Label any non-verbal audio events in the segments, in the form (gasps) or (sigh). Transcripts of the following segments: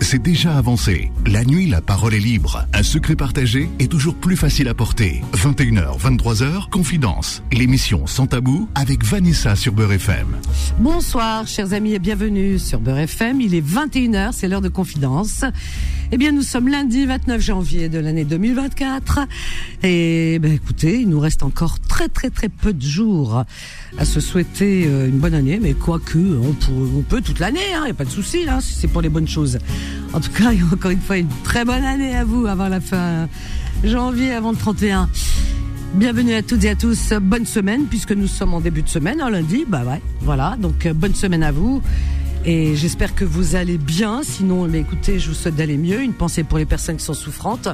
c'est déjà avancé. La nuit, la parole est libre. Un secret partagé est toujours plus facile à porter. 21h, 23h, Confidence. L'émission Sans Tabou avec Vanessa sur Beurre FM. Bonsoir, chers amis, et bienvenue sur Beurre FM. Il est 21h, c'est l'heure de Confidence. Eh bien, nous sommes lundi 29 janvier de l'année 2024. Et ben, écoutez, il nous reste encore très très très peu de jours à se souhaiter euh, une bonne année. Mais quoique, on peut, on peut toute l'année, il hein, n'y a pas de souci, hein, si c'est pour les bonnes choses. En tout cas, (laughs) encore une fois, une très bonne année à vous avant la fin janvier, avant le 31. Bienvenue à toutes et à tous. Bonne semaine, puisque nous sommes en début de semaine, un lundi. Bah ouais, voilà. Donc, euh, bonne semaine à vous. Et j'espère que vous allez bien. Sinon, mais écoutez, je vous souhaite d'aller mieux. Une pensée pour les personnes qui sont souffrantes.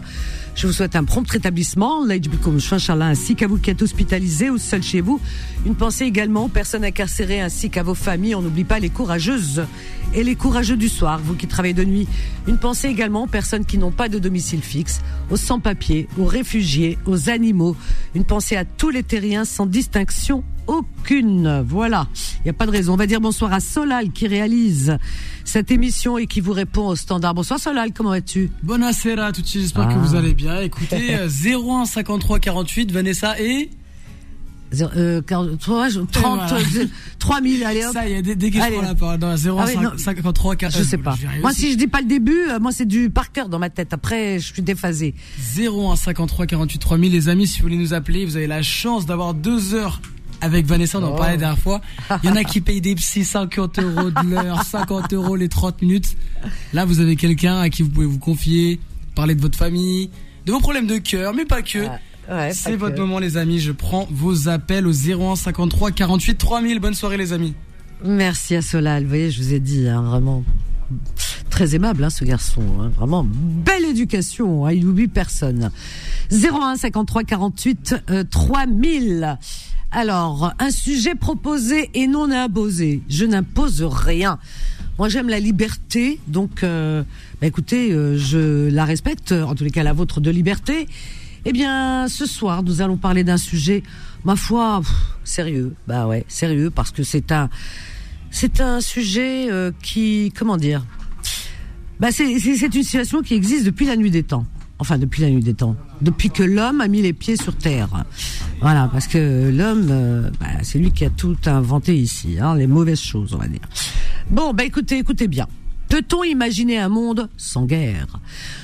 Je vous souhaite un prompt rétablissement, ainsi qu'à vous qui êtes hospitalisés ou seuls chez vous. Une pensée également aux personnes incarcérées ainsi qu'à vos familles. On n'oublie pas les courageuses et les courageux du soir, vous qui travaillez de nuit. Une pensée également aux personnes qui n'ont pas de domicile fixe, aux sans-papiers, aux réfugiés, aux animaux. Une pensée à tous les terriens sans distinction aucune. Voilà. Il n'y a pas de raison. On va dire bonsoir à Solal qui réalise cette émission et qui vous répond au standard. Bonsoir Solal, comment vas-tu? Buonasera à tous, j'espère que vous allez bien. Écoutez, 01 53 48, Vanessa et... Euh, 30, 3000, allez hop. Ça y est, dégage-moi la parole. Dans 053 48. Je sais pas. moi, si je dis pas le début, moi, c'est du par cœur dans ma tête. Après, je suis déphasé. 01 53 48 3000, les amis, si vous voulez nous appeler, vous avez la chance d'avoir deux heures avec Vanessa, on en parlait la dernière fois. Il y en a qui payent des psy 50 euros de l'heure, (laughs) 50 euros les 30 minutes. Là, vous avez quelqu'un à qui vous pouvez vous confier, parler de votre famille, de vos problèmes de cœur, mais pas que. C'est votre moment, les amis. Je prends vos appels au 01 53 48 3000. Bonne soirée, les amis. Merci à Solal. Vous voyez, je vous ai dit, hein, vraiment très aimable, hein, ce garçon. Hein. vraiment belle éducation. Il n'oublie personne. 01 53 48 3000. Alors, un sujet proposé et non imposé. Je n'impose rien. Moi, j'aime la liberté, donc, euh, bah, écoutez, euh, je la respecte, en tous les cas la vôtre de liberté. Eh bien, ce soir, nous allons parler d'un sujet, ma foi, sérieux. Bah ouais, sérieux, parce que c'est un, c'est un sujet euh, qui, comment dire, bah c'est une situation qui existe depuis la nuit des temps enfin depuis la nuit des temps, depuis que l'homme a mis les pieds sur terre. Voilà, parce que l'homme, euh, bah, c'est lui qui a tout inventé ici, hein, les mauvaises choses, on va dire. Bon, bah écoutez, écoutez bien. Peut-on imaginer un monde sans guerre?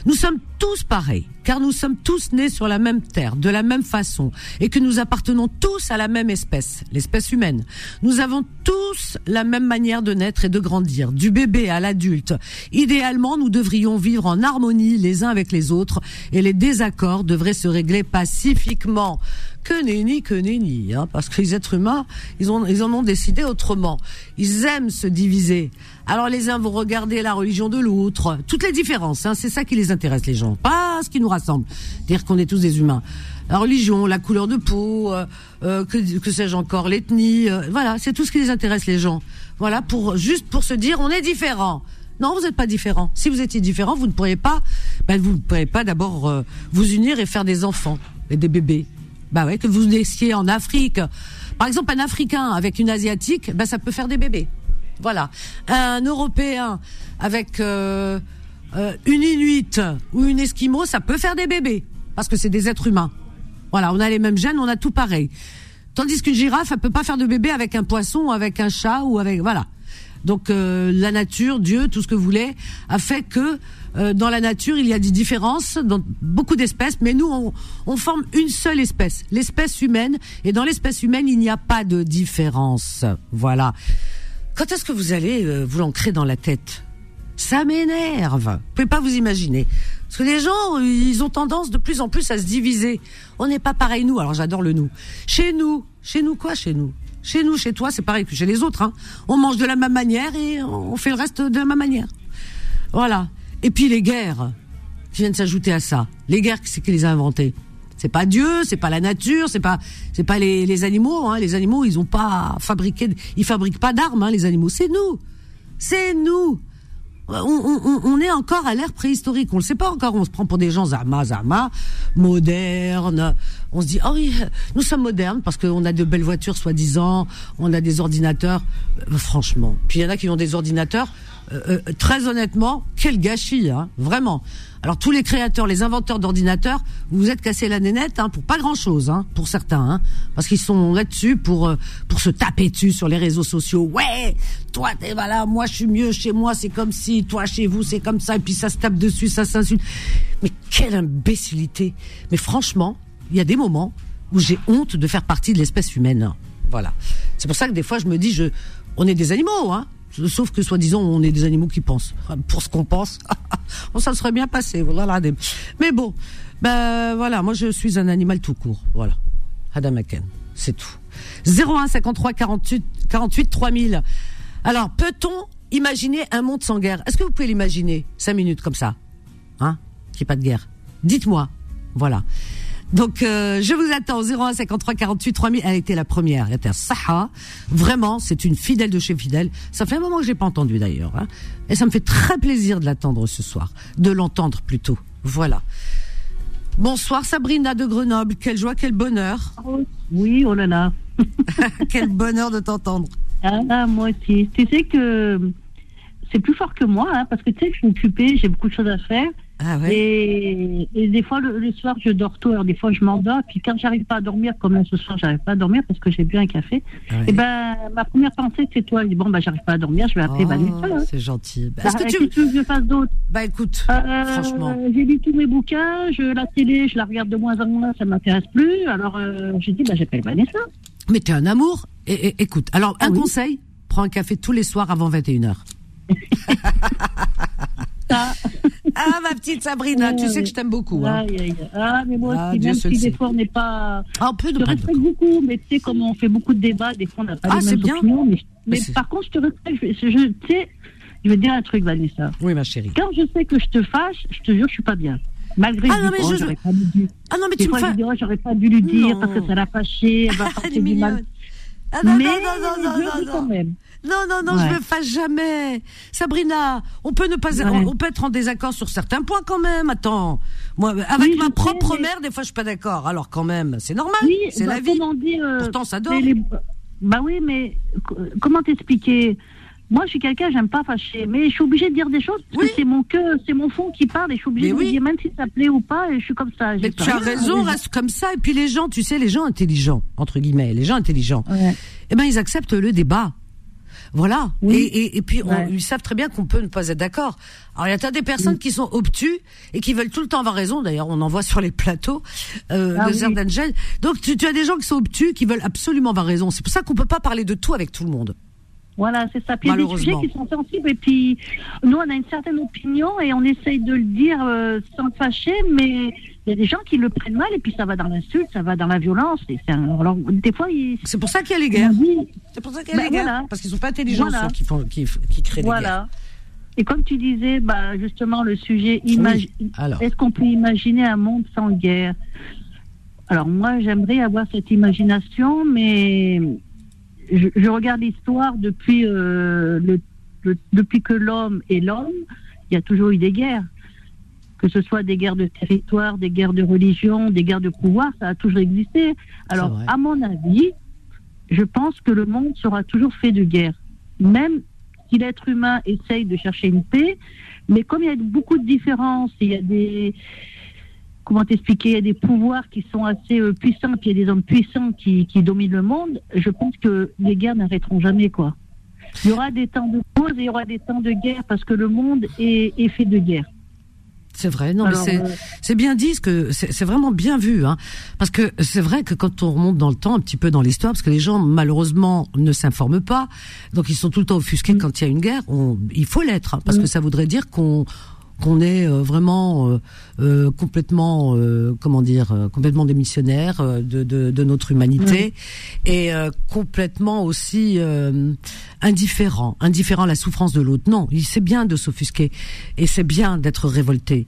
Nous sommes tous pareils, car nous sommes tous nés sur la même terre, de la même façon, et que nous appartenons tous à la même espèce, l'espèce humaine. Nous avons tous la même manière de naître et de grandir, du bébé à l'adulte. Idéalement, nous devrions vivre en harmonie les uns avec les autres, et les désaccords devraient se régler pacifiquement que nenni, que nenni, hein, parce que les êtres humains, ils, en ont décidé autrement. Ils aiment se diviser. Alors les uns vont regarder la religion de l'autre, toutes les différences, hein, c'est ça qui les intéresse les gens, pas ce qui nous rassemble, dire qu'on est tous des humains. La religion, la couleur de peau, euh, euh que, que sais-je encore, l'ethnie, euh, voilà, c'est tout ce qui les intéresse les gens. Voilà, pour juste pour se dire on est différent. Non, vous n'êtes pas différent. Si vous étiez différent, vous ne pourriez pas, ben, vous ne pourriez pas d'abord euh, vous unir et faire des enfants et des bébés. Bah ouais, que vous naissiez en Afrique. Par exemple, un Africain avec une Asiatique, bah ça peut faire des bébés. Voilà. Un Européen avec euh, euh, une Inuit ou une Esquimau, ça peut faire des bébés. Parce que c'est des êtres humains. Voilà, on a les mêmes gènes, on a tout pareil. Tandis qu'une girafe, elle peut pas faire de bébé avec un poisson, avec un chat ou avec... Voilà. Donc euh, la nature, Dieu, tout ce que vous voulez, a fait que dans la nature, il y a des différences dans beaucoup d'espèces, mais nous, on, forme une seule espèce, l'espèce humaine. Et dans l'espèce humaine, il n'y a pas de différence. Voilà. Quand est-ce que vous allez euh, vous l'ancrer dans la tête? Ça m'énerve. Vous pouvez pas vous imaginer. Parce que les gens, ils ont tendance de plus en plus à se diviser. On n'est pas pareil nous. Alors j'adore le nous. Chez nous, chez nous quoi Chez nous? Chez nous, chez toi, c'est pareil que chez les autres. Hein. On mange de la même manière et on fait le reste de la même manière. Voilà. Et puis les guerres qui viennent s'ajouter à ça. Les guerres, c'est qui les a inventées? C'est pas Dieu, c'est pas la nature, c'est pas pas les, animaux. Hein. Les animaux, ils ont pas fabriqué, ils fabriquent pas d'armes. Hein, les animaux, c'est nous, c'est nous. On, est encore à l'ère préhistorique. On le sait pas encore. On se prend pour des gens zama zama, modernes. On se dit oh oui, nous sommes modernes parce qu'on a de belles voitures soi-disant, on a des ordinateurs. Franchement, puis il y en a qui ont des ordinateurs euh, euh, très honnêtement, quel gâchis, hein, vraiment. Alors tous les créateurs, les inventeurs d'ordinateurs, vous vous êtes cassé la nénette hein, pour pas grand chose, hein, pour certains, hein, parce qu'ils sont là-dessus pour euh, pour se taper dessus sur les réseaux sociaux. Ouais, toi t'es voilà, moi je suis mieux chez moi, c'est comme si, toi chez vous c'est comme ça, et puis ça se tape dessus, ça s'insulte. Mais quelle imbécilité Mais franchement, il y a des moments où j'ai honte de faire partie de l'espèce humaine. Voilà. C'est pour ça que des fois je me dis, je, on est des animaux, hein. Sauf que soi-disant, on est des animaux qui pensent. Pour ce qu'on pense, on (laughs) ça serait bien passé. Mais bon, ben voilà, moi je suis un animal tout court. Voilà. Adam Aken, c'est tout. 01 53 48 48 3000. Alors, peut-on imaginer un monde sans guerre? Est-ce que vous pouvez l'imaginer Cinq minutes comme ça, hein? Qu'il n'y ait pas de guerre. Dites-moi. Voilà. Donc euh, je vous attends 01 53 48 3000. Elle a été la première. Elle était Saha. Vraiment, c'est une fidèle de chez fidèle. Ça fait un moment que j'ai pas entendu d'ailleurs. Hein. Et ça me fait très plaisir de l'attendre ce soir, de l'entendre plutôt. Voilà. Bonsoir Sabrina de Grenoble. Quelle joie, quel bonheur. Oui, oh là là. (laughs) quel bonheur de t'entendre. Ah, moi aussi. Tu sais que c'est plus fort que moi, hein, parce que tu sais, je suis occupée, j'ai beaucoup de choses à faire. Ah ouais. Et, et, des fois, le, le, soir, je dors tôt. Alors, des fois, je m'endors. Puis, quand j'arrive pas à dormir, comme ce soir, j'arrive pas à dormir parce que j'ai bu un café. Ah ouais. Et ben, ma première pensée, c'est toi. Je dis, bon, ben, j'arrive pas à dormir. Je vais appeler Oh, Vanessa. hein. c'est gentil. Bah, Bah, Est-ce que qu'est-ce tu... veux que je fasse d'autre? Bah écoute, Euh, franchement. J'ai lu tous mes bouquins. Je, la télé, je la regarde de moins en moins. Ça m'intéresse plus. Alors, euh, j'ai dit, ben, j'appelle Vanessa. Mais t'es un amour. Et, et- écoute, alors Ah un oui. conseil, prends un café tous les soirs avant 21h. (laughs) Ça. Ah ma petite Sabrina, tu sais que je t'aime beaucoup. Hein. Aïe. Ah, mais moi Ah, aussi, Dieu même si des fois on n'est pas. Ah, on peut Je ne te pas respecte beaucoup, mais tu sais, comme on fait beaucoup de débats, des fois on n'a pas Ah, les mêmes bien. opinions. Mais, mais c'est- par contre, je te respecte. Je, je, je- tu sais, je vais te dire un truc, Vanessa. Oui ma chérie. Quand je sais que je te fâche, je te jure, je suis pas bien. Malgré Ah, non, je mais je- j'aurais pas dû dire. Ah non mais tu me fais. je j'aurais pas dû lui dire Non. parce que ça l'a fâché, elle va (laughs) du mal. Ah non, mais non, non, non, je non, non, quand même. Non, non, non, Ouais. je me fâche jamais. Sabrina, on peut ne pas, Ouais. on, on peut être en désaccord sur certains points quand même. Attends, moi, avec Oui, je ma sais, propre mais- mère, des fois, je suis pas d'accord. Alors quand même, c'est normal, Oui, c'est bah, la vie. Comment dire, euh, Pourtant, ça les- Bah oui, mais co- comment t'expliquer? Moi, je suis quelqu'un, j'aime pas fâcher, mais je suis obligée de dire des choses parce Oui. que c'est mon cœur, c'est mon fond qui parle et je suis obligée Mais de oui. le dire, même si ça plaît ou pas, et je suis comme ça. Mais tu as raison, reste comme ça. Et puis les gens, tu sais, les gens intelligents, entre guillemets, les gens intelligents, Ouais. eh ben ils acceptent le débat. Voilà. Oui. Et, et, et puis on- Ouais. ils savent très bien qu'on peut ne pas être d'accord. Alors il y a tas des personnes qui sont obtus et qui veulent tout le temps avoir raison. D'ailleurs, on en voit sur les plateaux euh, Ah de chaînes. Donc tu, tu as des gens qui sont obtus, qui veulent absolument avoir raison. C'est pour ça qu'on peut pas parler de tout avec tout le monde. Voilà, c'est ça. Puis il y a des sujets qui sont sensibles et puis nous, on a une certaine opinion et on essaye de le dire euh, sans fâcher, mais il y a des gens qui le prennent mal et puis ça va dans l'insulte, ça va dans la violence. Et c'est un- alors, des fois, ils. C'est pour ça qu'il y a les guerres. dit- C'est pour ça qu'il y a Bah, les guerres. voilà. Parce qu'ils sont pas intelligents Voilà. ceux qui font, qui, qui créent les guerres. Voilà. Et comme tu disais, bah, justement, le sujet, imagi- est-ce qu'on peut imaginer un monde sans guerre? Alors moi, j'aimerais avoir cette imagination, mais je, je regarde l'histoire depuis, euh, le, le- depuis que l'homme est l'homme, il y a toujours eu des guerres. Que ce soit des guerres de territoire, des guerres de religion, des guerres de pouvoir, ça a toujours existé. Alors, à mon avis, je pense que le monde sera toujours fait de guerre. Même si l'être humain essaye de chercher une paix, mais comme il y a beaucoup de différences, il y a des comment t'expliquer, il y a des pouvoirs qui sont assez euh, puissants, puis il y a des hommes puissants qui, qui dominent le monde, je pense que les guerres n'arrêteront jamais, quoi. Il y aura des temps de pause et il y aura des temps de guerre parce que le monde est, est fait de guerre. C'est vrai, non, Alors, mais c'est euh, c'est bien dit, ce que c'est vraiment bien vu, hein, parce que c'est vrai que quand on remonte dans le temps, un petit peu dans l'histoire, parce que les gens malheureusement ne s'informent pas, donc ils sont tout le temps offusqués quand il y a une guerre. On, il faut l'être, hein, parce que ça voudrait dire qu'on qu'on est euh, vraiment euh, euh, complètement, euh, comment dire, euh, complètement démissionnaire euh, de, de, de notre humanité et euh, complètement aussi euh, indifférent, indifférent à la souffrance de l'autre. Non, il c'est bien de s'offusquer et c'est bien d'être révolté,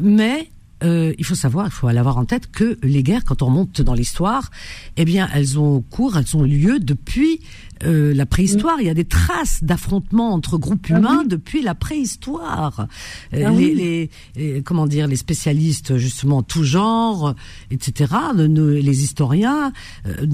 mais euh, il faut savoir, il faut avoir en tête que les guerres, quand on remonte dans l'histoire, eh bien, elles ont cours, elles ont lieu depuis euh, la préhistoire. Il y a des traces d'affrontements entre groupes Ah humains oui. depuis la préhistoire. Euh, Ah les, oui. les- les- comment dire, les spécialistes justement en tout genre, etc. les historiens euh,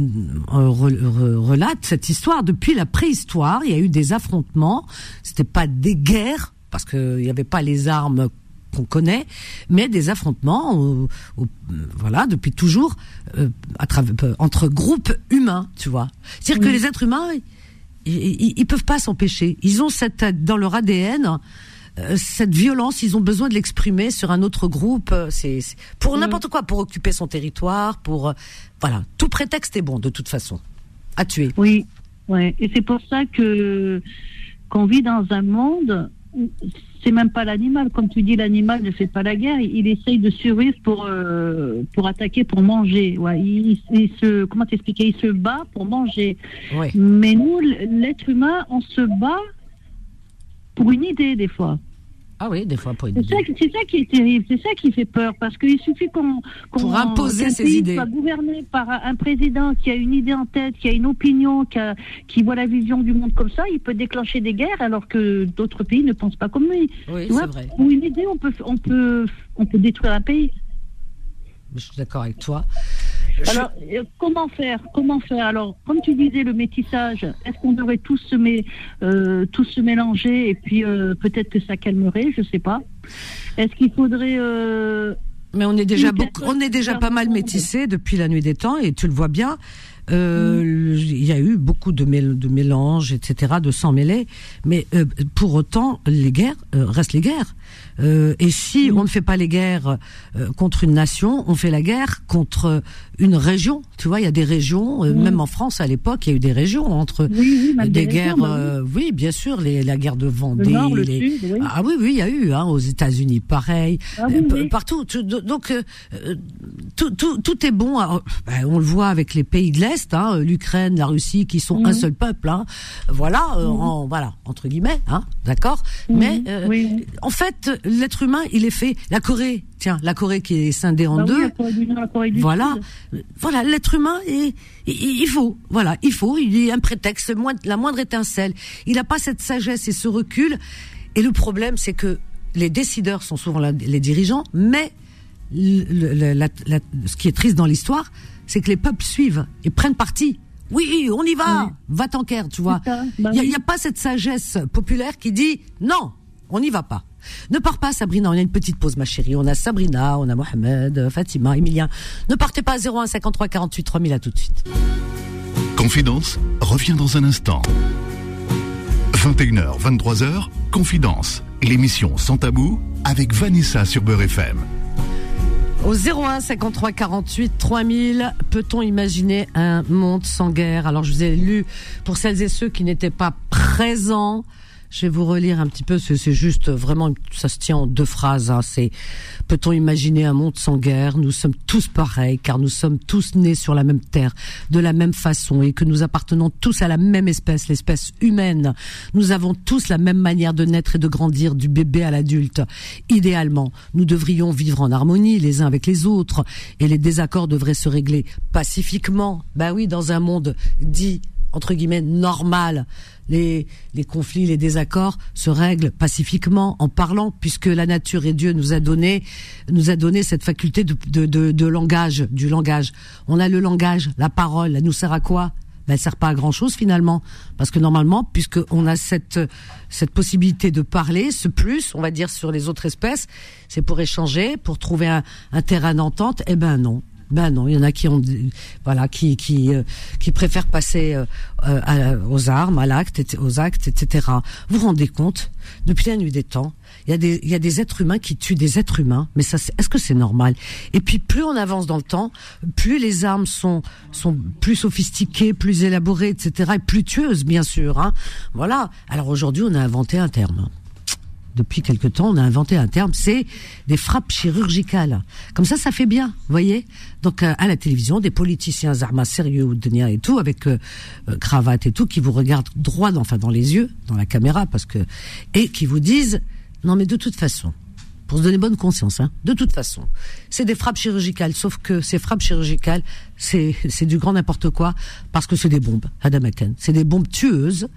re- re- relatent cette histoire depuis la préhistoire. Il y a eu des affrontements. C'était pas des guerres parce qu'il n'y avait pas les armes qu'on connaît, mais des affrontements, voilà, depuis toujours, à travers, entre groupes humains, tu vois. C'est-à-dire que les êtres humains, ils, ils, peuvent pas s'empêcher. Ils ont cette dans leur ADN euh, cette violence, ils ont besoin de l'exprimer sur un autre groupe. Euh, c'est pour mm. n'importe quoi, pour occuper son territoire, pour euh, voilà, tout prétexte est bon de toute façon à tuer. Oui, ouais, et c'est pour ça que qu'on vit dans un monde c'est même pas l'animal, comme tu dis, l'animal ne fait pas la guerre. Il, essaye de survivre pour pour attaquer, pour manger. Ouais, il, se comment t'expliquer? Il se bat pour manger. Mais nous, l'être humain, on se bat pour une idée des fois. Ah oui, des fois pour C'est ça, ça, qui est terrible, c'est ça qui fait peur, parce qu'il suffit qu'on qu pour imposer ses idées, soit gouverné par un président qui a une idée en tête, qui a une opinion, qui, qui voit la vision du monde comme ça, il peut déclencher des guerres alors que d'autres pays ne pensent pas comme lui. Oui, c'est vrai. Pour une idée, on peut, on peut, on peut détruire un pays. Je suis d'accord avec toi. Alors, euh, comment faire Comment faire Alors, comme tu disais, le métissage, est-ce qu'on devrait tous se, euh, tous se mélanger et puis euh, peut-être que ça calmerait Je ne sais pas. Est-ce qu'il faudrait mais on est déjà beaucoup, on est déjà pas mal métissé depuis la nuit des temps et tu le vois bien. Euh, il y a eu beaucoup de, de mélanges, etc., de sang mêlés. Mais euh, pour autant, les guerres euh, restent les guerres. et si on ne fait pas les guerres contre une nation, on fait la guerre contre une région. Tu vois, il y a des régions, même en France à l'époque, il y a eu des régions entre des, guerres. Bah oui. bien sûr, les, la guerre de Vendée. Ah oui, oui, il y a eu hein, aux États-Unis, pareil, ah partout. Donc tout, tout, tout est bon. Ben, on le voit avec les pays de l'Est Hein, l'Ukraine, la Russie, qui sont un mhm. seul peuple. Hein. Voilà, euh, mhm. en, voilà entre guillemets, hein, d'accord. Mhm. Mais euh, en fait, l'être humain, il est fait. La Corée, tiens, la Corée qui est scindée en bah deux. voilà, voilà, l'être humain, et il, faut, voilà, il faut. Il est un prétexte, la moindre étincelle. Il n'a pas cette sagesse et ce recul. Et le problème, c'est que les décideurs sont souvent les dirigeants, mais ce qui est triste dans l'histoire, c'est que les peuples suivent et prennent parti. Oui, on y va, va t'enquer, tu vois. Il bah n'y a, pas cette sagesse populaire qui dit non, on n'y va pas. Ne pars pas, Sabrina. On a une petite pause, ma chérie. On a Sabrina, on a Mohamed, Fatima, Emilien. Ne partez pas à 01 53 48 3000. À tout de suite. Confidence revient dans un instant. 21h, 23h, Confidence. L'émission sans tabou avec Vanessa sur Beurre FM. Au 01 53 48 3000, peut-on imaginer un monde sans guerre? Alors je vous ai lu pour celles et ceux qui n'étaient pas présents je vais vous relire un petit peu, c'est juste vraiment, ça se tient en deux phrases. Hein. C'est peut-on imaginer un monde sans guerre? Nous sommes tous pareils, car nous sommes tous nés sur la même terre, de la même façon, et que nous appartenons tous à la même espèce, l'espèce humaine. Nous avons tous la même manière de naître et de grandir, du bébé à l'adulte. Idéalement, nous devrions vivre en harmonie les uns avec les autres, et les désaccords devraient se régler pacifiquement. Ben oui, dans un monde dit entre guillemets normal les, les conflits, les désaccords se règlent pacifiquement en parlant, puisque la nature et Dieu nous a donné, nous a donné cette faculté de, de, de, de langage, du langage. On a le langage, la parole, elle nous sert à quoi? Ben, elle sert pas à grand chose finalement, parce que normalement, puisque on a cette cette possibilité de parler, ce plus, on va dire sur les autres espèces, c'est pour échanger, pour trouver un, un terrain d'entente. Eh ben non, ben non, il y en a qui ont, voilà, qui qui euh, qui préfèrent passer euh, euh, aux armes, à l'acte, aux actes, etc. Vous vous rendez compte Depuis la nuit des temps, il y a des il y a des êtres humains qui tuent des êtres humains. Mais ça, est-ce que c'est normal? Et puis plus on avance dans le temps, plus les armes sont sont plus sophistiquées, plus élaborées, etc. Et plus tueuses, bien sûr. Hein. Voilà. Alors aujourd'hui, on a inventé un terme depuis quelque temps, on a inventé un terme, c'est des frappes chirurgicales. Comme ça, ça fait bien, vous voyez Donc euh, à la télévision, des politiciens armes sérieux ou et tout, avec euh, euh, cravate et tout, qui vous regardent droit, dans, enfin dans les yeux, dans la caméra, parce que et qui vous disent non mais de toute façon, pour se donner bonne conscience. Hein. De toute façon, c'est des frappes chirurgicales, sauf que ces frappes chirurgicales, c'est c'est du grand n'importe quoi parce que c'est des bombes, Adam C'est des bombes tueuses,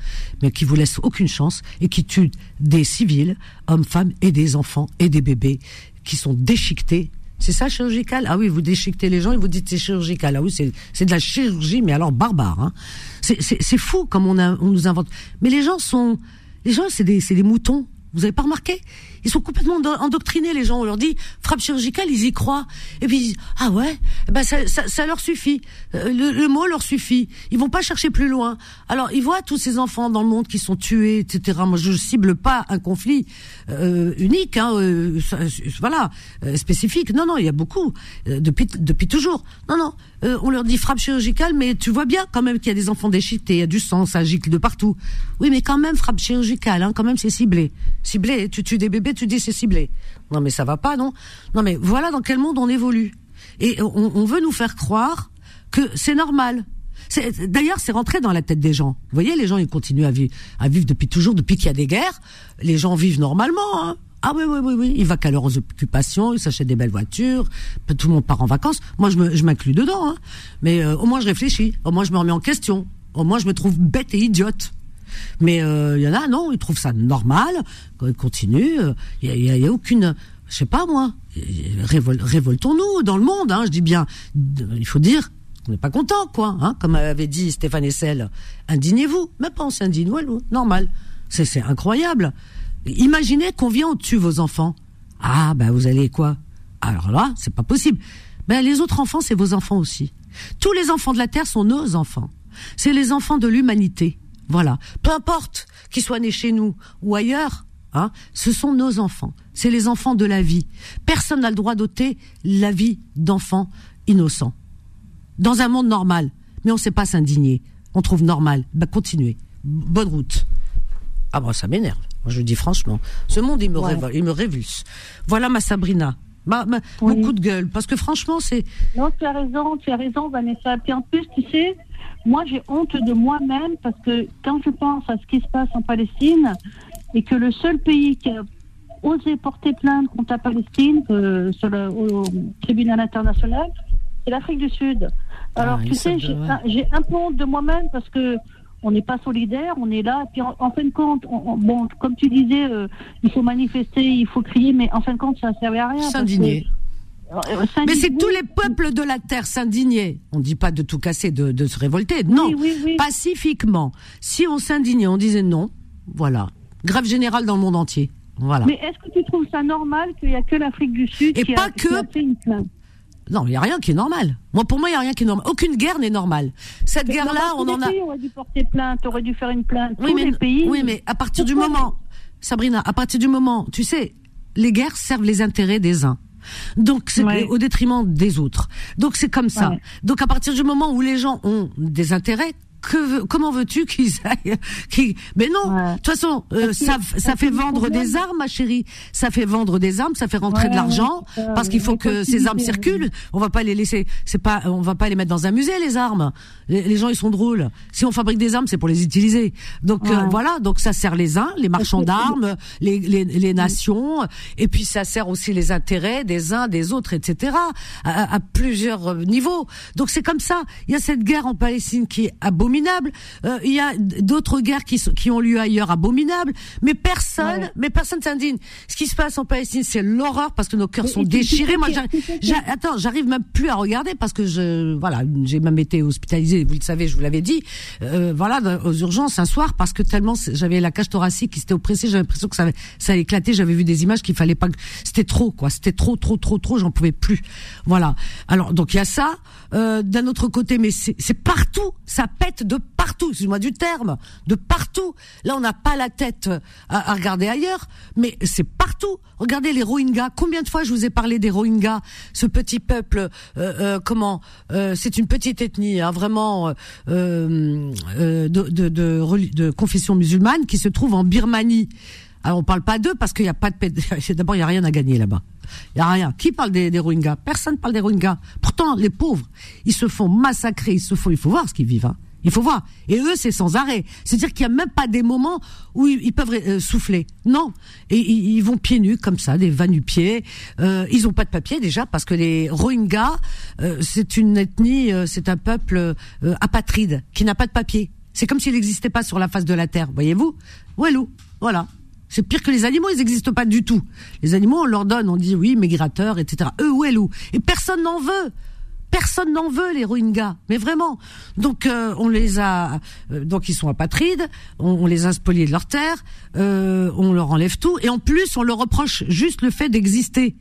mais qui vous laissent aucune chance et qui tuent des civils, hommes, femmes et des enfants et des bébés qui sont déchiquetés. C'est ça chirurgical? Ah oui, vous déchiquetez les gens et vous dites c'est chirurgical. Ah oui, c'est c'est de la chirurgie, mais alors barbare. Hein. C'est c'est fou comme on a on nous invente. Mais les gens sont les gens c'est des c'est des moutons Vous avez pas remarqué? Ils sont complètement endoctrinés les gens. On leur dit frappe chirurgicale, ils y croient. Et puis ils disent ah ouais, eh ben ça, leur suffit. Euh, le, mot leur suffit. Ils vont pas chercher plus loin. Alors ils voient tous ces enfants dans le monde qui sont tués, etc. Moi je cible pas un conflit euh, unique, hein, euh, voilà, spécifique. Non non, il y a beaucoup depuis depuis toujours. Non non, on leur dit frappe chirurgicale, mais tu vois bien quand même qu'il y a des enfants déchiquetés, il y a du sang, ça gicle de partout. Oui, mais quand même frappe chirurgicale, hein, quand même c'est ciblé. Ciblé, tu tues des bébés, tu dis c'est ciblé. Non mais ça va pas, non Non mais voilà dans quel monde on évolue. Et on, veut nous faire croire que c'est normal. D'ailleurs, c'est rentré dans la tête des gens. Vous voyez, les gens, ils continuent à vivre, à vivre depuis toujours, depuis qu'il y a des guerres. Les gens vivent normalement. Hein. Ah oui, oui, oui, oui. Ils vont qu'à leurs occupations, ils s'achètent des belles voitures, tout le monde part en vacances. Moi, je m'inclus dedans. Hein. Mais euh, au moins, je réfléchis. Au moins, je me remets en question. Au moins, je me trouve bête et idiote. Mais il euh, y en a, non, ils trouvent ça normal, ils continuent. Il euh, y a, y a, aucune, je sais pas moi, révoltons-nous dans le monde. Hein, je dis bien, il faut dire on n'est pas content, quoi. Hein, comme avait dit Stéphane Essel, indignez-vous. Mais pas on s'indigne, walou, normal. C'est incroyable. Imaginez qu'on vient, on tue vos enfants. Ah, ben vous allez quoi? Alors là, c'est pas possible. Ben les autres enfants, c'est vos enfants aussi. Tous les enfants de la Terre sont nos enfants. C'est les enfants de l'humanité. Voilà. Peu importe qu'ils soient nés chez nous ou ailleurs, hein, ce sont nos enfants. C'est les enfants de la vie. Personne n'a le droit d'ôter la vie d'enfants innocents. Dans un monde normal. Mais on ne sait pas s'indigner. On trouve normal. Ben, continuez. Bonne route. Ah bah ça m'énerve. Moi je dis franchement, ce monde il me il me révulse. Voilà ma Sabrina. Bah, Mon coup de gueule, parce que franchement, c'est. Non, tu as raison, tu as raison, Vanessa. Puis en plus, tu sais, moi, j'ai honte de moi-même parce que quand je pense à ce qui se passe en Palestine et que le seul pays qui a osé porter plainte contre la Palestine euh, sur le, au tribunal international, c'est l'Afrique du Sud. Alors, ah, tu sais, j'ai un peu honte de moi-même parce que on n'est pas solidaire, on est là. Puis en, fin de compte, bon, comme tu disais, euh, il faut manifester, il faut crier, mais en fin de compte, ça ne servait à rien. S'indigner. Euh, mais c'est tous les peuples de la terre s'indigner. On ne dit pas de tout casser, de, se révolter. Non, pacifiquement. Si on s'indignait, on disait non. Voilà. Grève générale dans le monde entier. Voilà. Mais est-ce que tu trouves ça normal qu'il n'y a que l'Afrique du Sud Et qui, pas a, que... fait une plainte? Non, il n'y a rien qui est normal. Moi, pour moi, il n'y a rien qui est normal. Aucune guerre n'est normale. Cette guerre-là, on en a. Pays auraient dû porter plainte, aurait dû faire une plainte. Oui, mais, pays. Oui, mais à partir du moment, Sabrina, à partir du moment, tu sais, les guerres servent les intérêts des uns. Donc c'est au détriment des autres. Donc c'est comme ça. Donc à partir du moment où les gens ont des intérêts, que comment veux-tu qu'ils aillent Mais non, de toute façon, euh, ça, ça fait vendre des armes, ma chérie. Ça fait vendre des armes, ça fait rentrer de l'argent parce qu'il faut que ces armes circulent. On va pas les laisser. C'est pas, on va pas les mettre dans un musée les armes. Les, gens ils sont drôles. Si on fabrique des armes, c'est pour les utiliser. Donc euh, voilà, donc ça sert les uns, les marchands d'armes, les, les, les, nations, et puis ça sert aussi les intérêts des uns, des autres, etc. À, à plusieurs niveaux. Donc c'est comme ça. Il y a cette guerre en Palestine qui est abominable abominable. Euh, il y a d'autres guerres qui, qui ont lieu ailleurs abominables. Mais personne, mais personne s'indigne. Ce qui se passe en Palestine, c'est l'horreur parce que nos cœurs sont déchirés. Moi, attends, j'arrive même plus à regarder parce que je, voilà, j'ai même été hospitalisée. Vous le savez, je vous l'avais dit. Euh, voilà, aux urgences un soir parce que tellement j'avais la cage thoracique qui s'était oppressée, j'avais l'impression que ça, ça allait éclater. J'avais vu des images qu'il fallait pas. C'était trop, quoi. C'était trop, trop, trop, trop. J'en pouvais plus. Voilà. Alors donc il y a ça. Euh, D'un autre côté, mais c'est partout. Ça pète de partout, excuse-moi du terme, de partout. Là, on n'a pas la tête à, regarder ailleurs, mais c'est partout. Regardez les Rohingyas. Combien de fois je vous ai parlé des Rohingyas, ce petit peuple, euh, euh, comment euh, C'est une petite ethnie, hein, vraiment de, confession musulmane qui se trouve en Birmanie. Alors on parle pas d'eux parce qu'il n'y a pas de (laughs) d'abord il y a rien à gagner là-bas. Il y a rien. Qui parle des, Rohingyas? Personne parle des Rohingyas. Pourtant les pauvres, ils se font massacrer, ils se font il faut voir ce qu'ils vivent hein. Il faut voir. Et eux, c'est sans arrêt. C'est-à-dire qu'il n'y a même pas des moments où ils, peuvent euh, souffler. Non. Et ils, vont pieds nus comme ça, des va-nu-pieds. Euh, ils ont pas de papier déjà parce que les Rohingyas, euh, c'est une ethnie, euh, c'est un peuple apatride qui n'a pas de papier. C'est comme s'il n'existait pas sur la face de la terre. Voyez-vous? Ouelou. Voilà. C'est pire que les animaux, ils n'existent pas du tout. Les animaux, on leur donne, on dit oui, migrateurs, etc. Eux, ouelou. Et personne n'en veut. Personne n'en veut les Rohingyas, mais vraiment. Donc euh, on les a, euh, donc ils sont apatrides, on, les a spoliés de leur terre, euh, on leur enlève tout, et en plus on leur reproche juste le fait d'exister.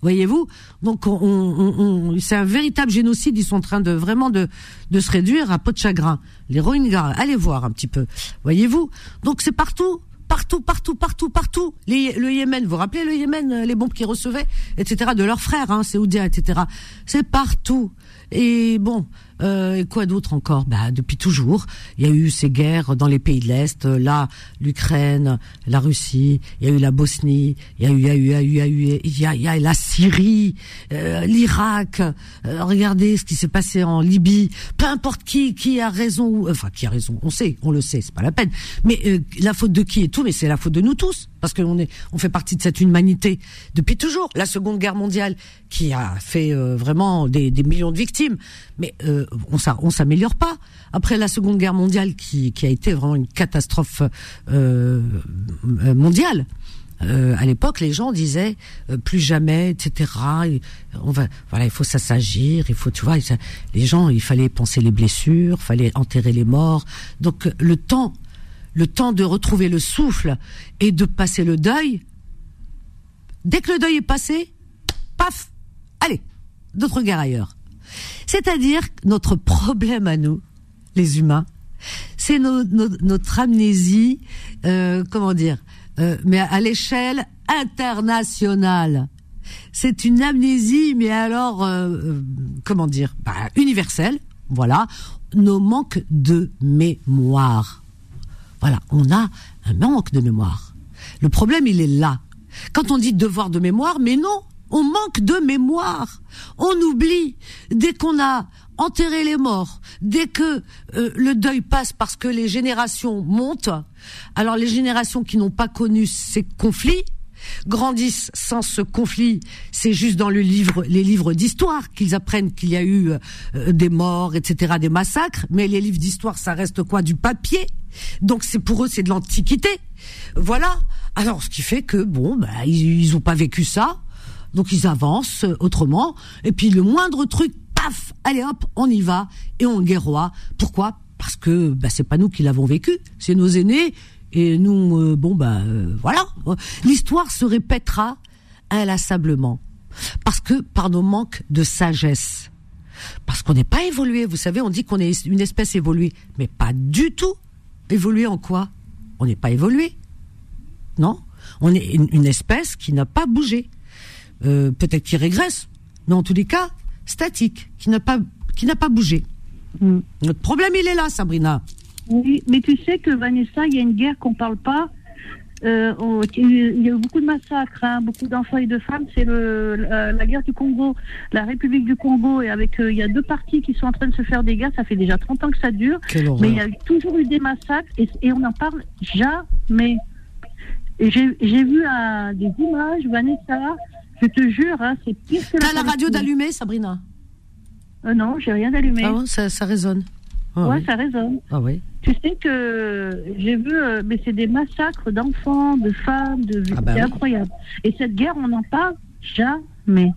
Voyez-vous? Donc on, on, c'est un véritable génocide. Ils sont en train de vraiment de, de se réduire à peau de chagrin. Les Rohingyas, allez voir un petit peu. Voyez-vous? Donc c'est partout partout, partout, partout, partout. le Yémen, vous vous rappelez le Yémen, euh, les bombes qu'ils recevaient, etc., de leurs frères, hein, saoudiens, etc. C'est partout. Et bon, euh, et quoi d'autre encore? Bah, Depuis toujours, il y a eu ces guerres dans les pays de l'Est. Euh, là, l'Ukraine, la Russie, il y a eu la Bosnie, il y a eu, il y a eu, il y a eu, il y a, il y a, la Syrie, euh, l'Irak. regardez ce qui s'est passé en Libye. Peu importe qui, qui a raison, enfin qui a raison, on sait, on le sait, c'est pas la peine. Mais la faute de qui et tout, mais c'est la faute de nous tous, parce qu'on est, on fait partie de cette humanité depuis toujours. La Seconde Guerre mondiale, qui a fait vraiment des, des millions de victimes, mais on s'améliore pas. Après la Seconde Guerre mondiale, qui, a été vraiment une catastrophe euh, mondiale. Euh, à l'époque, les gens disaient euh, plus jamais, etc. on va, voilà, il faut s'assagir, il faut, tu vois, les gens, il fallait penser les blessures, fallait enterrer les morts. Donc le temps, le temps de retrouver le souffle et de passer le deuil. Dès que le deuil est passé, paf, allez, d'autres guerres ailleurs. C'est-à-dire notre problème à nous, les humains, c'est notre amnésie, euh, comment dire, euh, mais à, l'échelle internationale. C'est une amnésie, mais alors, euh, comment dire, bah, universelle. Voilà, nos manques de mémoire. Voilà, on a un manque de mémoire. Le problème, il est là. Quand on dit devoir de mémoire, mais non, on manque de mémoire. On oublie. Dès qu'on a enterré les morts, dès que euh, le deuil passe parce que les générations montent, alors les générations qui n'ont pas connu ces conflits grandissent sans ce conflit. C'est juste dans les livres d'histoire qu'ils apprennent qu'il y a eu euh, des morts, etc., des massacres. Mais les livres d'histoire, ça reste quoi? Du papier? Donc c'est pour eux, c'est de l'antiquité. Voilà. Alors ce qui fait que bon, bah, ils, ils ont pas vécu ça. Donc ils avancent autrement. Et puis le moindre truc, paf, allez hop, on y va et on guerroie. Pourquoi? Parce que bah, c'est pas nous qui l'avons vécu, c'est nos aînés. Et nous, euh, bon bah euh, voilà, l'histoire se répétera inlassablement parce que par nos manques de sagesse, parce qu'on n'est pas évolué. Vous savez, on dit qu'on est une espèce évoluée, mais pas du tout. Évolué en quoi? On n'est pas évolué, non? On est une espèce qui n'a pas bougé. Euh, peut-être qu'il régresse, mais en tous les cas, statique, qui n'a pas, qui n'a pas bougé. Mm. Notre problème, il est là, Sabrina. Oui, mais tu sais que Vanessa, il y a une guerre qu'on parle pas. Euh, il y a eu beaucoup de massacres, hein, beaucoup d'enfants et de femmes. C'est le, la, guerre du Congo, la République du Congo, et avec euh, il y a deux parties qui sont en train de se faire des guerres. Ça fait déjà 30 ans que ça dure, mais il y a toujours eu des massacres et, et on n'en parle jamais. Et j'ai vu des images, Vanessa, je te jure, hein, c'est pire que T'as la, radio d'allumer, Sabrina? Euh, Non, j'ai rien d'allumé. Ah ça, ça résonne. Ah ouais, ça résonne. Ah oui. Tu sais que j'ai vu, euh, mais c'est des massacres d'enfants, de femmes, de ah bah c'est incroyable. Et cette guerre, on n'en parle jamais.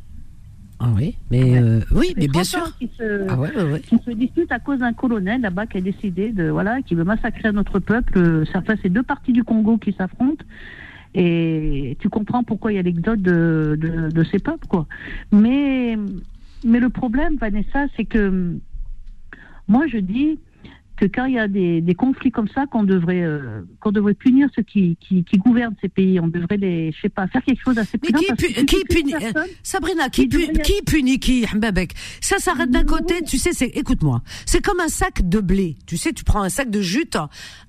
Ah oui, mais euh, oui, mais bien sûr. Qui se, ah ouais, ouais, qui se dispute à cause d'un colonel là-bas qui a décidé de voilà, qui veut massacrer notre peuple. Ça fait ces deux parties du Congo qui s'affrontent. Et tu comprends pourquoi il y a l'exode de, de, de, ces peuples, quoi. Mais, mais le problème, Vanessa, c'est que moi, je dis, que quand il y a des, des conflits comme ça, qu'on devrait, euh, qu'on devrait punir ceux qui, qui, qui, gouvernent ces pays. On devrait les, je sais pas, faire quelque chose d'assez Mais qui, qui punit, euh, Sabrina, qui, qui punit qui, Mbabek? Ça s'arrête d'un côté, tu sais, c'est, écoute-moi, c'est comme un sac de blé. Tu sais, tu prends un sac de jute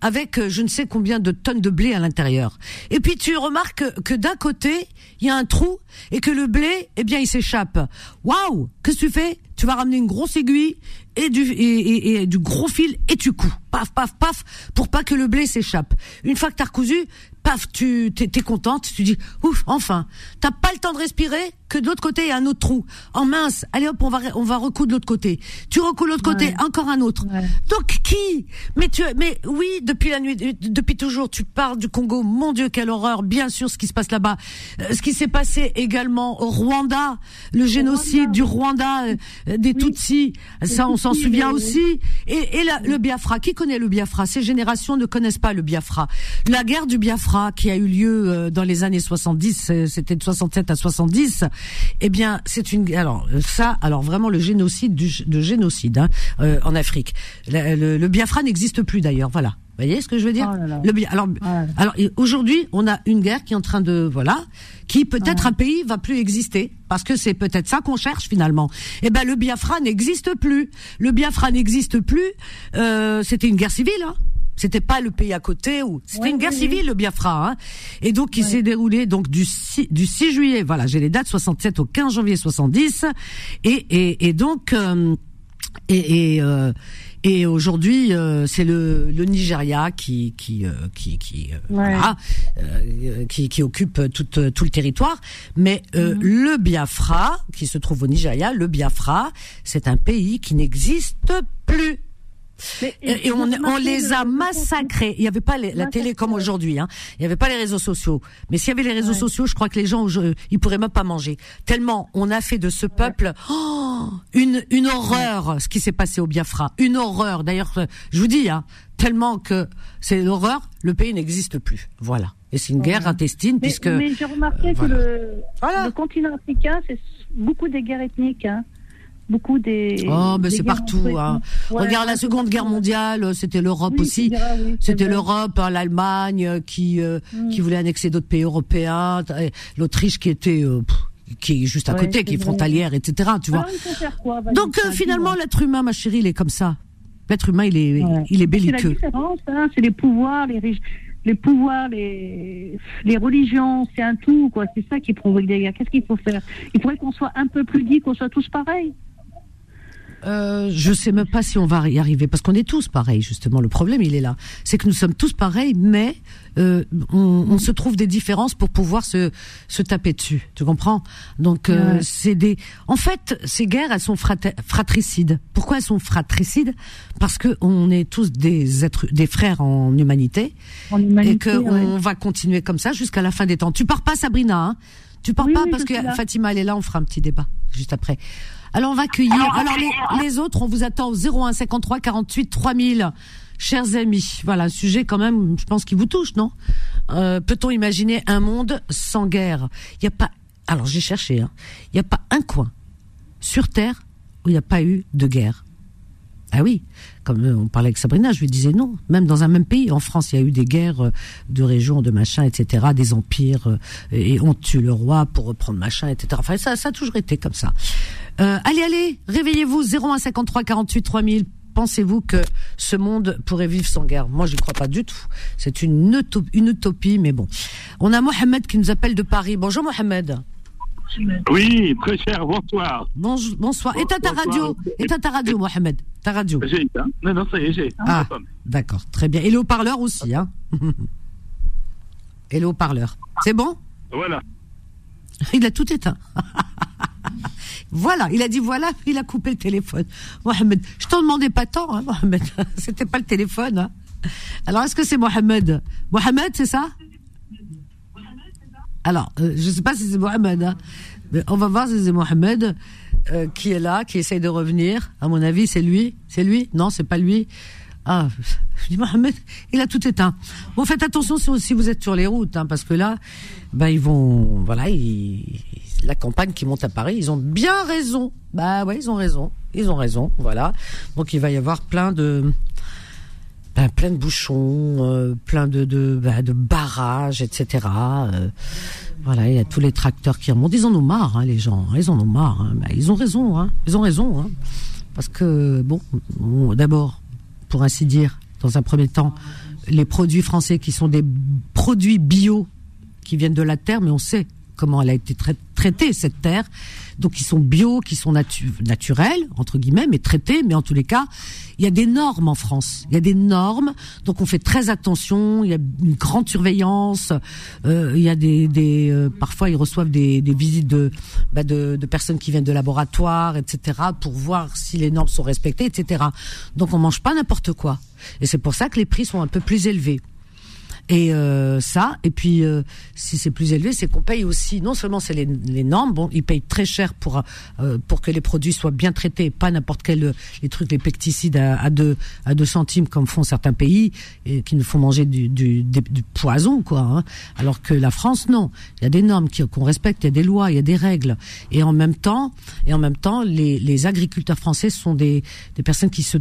avec euh, je ne sais combien de tonnes de blé à l'intérieur. Et puis tu remarques que, d'un côté, il y a un trou et que le blé, eh bien, il s'échappe. Waouh Qu'est-ce que tu fais? Tu vas ramener une grosse aiguille et du et, et, du gros fil et tu couds. Paf, paf, paf, pour pas que le blé s'échappe. Une fois que t'as recousu, paf, tu t'es, contente, tu dis ouf, enfin. T'as pas le temps de respirer que de l'autre côté il y a un autre trou. En mince, allez hop, on va on va recoudre de l'autre côté. Tu recouds l'autre côté, encore un autre. Donc qui? Mais tu mais oui, depuis la nuit, depuis toujours, tu parles du Congo. Mon Dieu, quelle horreur Bien sûr, ce qui se passe là-bas, euh, ce qui s'est passé également au Rwanda, le génocide du Rwanda, euh, des Tutsis. Ça, on s'en souvient aussi. Et, et le Biafra. Qui connaît le Biafra? Ces générations ne connaissent pas le Biafra. La guerre du Biafra qui a eu lieu euh, dans les années 70, c'était de 67 à 70 eh bien, c'est une alors ça, alors vraiment le génocide du de génocide hein, euh, en Afrique. Le, le, Biafra n'existe plus d'ailleurs. Voilà. Vous voyez ce que je veux dire oh Le, Alors, alors aujourd'hui, on a une guerre qui est en train de voilà, qui peut-être un pays va plus exister parce que c'est peut-être ça qu'on cherche finalement. Eh ben le Biafra n'existe plus. Le Biafra n'existe plus. Euh, C'était une guerre civile. Hein c'était pas le pays à côté ou c'était une guerre civile le Biafra hein. et donc qui s'est déroulé donc du 6, du 6 juillet voilà j'ai les dates 67 au 15 janvier 70 et et, et donc euh, et, et euh, et aujourd'hui, euh, c'est le, le Nigeria qui qui qui qui, voilà, qui, qui occupe tout tout le territoire. Mais mhm. le Biafra, qui se trouve au Nigeria, le Biafra, c'est un pays qui n'existe plus et, on, on les a massacrés. Il n'y avait pas la télé comme aujourd'hui. Hein. Il n'y avait pas les réseaux sociaux. Mais s'il y avait les réseaux sociaux, je crois que les gens, ils pourraient même pas manger. Tellement on a fait de ce peuple oh, une une horreur. Ce qui s'est passé au Biafra, une horreur. D'ailleurs, je vous dis, hein, tellement que c'est l'horreur. Le pays n'existe plus. Voilà. Et c'est une guerre intestine puisque. Mais j'ai remarqué que le, le continent africain, c'est beaucoup des guerres ethniques. Hein beaucoup des. Oh, mais c'est partout. Hein. Regarde la Seconde Guerre mondiale, c'était l'Europe aussi. c'était l'Europe, hein, l'Allemagne euh, qui euh, mm. qui voulait annexer d'autres pays européens, l'Autriche qui était euh, qui est juste à côté, qui est frontalière, etc. Tu vois. Donc finalement, l'être humain, ma chérie, il est comme ça. L'être humain, il est il est belliqueux. C'est. Hein, c'est les pouvoirs, les les pouvoirs, les, les religions, c'est un tout, quoi. C'est ça qui provoque des guerres. Qu'est-ce qu'il faut faire? Il faudrait qu'on soit un peu plus dit, qu'on soit tous pareils. Euh, je sais même pas si on va y arriver parce qu'on est tous pareils justement. Le problème il est là, c'est que nous sommes tous pareils, mais euh, on, on, se trouve des différences pour pouvoir se se taper dessus. Tu comprends? Donc euh, c'est des. En fait, ces guerres elles sont fratricides. Pourquoi elles sont fratricides? Parce que on est tous des êtres, des frères en humanité, en humanité et que on va continuer comme ça jusqu'à la fin des temps. Tu pars pas, Sabrina hein? Tu pars pas parce que Fatima elle est là. On fera un petit débat juste après. Alors on va accueillir. Alors les, autres, on vous attend au 01 53 48 3000. Chers amis, voilà un sujet quand même, je pense qui vous touche, non? Euh, Peut-on imaginer un monde sans guerre? Il y a pas. Alors j'ai cherché. Hein. Il n'y a pas un coin sur Terre où il n'y a pas eu de guerre. Ah oui, comme euh, on parlait avec Sabrina, je lui disais non. Même dans un même pays, en France, il y a eu des guerres euh, de régions, de machin, etc., des empires, et on tue le roi pour reprendre machin, etc. Enfin, ça, ça a toujours été comme ça. Euh, allez, allez, réveillez-vous, 0153 48 3000. Pensez-vous que ce monde pourrait vivre sans guerre? Moi, je crois pas du tout. C'est une, utopie, une utopie, mais bon. On a Mohamed qui nous appelle de Paris. Bonjour Mohamed. Oui, très cher, bonsoir. Bonjour, bonsoir. Éteins ta radio? Éteins ta radio, Mohamed? Ta radio? J'ai éteint. Non, non, ça y est, j'ai Ah, d'accord, très bien. Et le haut-parleur aussi, hein? (laughs) Et le haut-parleur. C'est bon? Voilà. (laughs) Il a tout éteint. (laughs) Voilà, il a dit voilà, il a coupé le téléphone. Mohamed, je t'en demandais pas tant, hein, Mohamed. C'était pas le téléphone. Hein. Alors, est-ce que c'est Mohamed? Mohamed, c'est ça? Alors, euh, je sais pas si c'est Mohamed. Hein. Mais on va voir si c'est Mohamed euh, qui est là, qui essaye de revenir. À mon avis, c'est lui. C'est lui? Non, c'est pas lui. Ah, je dis Mohamed, il a tout éteint. Bon, faites attention si vous êtes sur les routes, hein, parce que là, ben ils vont, voilà, ils, la campagne qui monte à Paris, ils ont bien raison. Bah ouais, ils ont raison. Ils ont raison, voilà. Donc il va y avoir plein de ben, plein de bouchons, euh, plein de de, ben, de barrages, etc. Euh, voilà, il y a tous les tracteurs qui remontent. Ils en ont marre, hein, les gens. Ils en ont marre. Hein. Ben, ils ont raison. Hein. Ils ont raison. Hein. Parce que bon, d'abord, pour ainsi dire, dans un premier temps, les produits français qui sont des produits bio qui viennent de la terre, mais on sait comment elle a été traitée cette terre. Donc ils sont bio, qui sont naturels entre guillemets, mais traités. Mais en tous les cas, il y a des normes en France. Il y a des normes, donc on fait très attention. Il y a une grande surveillance. Euh, il y a des, des euh, parfois ils reçoivent des, des visites de, bah de, de personnes qui viennent de laboratoires, etc. pour voir si les normes sont respectées, etc. Donc on mange pas n'importe quoi. Et c'est pour ça que les prix sont un peu plus élevés. Et euh, ça, et puis euh, si c'est plus élevé, c'est qu'on paye aussi. Non seulement c'est les, les, normes, bon, ils payent très cher pour euh, pour que les produits soient bien traités, pas n'importe quel les trucs, les pesticides à, à deux à deux centimes comme font certains pays et qui nous font manger du du, du poison quoi. Hein. Alors que la France, non, il y a des normes qu'on respecte, il y a des lois, il y a des règles, et en même temps, et en même temps, les les agriculteurs français sont des des personnes qui se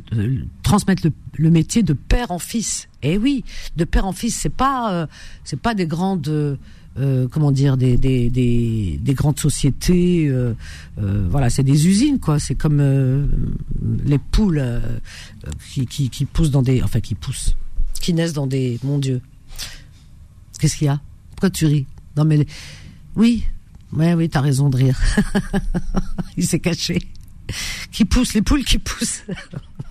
transmettent le, le métier de père en fils eh oui, de père en fils, c'est pas euh, c'est pas des grandes euh, comment dire des des, des, des grandes sociétés euh, voilà, c'est des usines quoi, c'est comme les poules qui, qui qui poussent dans des enfin qui poussent qui naissent dans des mon dieu. Qu'est-ce qu'il y a? Pourquoi tu ris? Non mais oui, ouais oui, t'as raison de rire. (laughs) Il s'est caché. Qui poussent les poules qui poussent. (laughs)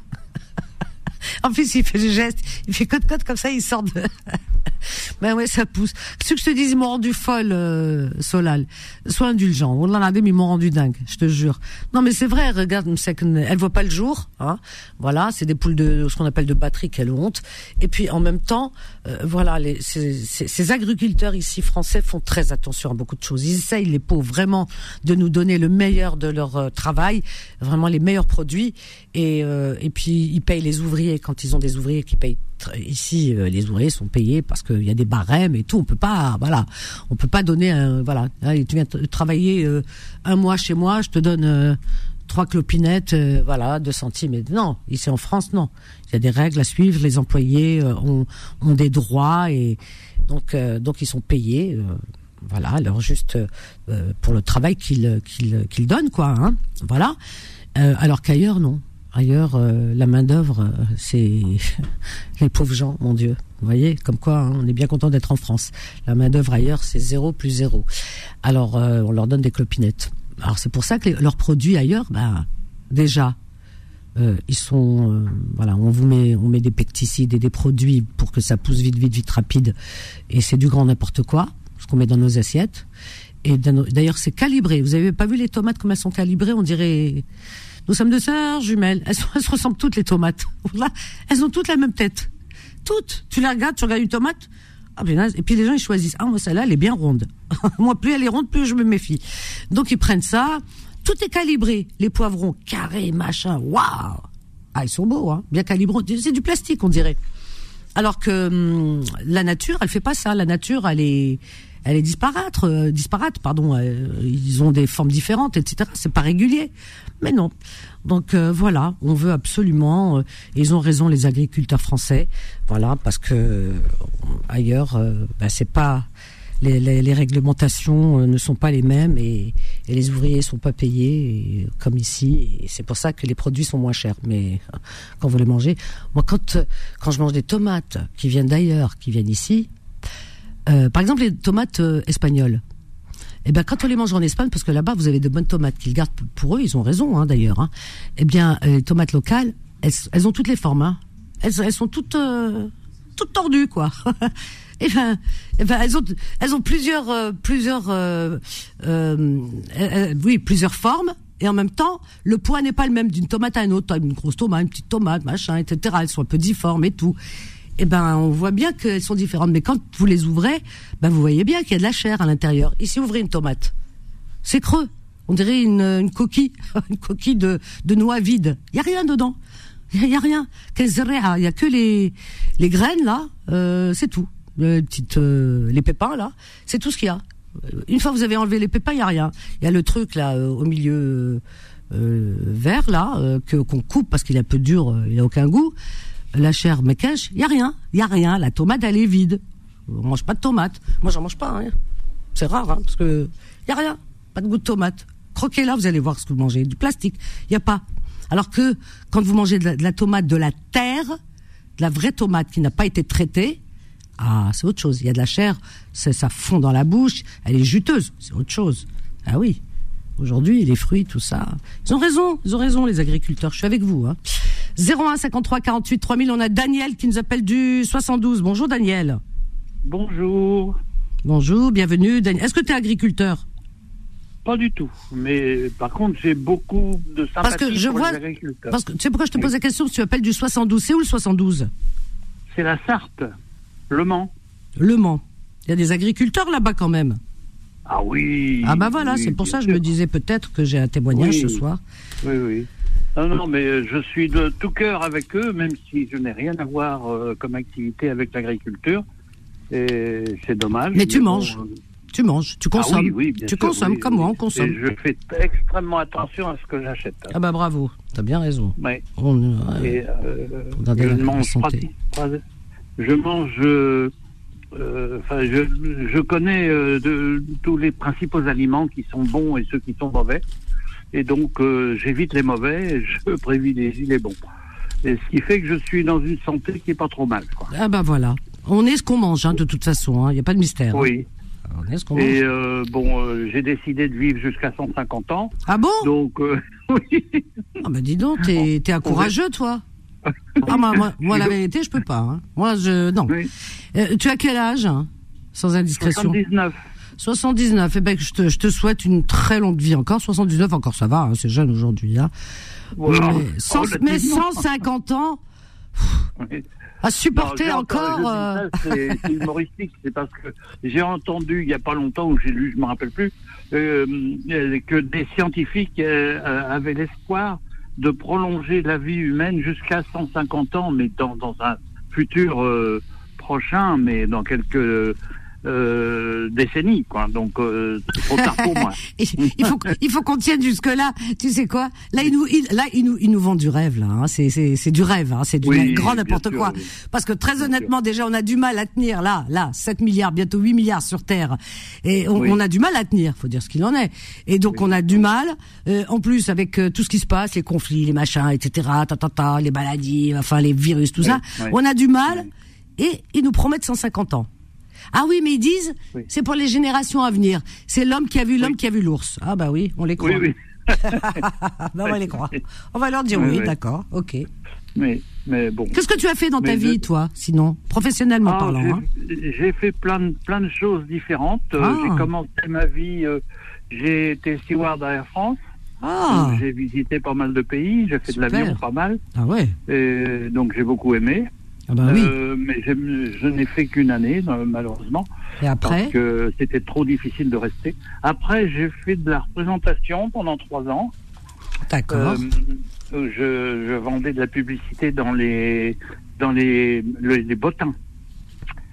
(laughs) En plus, il fait le geste, il fait code code comme ça, il sort de. (laughs) ben ouais, ça pousse. Ce que je te dis, ils m'ont rendu folle, euh, Solal. Sois indulgent. On l'a ils m'ont rendu dingue, je te jure. Non, mais c'est vrai, regarde, elle voit pas le jour, hein. Voilà, c'est des poules de, ce qu'on appelle de batterie qu'elle honte. Et puis, en même temps, euh, voilà, ces, agriculteurs ici français font très attention à beaucoup de choses. Ils essayent, les pauvres, vraiment, de nous donner le meilleur de leur euh, travail, vraiment les meilleurs produits. Et puis, ils payent les ouvriers quand ils ont des ouvriers qui payent ici euh, les ouvriers sont payés parce qu'il y a des barèmes et tout. On peut pas voilà. On peut pas donner un voilà. Tu viens travailler euh, un mois chez moi je te donne euh, trois clopinettes voilà deux centimes non. Ici en France non. Il y a des règles à suivre. Les employés ont, ont des droits et donc donc ils sont payés voilà. Alors juste pour le travail qu'ils qu'ils qu'ils donnent quoi hein, voilà. Alors qu'ailleurs non Ailleurs, euh, la main d'œuvre, euh, c'est (laughs) les pauvres gens, mon Dieu. Vous voyez, comme quoi, hein, on est bien content d'être en France. La main d'œuvre ailleurs, c'est zéro plus zéro. Alors, euh, on leur donne des clopinettes. Alors, c'est pour ça que leurs produits ailleurs, ben, déjà, ils sont, voilà, on vous met, on met des pesticides et des produits pour que ça pousse vite, vite, vite, rapide. Et c'est du grand n'importe quoi, ce qu'on met dans nos assiettes. Et d'ailleurs, c'est calibré. Vous avez pas vu les tomates comme elles sont calibrées? On dirait nous sommes deux sœurs jumelles. Elles, (laughs) se ressemblent toutes les tomates. elles ont toutes la même tête. Toutes. Tu les regardes, tu regardes une tomate. Ah, et puis les gens ils choisissent. Ah moi celle-là elle est bien ronde. (laughs) moi plus elle est ronde plus je me méfie. Donc ils prennent ça. Tout est calibré. Les poivrons carrés machin. Waouh. Ah ils sont beaux hein. Bien calibrés. C'est du plastique on dirait. Alors que hum, la nature elle fait pas ça. La nature elle est elle est disparate, euh, disparate, pardon. Euh, ils ont des formes différentes, etc. C'est pas régulier, mais non. Donc euh, voilà, on veut absolument. ils ont raison, les agriculteurs français. Voilà, parce que ailleurs, bah, c'est pas les, les, les, réglementations ne sont pas les mêmes et, et les ouvriers sont pas payés comme ici. C'est pour ça que les produits sont moins chers. Mais (laughs) quand vous les mangez, moi quand quand je mange des tomates qui viennent d'ailleurs, qui viennent ici, euh, par exemple, les tomates euh, espagnoles. Eh bien, quand on les mange en Espagne, parce que là-bas, vous avez de bonnes tomates qu'ils gardent pour eux, ils ont raison, hein, d'ailleurs. Hein. Eh bien, euh, les tomates locales, elles, ont toutes les formes. Hein. Elles, sont toutes, toutes tordues, quoi. (laughs) eh ben, eh ben, elles ont, elles ont plusieurs, plusieurs, oui, plusieurs formes. Et en même temps, le poids n'est pas le même d'une tomate à une autre. Une grosse tomate, une petite tomate, machin, etc. Elles sont un peu difformes et tout eh ben, on voit bien qu'elles sont différentes. Mais quand vous les ouvrez, ben, vous voyez bien qu'il y a de la chair à l'intérieur. Ici, ouvrez une tomate. C'est creux. On dirait une, coquille, (laughs) une coquille de, noix vide. Il y a rien dedans. Il y, a rien. Il y a que les, graines là. Euh, c'est tout. Les euh, les pépins là. C'est tout ce qu'il y a. Une fois que vous avez enlevé les pépins, il y a rien. Il y a le truc là euh, au milieu vert là que qu'on coupe parce qu'il est un peu dur, il n'a aucun goût la chair cache, il y a rien, il y a rien. La tomate elle est vide. On mange pas de tomate. Moi j'en mange pas. Hein. C'est rare hein, parce que il y a rien, pas de goût de tomate. Croquez là, vous allez voir ce que vous mangez. Du plastique, il y a pas. Alors que quand vous mangez de la, tomate de la terre, de la vraie tomate qui n'a pas été traitée, Ah, c'est autre chose. Il y a de la chair, ça fond dans la bouche, elle est juteuse, c'est autre chose. Ah oui. Aujourd'hui, les fruits, tout ça. Ils ont raison, ils ont raison, les agriculteurs. Je suis avec vous. Hein. 01 53 48 3000, on a Daniel qui nous appelle du 72. Bonjour Daniel. Bonjour. Bonjour, bienvenue. Daniel. Est-ce que tu es agriculteur? Pas du tout. Mais par contre, j'ai beaucoup de sympathie parce que je pour vois, les agriculteurs. Parce que, tu sais pourquoi je te pose la question? Tu appelles du 72. C'est où le 72 C'est la Sarthe, Le Mans. Le Mans. Il y a des agriculteurs là-bas quand même. Ah oui. Ah bah voilà, oui, c'est pour ça que je me disais peut-être que j'ai un témoignage Oui. ce soir. Oui, oui. Non, non, mais euh, je suis de tout cœur avec eux, même si je n'ai rien à voir euh, comme activité avec l'agriculture. Et c'est dommage. Mais tu bon, manges. euh, Tu manges, tu ah consommes. oui, oui, bien tu sûr, consommes oui, comme moi, on consomme. Et je fais extrêmement attention à ce que j'achète. Ah bah bravo, t'as bien raison. Ouais. On, euh, Et Regardez je la- la mange santé. pratique- Je mange. euh, euh, Enfin, je, je connais euh, de, tous les principaux aliments qui sont bons et ceux qui sont mauvais. Et donc, euh, j'évite les mauvais et (laughs) je privilégie les bons. Et ce qui fait que je suis dans une santé qui est pas trop mal. Quoi. Ah bah voilà. On est ce qu'on mange, hein, de toute façon. Il n'y a pas de mystère. hein. Oui. On est ce qu'on Et mange. euh, bon, euh, j'ai décidé de vivre jusqu'à 150 ans. Ah bon? Donc, euh, (laughs) oui. Ah bah dis donc, t'es t'es un courageux, toi. Ah bah, moi, moi, la vérité, je peux pas. hein. Moi, je non. oui. Euh, tu as quel âge hein, Sans indiscrétion? 79. 79. Eh ben, je te, je te souhaite une très longue vie encore. 79 encore, ça va. hein, c'est jeune aujourd'hui. Hein. Voilà. Mais, cent- mais Relativement. 150 ans à supporter Non, encore. euh, C'est humoristique, c'est parce que j'ai entendu il n'y a pas longtemps, ou j'ai lu, je ne me rappelle plus, euh, que des scientifiques euh, avaient l'espoir de prolonger la vie humaine jusqu'à 150 ans, mais dans, dans un futur prochain, mais dans quelques euh, décennies, quoi. Donc, euh, trop tard pour moi. (laughs) Il faut il faut qu'on tienne jusque là. Tu sais quoi? Là ils nous il- là ils nous ils nous vendent du rêve là. Hein. C'est c'est c'est du rêve. Hein. C'est du Oui, grand n'importe quoi. oui. Parce que très Bien honnêtement déjà on a du mal à tenir là là 7 milliards bientôt 8 milliards sur terre et on, Oui. on a du mal à tenir. Faut dire ce qu'il en est. Et donc on a du mal. euh, en plus avec euh, tout ce qui se passe, les conflits, les machins, etc. Ta, ta, ta, les maladies, enfin les virus, tout ça. On a du mal et ils nous promettent 150 ans. Ah oui, mais ils disent, Oui. c'est pour les générations à venir. C'est l'homme qui a vu l'homme qui a vu l'ours. Ah bah oui, on les croit. Oui, oui. (laughs) Ah, on va les croire. On va leur dire Oui, d'accord, ok. Mais, mais bon. Qu'est-ce que tu as fait dans ta vie, je- toi, sinon, professionnellement Ah, parlant j'ai- hein J'ai fait plein de, plein de choses différentes. Euh, Ah. J'ai commencé ma vie, euh, j'ai été steward à Air France. Ah, J'ai visité pas mal de pays, j'ai fait Super. de l'avion pas mal, ah ouais. et donc j'ai beaucoup aimé. Ah bah oui. Euh, mais je n'ai fait qu'une année, euh, malheureusement, Et après parce que c'était trop difficile de rester. Après, j'ai fait de la représentation pendant trois ans. D'accord. Euh, je, je vendais de la publicité dans les dans les, le- les bottins.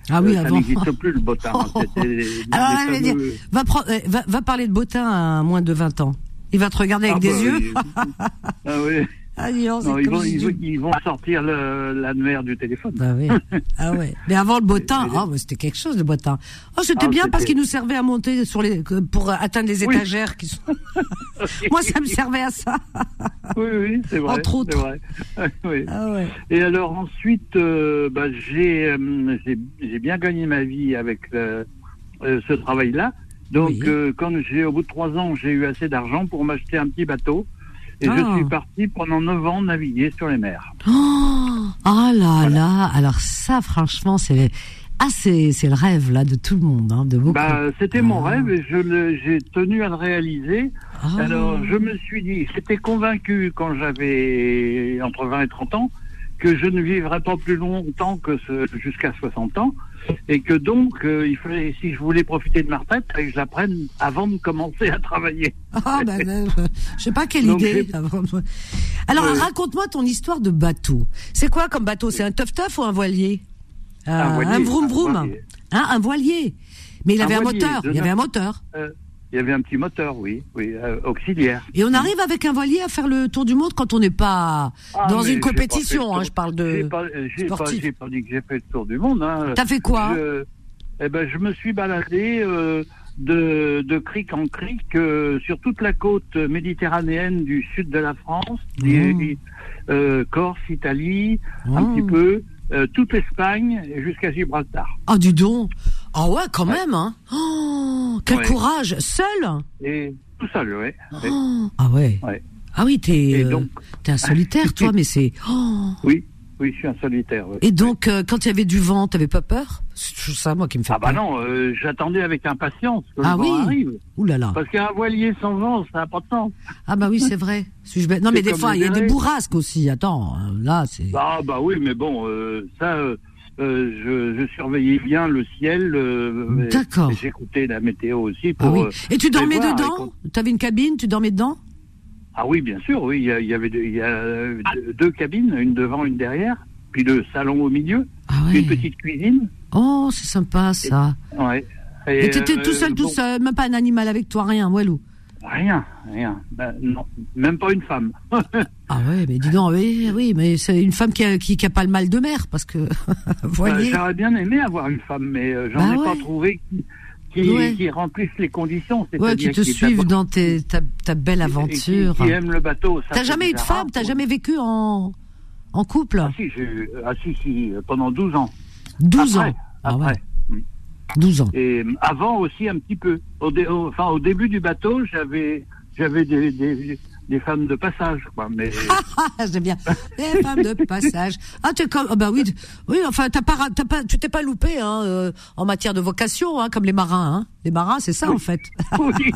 ah oui, Euh, ça avant. n'existe plus le bottin. (laughs) les- Alors, les dire, fameux- va, euh, va, va parler de Botin à moins de 20 ans. Il va te regarder avec Ah des bah yeux. (laughs) ah oui. Ah, Non, ils, vont, ils, ils sortir l'annuaire du téléphone. Bah oui. (laughs) Ah ouais. Mais avant le botin, Mais- ah c'était quelque chose le botin. Oh c'était Ah, bien parce qu'il nous servait à monter sur les pour atteindre les Oui. étagères qui sont. (laughs) Moi ça me servait à ça. Oui, oui, c'est vrai. Entre autres. c'est vrai. (laughs) oui. Ah ouais. Et alors ensuite, euh, bah, j'ai euh, j'ai bien gagné ma vie avec euh, ce travail-là. Donc, Oui. quand j'ai au bout de trois ans, j'ai eu assez d'argent pour m'acheter un petit bateau. Et Ah. je suis parti pendant neuf ans naviguer sur les mers. Oh, ah là là. Alors ça franchement c'est ah c'est le rêve là de tout le monde hein, de beaucoup. Bah, c'était mon Ah. rêve et je j'ai tenu à le réaliser. Ah. Alors, je me suis dit, j'étais convaincu quand j'avais entre 20 et 30 ans que je ne vivrais pas plus longtemps que jusqu'à 60 ans et que donc euh, il fallait, si je voulais profiter de ma retraite, il fallait que je la prenne avant de commencer à travailler. Ah, bah, bah, je sais pas quelle Donc, idée. Alors, raconte-moi ton histoire de bateau. C'est quoi comme bateau? C'est un tough-tough ou un voilier? Euh, Un voilier, Un vroom un vroom. voilier. Hein, un voilier. Mais il Un avait un, moteur. Il y avait un moteur. Il y avait un petit moteur, oui, oui, euh, auxiliaire. Et on arrive avec un voilier à faire le tour du monde quand on n'est pas Ah, dans une compétition. hein, je parle de. pas, j'ai pas, pas dit que j'ai fait le tour du monde. Hein. T'as fait quoi? Je, eh ben, je me suis baladé euh, de, de crique en crique euh, sur toute la côte méditerranéenne du sud de la France, et- et, euh, Corse, Italie, un Oh. petit peu, euh, toute l'Espagne jusqu'à Gibraltar. Ah, du don. Ah ouais, quand même, hein. Oh, quel Ouais. courage. Seul Et tout seul, ouais. Oh, Ah ouais. Ah oui, t'es euh, t'es un solitaire, toi, mais c'est. Oh. Oui, oui, je suis un solitaire. ouais. Et donc, euh, quand il y avait du vent, t'avais pas peur? C'est toujours ça, moi, qui me fait Ah bah peur. non, euh, j'attendais avec impatience que Ah le oui. vent arrive. Ouh là là. Parce qu'un voilier sans vent, ça n'a pas de sens. Ah bah oui, c'est vrai. (laughs) Non, mais C'est des fois, il y a des bourrasques aussi. Attends, hein, là, c'est. Ah bah oui, mais bon, euh, ça, euh, je, je surveillais bien le ciel. euh, et- D'accord. et J'écoutais la météo aussi Ah pour. oui. euh, Et tu dormais dedans et T'avais une cabine, tu dormais dedans Ah oui, bien sûr, oui. Il y, avait deux, il y a euh, deux- cabines, une devant, une derrière, puis le salon au milieu, Ah puis ouais. une petite cuisine. Oh, c'est sympa ça. Ouais. Et t'étais euh, tout seul, tout bon, seul, même pas un animal avec toi, rien, Walou. Rien, rien. Ben, non, même pas une femme. (laughs) Ah ouais, mais dis donc, oui, oui, mais c'est une femme qui a, qui, qui a pas le mal de mer, parce que, (laughs) Euh, voyez. J'aurais bien aimé avoir une femme, mais euh, j'en Bah ai ouais. pas trouvé qui, qui, Ouais. qui remplissent les conditions. Ouais, qui te suivent dans tes, ta, ta belle aventure. Qui, aiment le bateau. T'as jamais eu de femme, t'as quoi. jamais vécu en, en couple? Ah si, j'ai eu- ah si, si, euh, pendant 12 ans. 12 Après, ans? Ah ouais. 12 ans. Et avant aussi un petit peu. Au, dé- au- enfin, au début du bateau, j'avais j'avais des, des, des femmes de passage, quoi. Mais (laughs) Ah, j'aime bien. Les femmes de passage. Ah, tu es comme, ah bah oui, oui, enfin, t'as pas, t'as pas, tu t'es pas loupé, hein, euh, en matière de vocation, hein, comme les marins, hein. Les marins, c'est ça, en fait. oui.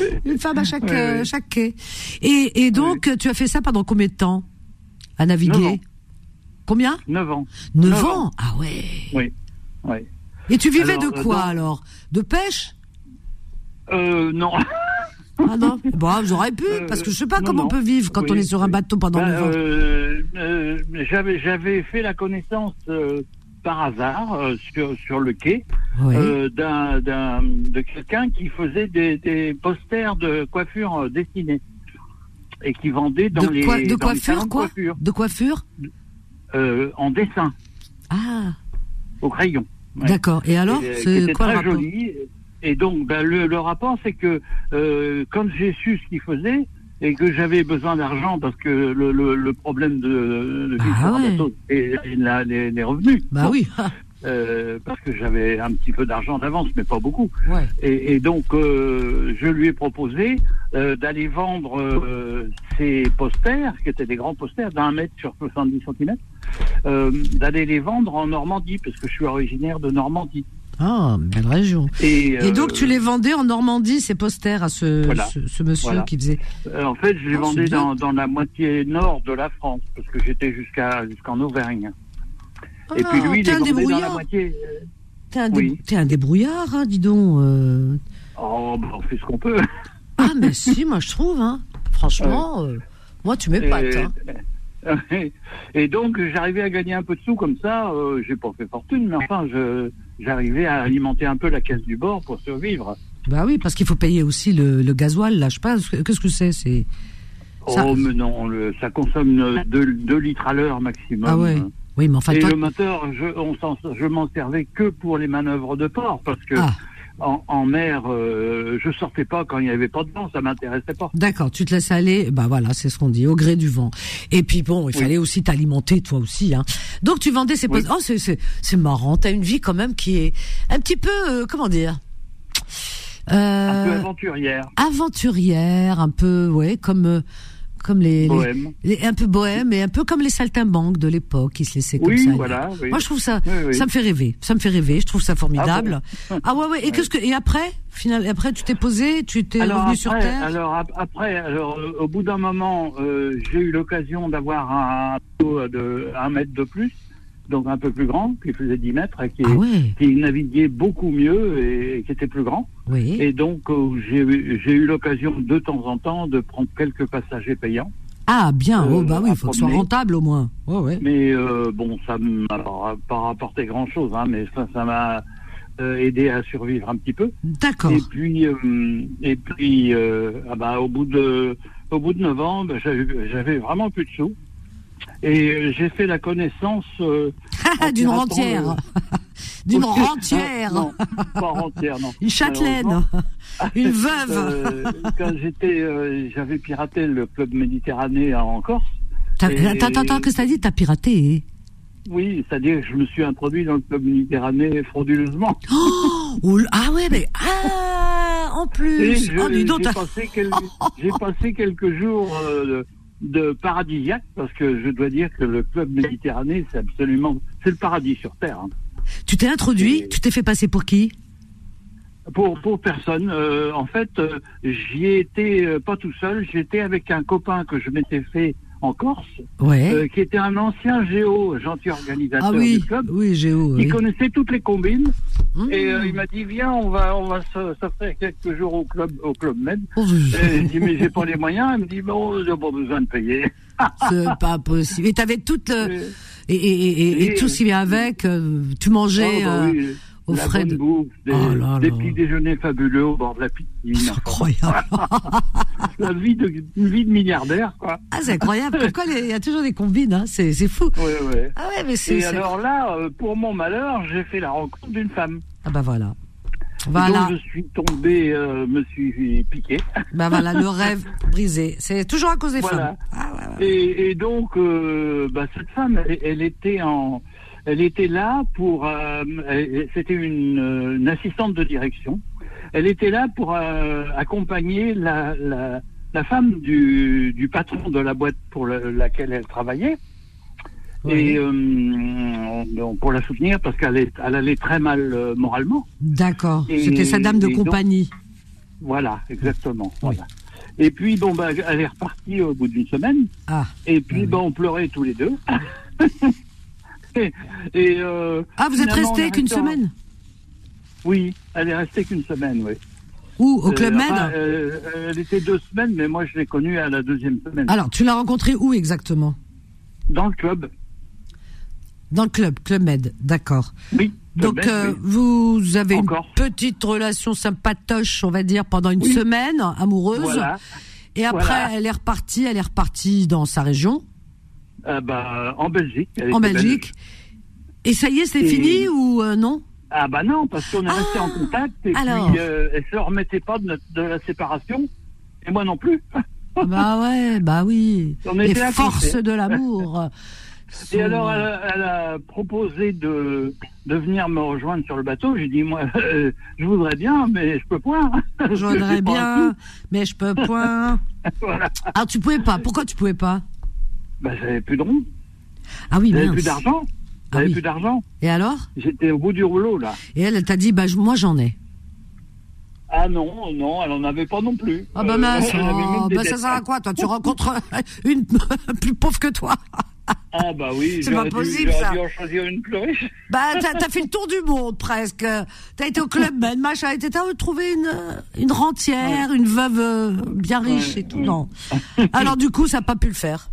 (laughs) Une femme à chaque, euh, chaque quai. Et, et donc, tu as fait ça pendant combien de temps? À naviguer? Combien? 9 ans. 9 Neuf ans? ans. Ah ouais. Oui. Oui. Et tu vivais Alors, de euh, quoi, alors? De pêche? Euh, non. Ah non? Bon, j'aurais pu, Euh, parce que je sais pas non, comment on peut vivre quand Oui, on est sur un bateau pendant Ben, 9 ans. euh, euh, j'avais j'avais fait la connaissance euh, par hasard euh, sur sur le quai euh, d'un d'un de quelqu'un qui faisait des, des posters de coiffure euh, dessinés et qui vendait dans de les quoi, de dans les coiffure, de quoi? coiffure, De coiffure? euh, en dessin Ah, au crayon. Ouais. d'accord. Et alors, euh, c'est quoi le très rapport? joli. Et donc, ben, le, le rapport, c'est que euh, quand j'ai su ce qu'il faisait et que j'avais besoin d'argent parce que le, le, le problème de, de Ah ouais. bateau, et, et la- les, les revenus. Bah Bon, oui. (laughs) euh, parce que j'avais un petit peu d'argent d'avance, mais pas beaucoup. ouais. Et, et donc, euh, je lui ai proposé euh, d'aller vendre ces posters, qui étaient des grands posters d'un mètre sur 70 cm, d'aller les vendre en Normandie, parce que je suis originaire de Normandie. Ah, belle région. Et, Et donc, tu les vendais en Normandie, ces posters, à ce, Voilà. ce, ce monsieur Voilà. qui faisait. En fait, je les Oh, vendais dans, dans la moitié nord de la France, parce que j'étais jusqu'à jusqu'en Auvergne. Et puis lui, il t'es un vendait dans la débrouillard. moitié. T'es un, Oui. dé- un débrouillard, hein, dis donc. euh. Oh, bah, on fait ce qu'on peut. Ah, mais (laughs) si, moi, je trouve, hein. Franchement, euh, moi, tu m'épates, Et, hein. (laughs) et donc, j'arrivais à gagner un peu de sous comme ça. Euh, J'ai pas fait fortune, mais enfin, j'arrivais à alimenter un peu la caisse du bord pour survivre. Bah oui, parce qu'il faut payer aussi le, le gasoil, là. Je sais pas, qu'est-ce que c'est C'est. Ça- Oh, mais non, le, ça consomme 2 litres à l'heure maximum. Ah ouais. Oui, mais enfin, Et toi. le moteur, je, m'en servais que pour les manœuvres de port, parce que Ah, en, en mer, euh, je sortais pas quand il n'y avait pas de vent, ça m'intéressait pas. d'accord, tu te laisses aller. Bah voilà, c'est ce qu'on dit, au gré du vent. Et puis bon, il Oui. fallait aussi t'alimenter, toi aussi, hein. Donc, tu vendais ces Oui. Oh, c'est, c'est, c'est marrant. T'as une vie quand même qui est un petit peu, euh, comment dire Un peu euh, aventurière, aventurière, un peu, ouais, comme euh, comme les, bohème. les- un peu bohème et un peu comme les saltimbanques de l'époque qui se laissaient comme ça. voilà. Oui. Moi, je trouve ça, Oui, ça me fait rêver. Ça me fait rêver. Je trouve ça formidable. Ah Ah, ouais, ouais. Et qu'est-ce que, et après, final, après, tu t'es posé, tu t'es alors revenu après, sur terre. alors ap- après, alors euh, au bout d'un moment, euh, j'ai eu l'occasion d'avoir un bateau de un mètre de plus, donc un peu plus grand, qui faisait 10 mètres, et qui, Ah ouais, qui naviguait beaucoup mieux et, qui était plus grand. oui. Et donc euh, j'ai eu- l'occasion de temps en temps de prendre quelques passagers payants. Ah, bien. euh, oh, bah oui, il faut que ce soit rentable au moins. Ouais. Mais euh, bon, ça m'a pas rapporté grand-chose, hein, mais ça, m'a euh, aidé à survivre un petit peu. D'accord. Et puis, euh, et puis, euh, ah bah, au bout de, au bout de ans, bah, j'avais vraiment plus de sous. Et euh, j'ai fait la connaissance euh, en D'une rentière. (laughs) D'une rentière. Non, pas rentière, non. Une châtelaine. Une veuve. euh, quand j'étais, j'avais piraté le club Méditerranée en Corse. Attends, attends, que t'as dit? T'as piraté Oui, c'est-à-dire que je me suis introduit dans le club Méditerranée frauduleusement. (gasps) Oh, ah ouais, mais ah, en plus. oh, j'ai passé, quel- passé quelques jours euh, de paradisiaque parce que je dois dire que le club Méditerranée, c'est absolument, c'est le paradis sur terre. hein. tu t'es introduit, Et- tu t'es fait passer pour qui? Pour, pour personne. Euh, en fait, euh, j'y ai été euh, pas tout seul, j'étais avec un copain que je m'étais fait en Corse, Ouais. euh, qui était un ancien géo, gentil organisateur ah oui, du club, oui, Géo. Oui. connaissait toutes les combines. Mmh. Et euh, il m'a dit, viens, on va, on va faire quelques jours au club, au club Med. Oh, Et je dis, mais j'ai pas les moyens. Il me dit, bon, j'ai pas besoin de payer. (laughs) C'est pas possible. Et t'avais toute le, Et- et, tout ce qui vient avec. euh, tu mangeais. Oh, bah euh, oui, au la frais bonne de- bouffe, des, Oh là des là. petits déjeuners fabuleux au bord de la piscine. c'est incroyable. (laughs) la vie de, une vie de milliardaire, quoi. Ah, c'est incroyable. Pourquoi il y a toujours des combines, hein? C'est, c'est fou. Ouais, ouais. Ah ouais, mais c'est. Et alors là, euh, pour mon malheur, j'ai fait la rencontre d'une femme. Ah bah voilà. Voilà. Donc je suis tombé, euh, me suis piqué. Bah voilà, le rêve brisé. C'est toujours à cause des Voilà. femmes. Ah ouais, ouais. Et, et donc, euh, bah, cette femme, elle, elle était en, elle était là pour, euh, elle- c'était une, euh, une assistante de direction. Elle était là pour euh, accompagner la, la, la femme du, du patron de la boîte pour le- laquelle elle travaillait. Et euh, pour la soutenir parce qu'elle elle allait très mal euh, moralement. D'accord. C'était sa dame de donc- compagnie. Voilà, exactement. Voilà. Et puis bon bah elle est repartie au bout d'une semaine. Ah. Et puis Ouais. bah on pleurait tous les deux. (laughs) (laughs) et euh, Ah, vous êtes resté qu'une semaine Oui, elle est restée qu'une semaine, oui. Où Au Club Euh, Med enfin, euh, Elle était deux semaines, mais moi je l'ai connue à la deuxième semaine. Alors, tu l'as rencontré où exactement? Dans le club. Dans le club, Club Med, d'accord. Oui. Club Donc, Med, euh, oui. vous avez Encore. une petite relation sympatoche, on va dire, pendant une Oui. semaine, amoureuse. Voilà. Et après, Voilà. elle est repartie, elle est repartie dans sa région, Ah, bah, en Belgique. en Belgique. Et ça y est, c'est Et- fini ou euh, non Ah bah non, parce qu'on est Ah, resté en contact et alors. puis euh, elle se remettait pas de, notre- de la séparation. Et moi non plus. Bah ouais, bah oui. (laughs) On Les forces de l'amour. (laughs) Et alors, elle, a- elle a proposé de, de venir me rejoindre sur le bateau. J'ai dit, moi, (laughs) euh, je voudrais bien, mais je peux point. Je voudrais bien, mais je peux point. voilà. Ah, tu pouvais pas. Pourquoi tu pouvais pas? Bah, j'avais plus de rond. Ah oui, J'avais mince. plus d'argent. Ah J'avais oui. plus d'argent. Et alors? J'étais au bout du rouleau, là. Et elle, elle t'a dit, bah je- moi j'en ai. Ah non, non, elle en avait pas non plus. Ah bah Euh, mince, elle avait même oh, des bah ça dettes. sert à quoi toi? Tu rencontres (laughs) une (laughs) plus pauvre que toi Ah bah oui, C'est j'aurais pas dû- possible, j'aurais ça. dû en choisir une plus riche. (laughs) Bah t'as as fait le tour du monde presque. T'as été au club Med, machin, et t'as trouvé une une rentière, une veuve euh, bien riche et tout. Non. Alors du coup, ça n'a pas pu le faire.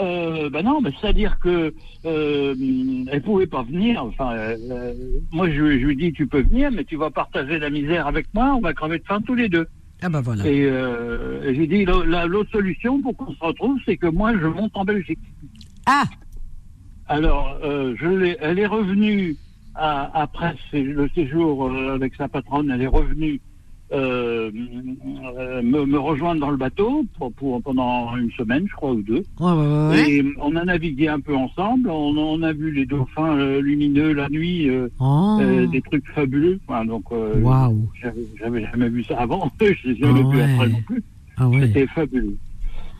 Euh, bah non, mais c'est-à-dire que euh, elle pouvait pas venir. Enfin, euh, euh, moi je, je lui dis tu peux venir, mais tu vas partager la misère avec moi. On va crever de faim tous les deux. Ah bah voilà. Et euh, j'ai dit la- la- l'autre solution pour qu'on se retrouve, c'est que moi je monte en Belgique. Ah Alors, je elle est revenue à- après le séjour avec sa patronne. Elle est revenue euh, me, me rejoindre dans le bateau pour, pour- pendant une semaine, je crois, ou deux. ouais ouais ouais. Et on a navigué un peu ensemble. On, on a vu les dauphins euh, lumineux la nuit, euh, Oh. euh, des trucs fabuleux. Enfin, donc, euh, Waouh. j'avais, jamais vu ça avant. (laughs) je l'ai jamais Ah vu après non plus. Ah ouais. C'était fabuleux.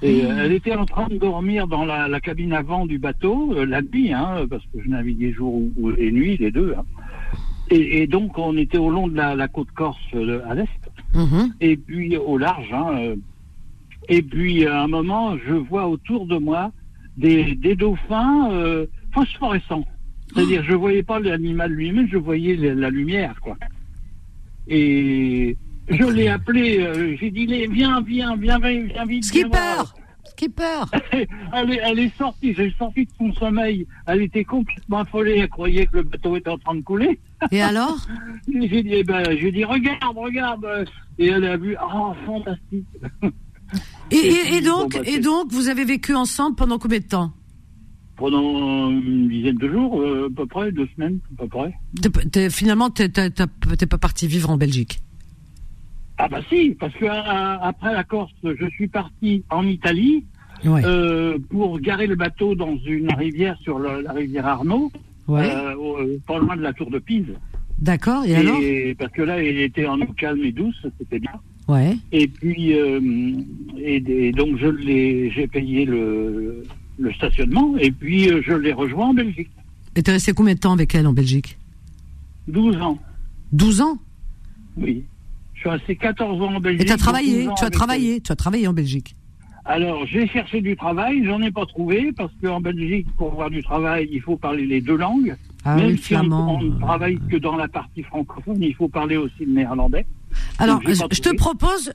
Et elle était en train de dormir dans la, la cabine avant du bateau, la nuit, hein, parce que je naviguais jour ou- ou- et nuit, les deux. hein. Et, et donc, on était au long de la, la côte corse euh, à l'est, Mhm. et puis au large. hein, euh. et puis, à un moment, je vois autour de moi des, des dauphins euh, phosphorescents. C'est-à-dire, je voyais pas l'animal lui-même, je voyais la, la lumière, quoi. Et je l'ai appelé, euh, j'ai dit, viens, viens, viens, viens, viens vite. viens Skipper Skipper (laughs) Elle est, elle est sortie, j'ai sorti de son sommeil. Elle était complètement affolée, elle croyait que le bateau était en train de couler. Et alors (laughs) J'ai dit, eh ben, j'ai dit, regarde, regarde. Et elle a vu, oh, fantastique. et, et, et puis, donc, bon, bah, et donc, vous avez vécu ensemble pendant combien de temps? Pendant une dizaine de jours, euh, à peu près, deux semaines, à peu près. T'es- t'es- Finalement, t'es t'es- t'es- t'es pas parti vivre en Belgique. Ah bah si, parce que euh, après la Corse, je suis parti en Italie Ouais. euh, pour garer le bateau dans une rivière sur le- la rivière Arnaud, Ouais. euh, pas loin de la tour de Pise. D'accord. Et, alors? Parce que là, il était en eau calme et douce, c'était bien. Ouais. Et puis, euh, et, et donc je l'ai, j'ai payé le, le stationnement et puis je l'ai rejoint en Belgique. Et t'es resté combien de temps avec elle en Belgique? 12 ans, 12 ans? oui. Je suis resté 14 ans en Belgique. Et t'as 12 travaillé. Tu as travaillé. Tu as travaillé en Belgique. Alors, j'ai cherché du travail, j'en ai pas trouvé parce qu'en Belgique, pour avoir du travail, il faut parler les deux langues. Ah Même oui, si on, flamand. on ne travaille que dans la partie francophone, il faut parler aussi le néerlandais. Alors, je te propose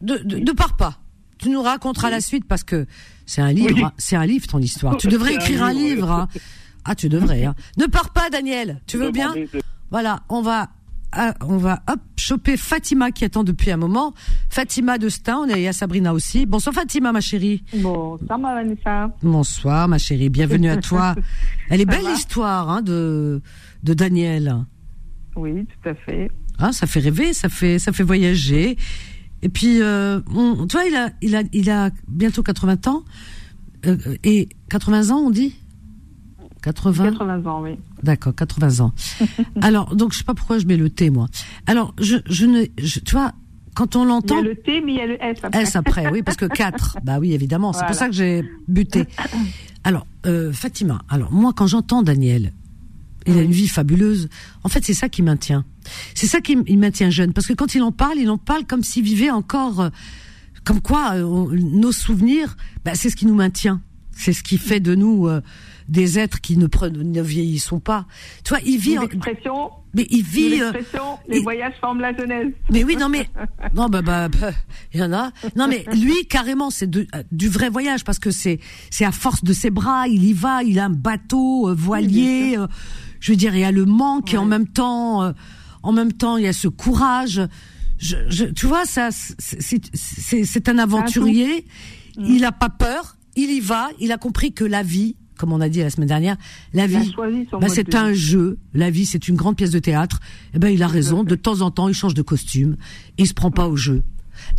de, de, de pars pas. Tu nous raconteras la suite parce que c'est un livre, Oui. hein, c'est un livre ton histoire. Tu (laughs) devrais un écrire un livre, hein. Ah, tu devrais. Hein. Ne pars pas, Daniel. Tu veux bien Voilà, on va, on va hop choper Fatima qui attend depuis un moment. Fatima de Stein, on est il y a Sabrina aussi. Bonsoir Fatima, ma chérie. Bon, ça m'a Vanessa. Bonsoir, ma chérie. Bienvenue à toi. (laughs) Elle est Ça belle l'histoire hein, de de Daniel. Oui, tout à fait. Hein, ça fait rêver, ça fait ça fait voyager. Et puis, euh, on, tu vois, il a il a il a bientôt 80 ans Euh, et 80 ans, on dit? 80. 80 ans, oui. D'accord, 80 ans. (laughs) Alors, donc je sais pas pourquoi je mets le T moi. Alors, je je ne je- tu vois quand on Il y l'entend a le T, mais il y a le S après. S après, oui, parce que (laughs) 4, bah oui, évidemment, c'est pour ça que j'ai buté. Alors, euh, Fatima, alors moi, quand j'entends Daniel, il a une vie fabuleuse, en fait, c'est ça qui maintient. C'est ça qui il maintient jeune, parce que quand il en parle, il en parle comme s'il vivait encore, euh, comme quoi euh, nos souvenirs, bah, c'est ce qui nous maintient. C'est ce qui fait de nous euh, des êtres qui ne, pre- ne vieillissons pas. Tu vois, il vit, en- L'expression, mais il vit. euh, l'expression, les il- voyages forment la jeunesse. mais oui, non, mais (laughs) non, bah, bah, bah, il y en a. Non, mais lui, carrément, c'est euh, du vrai voyage parce que c'est, c'est à force de ses bras, il y va, il a un bateau euh, voilier. euh, je veux dire, il y a le manque et en même temps, euh, en même temps, il y a ce courage. Je, je, tu vois, ça, c'est, c'est, c'est, c'est un aventurier. Il a pas peur. Il y va. Il a compris que la vie, comme on a dit la semaine dernière, la Il vie, bah, c'est de un jeu. La vie, c'est une grande pièce de théâtre. Eh ben, il a raison. De temps en temps, il change de costume. Il se prend pas au jeu.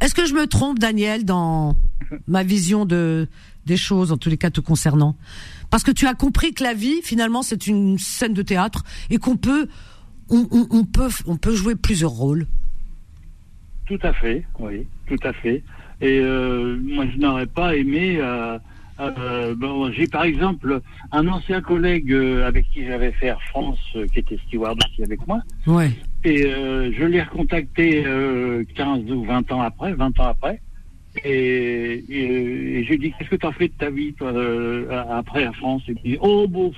Est-ce que je me trompe, Daniel, dans ma vision de des choses, en tous les cas te concernant? Parce que tu as compris que la vie, finalement, c'est une scène de théâtre et qu'on peut, on, on- on peut, on peut jouer plusieurs rôles. Tout à fait, oui, tout à fait. Et euh, moi, je n'aurais pas aimé. euh, euh, bon, J'ai par exemple un ancien collègue euh, avec qui j'avais fait Air France, euh, qui était steward aussi avec moi, Ouais. et euh, je l'ai recontacté euh, 15 ou 20 ans après, 20 ans après. Et, et, et j'ai dit qu'est-ce que tu as fait de ta vie toi euh, après Air France? Et il dit oh bon,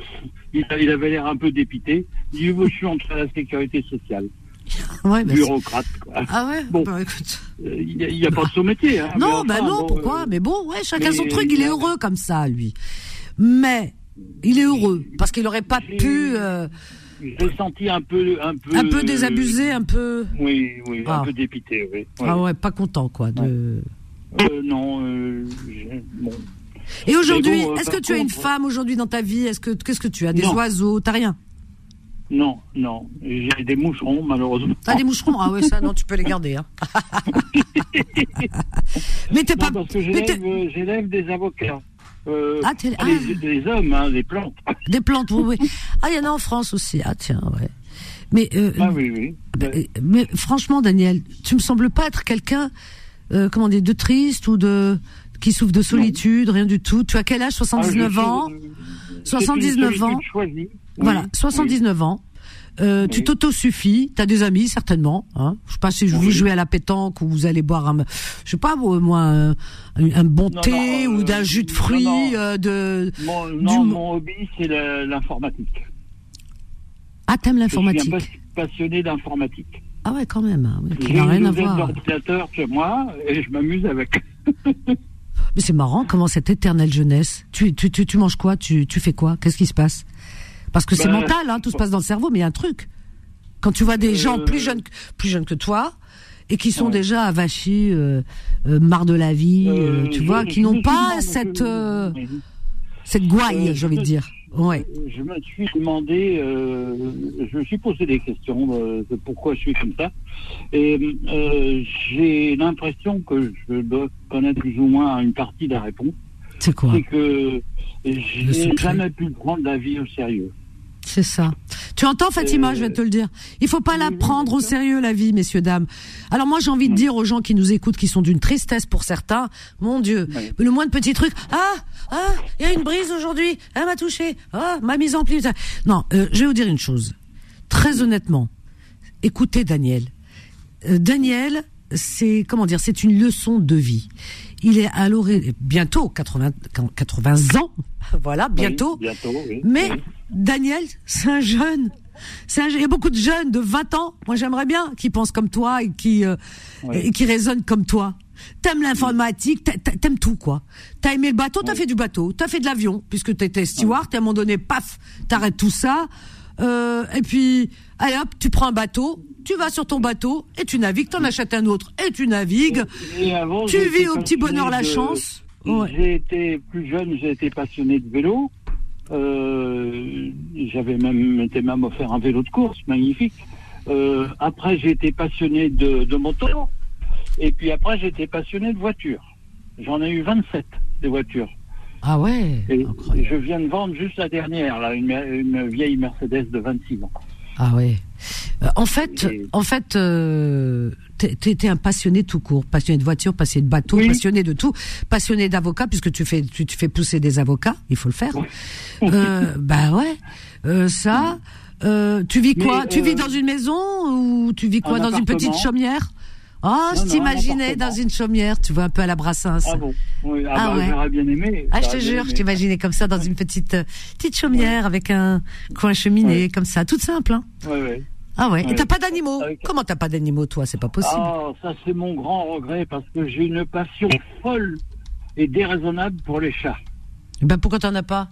il, il avait l'air un peu dépité. Il dit je suis entre la sécurité sociale, Ouais, bah, bureaucrate. Quoi. ah ouais. Bon. Bah, écoute. Euh, Il n'y a, pas de sous-métier. Hein, Non, mais bah enfin, non, bon, pourquoi euh, Mais bon, ouais, chacun son truc. Il est heureux comme ça, lui. Mais il est heureux parce qu'il aurait pas pu, euh, J'ai senti un peu, un peu, un peu désabusé, un peu. Oui, oui, Ah. un peu dépité. Oui. Ah ouais, pas content quoi. De... Euh, non, euh, bon. Et aujourd'hui, bon, est-ce que tu as une femme aujourd'hui dans ta vie? Est-ce que qu'est-ce que tu as? Des Non. oiseaux? T'as rien? Non, non, j'ai des moucherons malheureusement. T'as des moucherons Ah ouais, ça non, tu peux les garder. Hein. (laughs) mais t'es Non, pas. parce que mais t'es- j'élève, euh, j'élève des avocats. Euh, Ah, t'es- pas les- ah. des hommes, hein, des plantes. (laughs) Des plantes, oui, oui. Ah, il y en a en France aussi. Ah tiens, ouais. Mais euh, Ah oui, oui. bah, euh, mais franchement, Daniel, tu me sembles pas être quelqu'un, euh, comment dire, de triste ou de qui souffre de solitude, rien du tout. Tu as quel âge? 79 Ah, ans? suis- c'est 79 une ans? solitude Voilà, Oui, 79 ans. Euh, Tu t'autosuffis, t'as des amis certainement. Hein je sais pas si vous jouez à la pétanque ou vous allez boire un, je sais pas moi, un, un bon Non, thé non, ou euh, d'un jus de fruits, non. euh, de. Mon, Du- mon hobby, c'est l'informatique. Ah t'aimes Je suis un l'informatique passionné d'informatique. Ah ouais quand même, hein, qui J'ai n'a rien à voir. d'ordinateurs chez moi et je m'amuse avec. (laughs) Mais c'est marrant comment cette éternelle jeunesse. Tu tu tu, tu manges quoi? Tu tu fais quoi? Qu'est-ce qui se passe? Parce que c'est Bah, mental, hein, tout se passe dans le cerveau, mais il y a un truc. Quand tu vois des Euh, gens plus jeunes que- plus jeunes que toi et qui sont Ouais. déjà avachis, euh, euh, marre de la vie, tu vois, qui n'ont pas (laughs) cette cette gouaille, j'ai envie de dire. Ouais. Je me suis demandé, je me suis posé des questions de pourquoi je suis comme ça. Et j'ai l'impression que je dois connaître plus ou moins une partie de la réponse. C'est quoi? C'est que Le j'ai secret. jamais pu prendre la vie au sérieux. C'est ça. Tu entends Fatima, Euh, je vais te le dire. Il faut pas la prendre au sérieux la vie, messieurs dames. Alors moi j'ai envie de dire aux gens qui nous écoutent, qui sont d'une tristesse pour certains, mon Dieu, le moindre petit truc, ah ah, il y a une brise aujourd'hui, elle m'a touché, ah ma mise en pli. Non, euh, je vais vous dire une chose, très honnêtement. Écoutez Daniel. Euh, Daniel, c'est comment dire, c'est une leçon de vie. Il est à l'orée bientôt 80 80 ans, (laughs) voilà bientôt. Oui, bientôt, oui. Mais Oui. Daniel, c'est un jeune. C'est un jeune. Il y a beaucoup de jeunes de 20 ans. Moi, j'aimerais bien qui pensent comme toi et qui euh, et qui raisonnent comme toi. T'aimes l'informatique, t'a- t'a- t'aimes tout quoi. T'as aimé le bateau, t'as fait du bateau, t'as fait de l'avion puisque t'étais steward. Et à un moment donné, paf, t'arrêtes tout ça. Euh, et puis, allez hop, tu prends un bateau, tu vas sur ton bateau et tu navigues. T'en achètes un autre et tu navigues. Et avant, Tu vis au petit bonheur la chance. Ouais. J'ai été plus jeune, j'ai été passionné de vélo. Euh, J'avais même été même offert un vélo de course, magnifique. Euh, après, j'ai été passionné de, de moto. Et puis après, j'ai été passionné de voitures. J'en ai eu 27 des voitures. Ah ouais. Et je viens de vendre juste la dernière, là, une, une vieille Mercedes de 26 ans. Ah ouais. Euh, en fait, Et- en fait, euh, t'es- un passionné tout court, passionné de voiture, passionné de bateau, Oui. passionné de tout, passionné d'avocat puisque tu fais, tu, tu fais pousser des avocats, il faut le faire. Euh, bah ouais. Euh, ça. Euh, tu vis quoi? Tu vis dans une maison ou tu vis quoi? un dans une petite chaumière? Non, je t'imaginais dans une chaumière, tu vois un peu à la Brassens. Ah bon oui, ah, Ah bah, ouais. J'aurais bien aimé. Ah, je te jure, je t'imaginais comme ça dans une petite euh, petite chaumière avec un coin cheminée Ouais. comme ça, toute simple. Hein Ouais, ouais. ah ouais. Et t'as pas d'animaux? Avec- Comment t'as pas d'animaux toi? C'est pas possible. Ah, ça c'est mon grand regret parce que j'ai une passion folle et déraisonnable pour les chats. Ben pourquoi t'en as pas?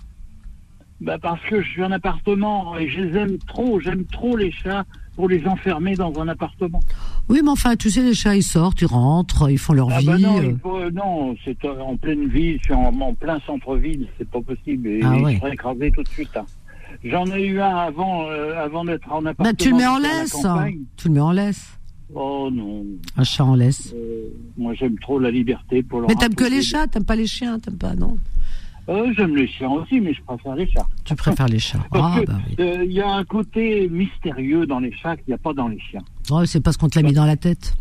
Bah parce que je suis en appartement et je les aime trop, j'aime trop les chats pour les enfermer dans un appartement. Oui, mais enfin, tu sais, les chats, ils sortent, ils rentrent, ils font leur Ah vie. bah non, euh. faut- non, c'est euh, en pleine ville, suis en, en plein centre-ville, c'est pas possible. Et Ah ouais. je serais écrasé tout de suite. hein. J'en ai eu un avant, euh, avant d'être en appartement. Ben, tu le mets en laisse. hein. Tu le mets en laisse. Oh non, Un chat en laisse. euh, moi j'aime trop la liberté pour leur Mais t'aimes que les chats, t'aimes pas les chiens, t'aimes pas, non Euh, j'aime les chiens aussi, mais je préfère les chats. Tu préfères les chats. (laughs) Parce Ah, que, bah oui. euh, il y a un côté mystérieux dans les chats qu'il n'y a pas dans les chiens. Oh, c'est parce qu'on te l'a mis dans la tête.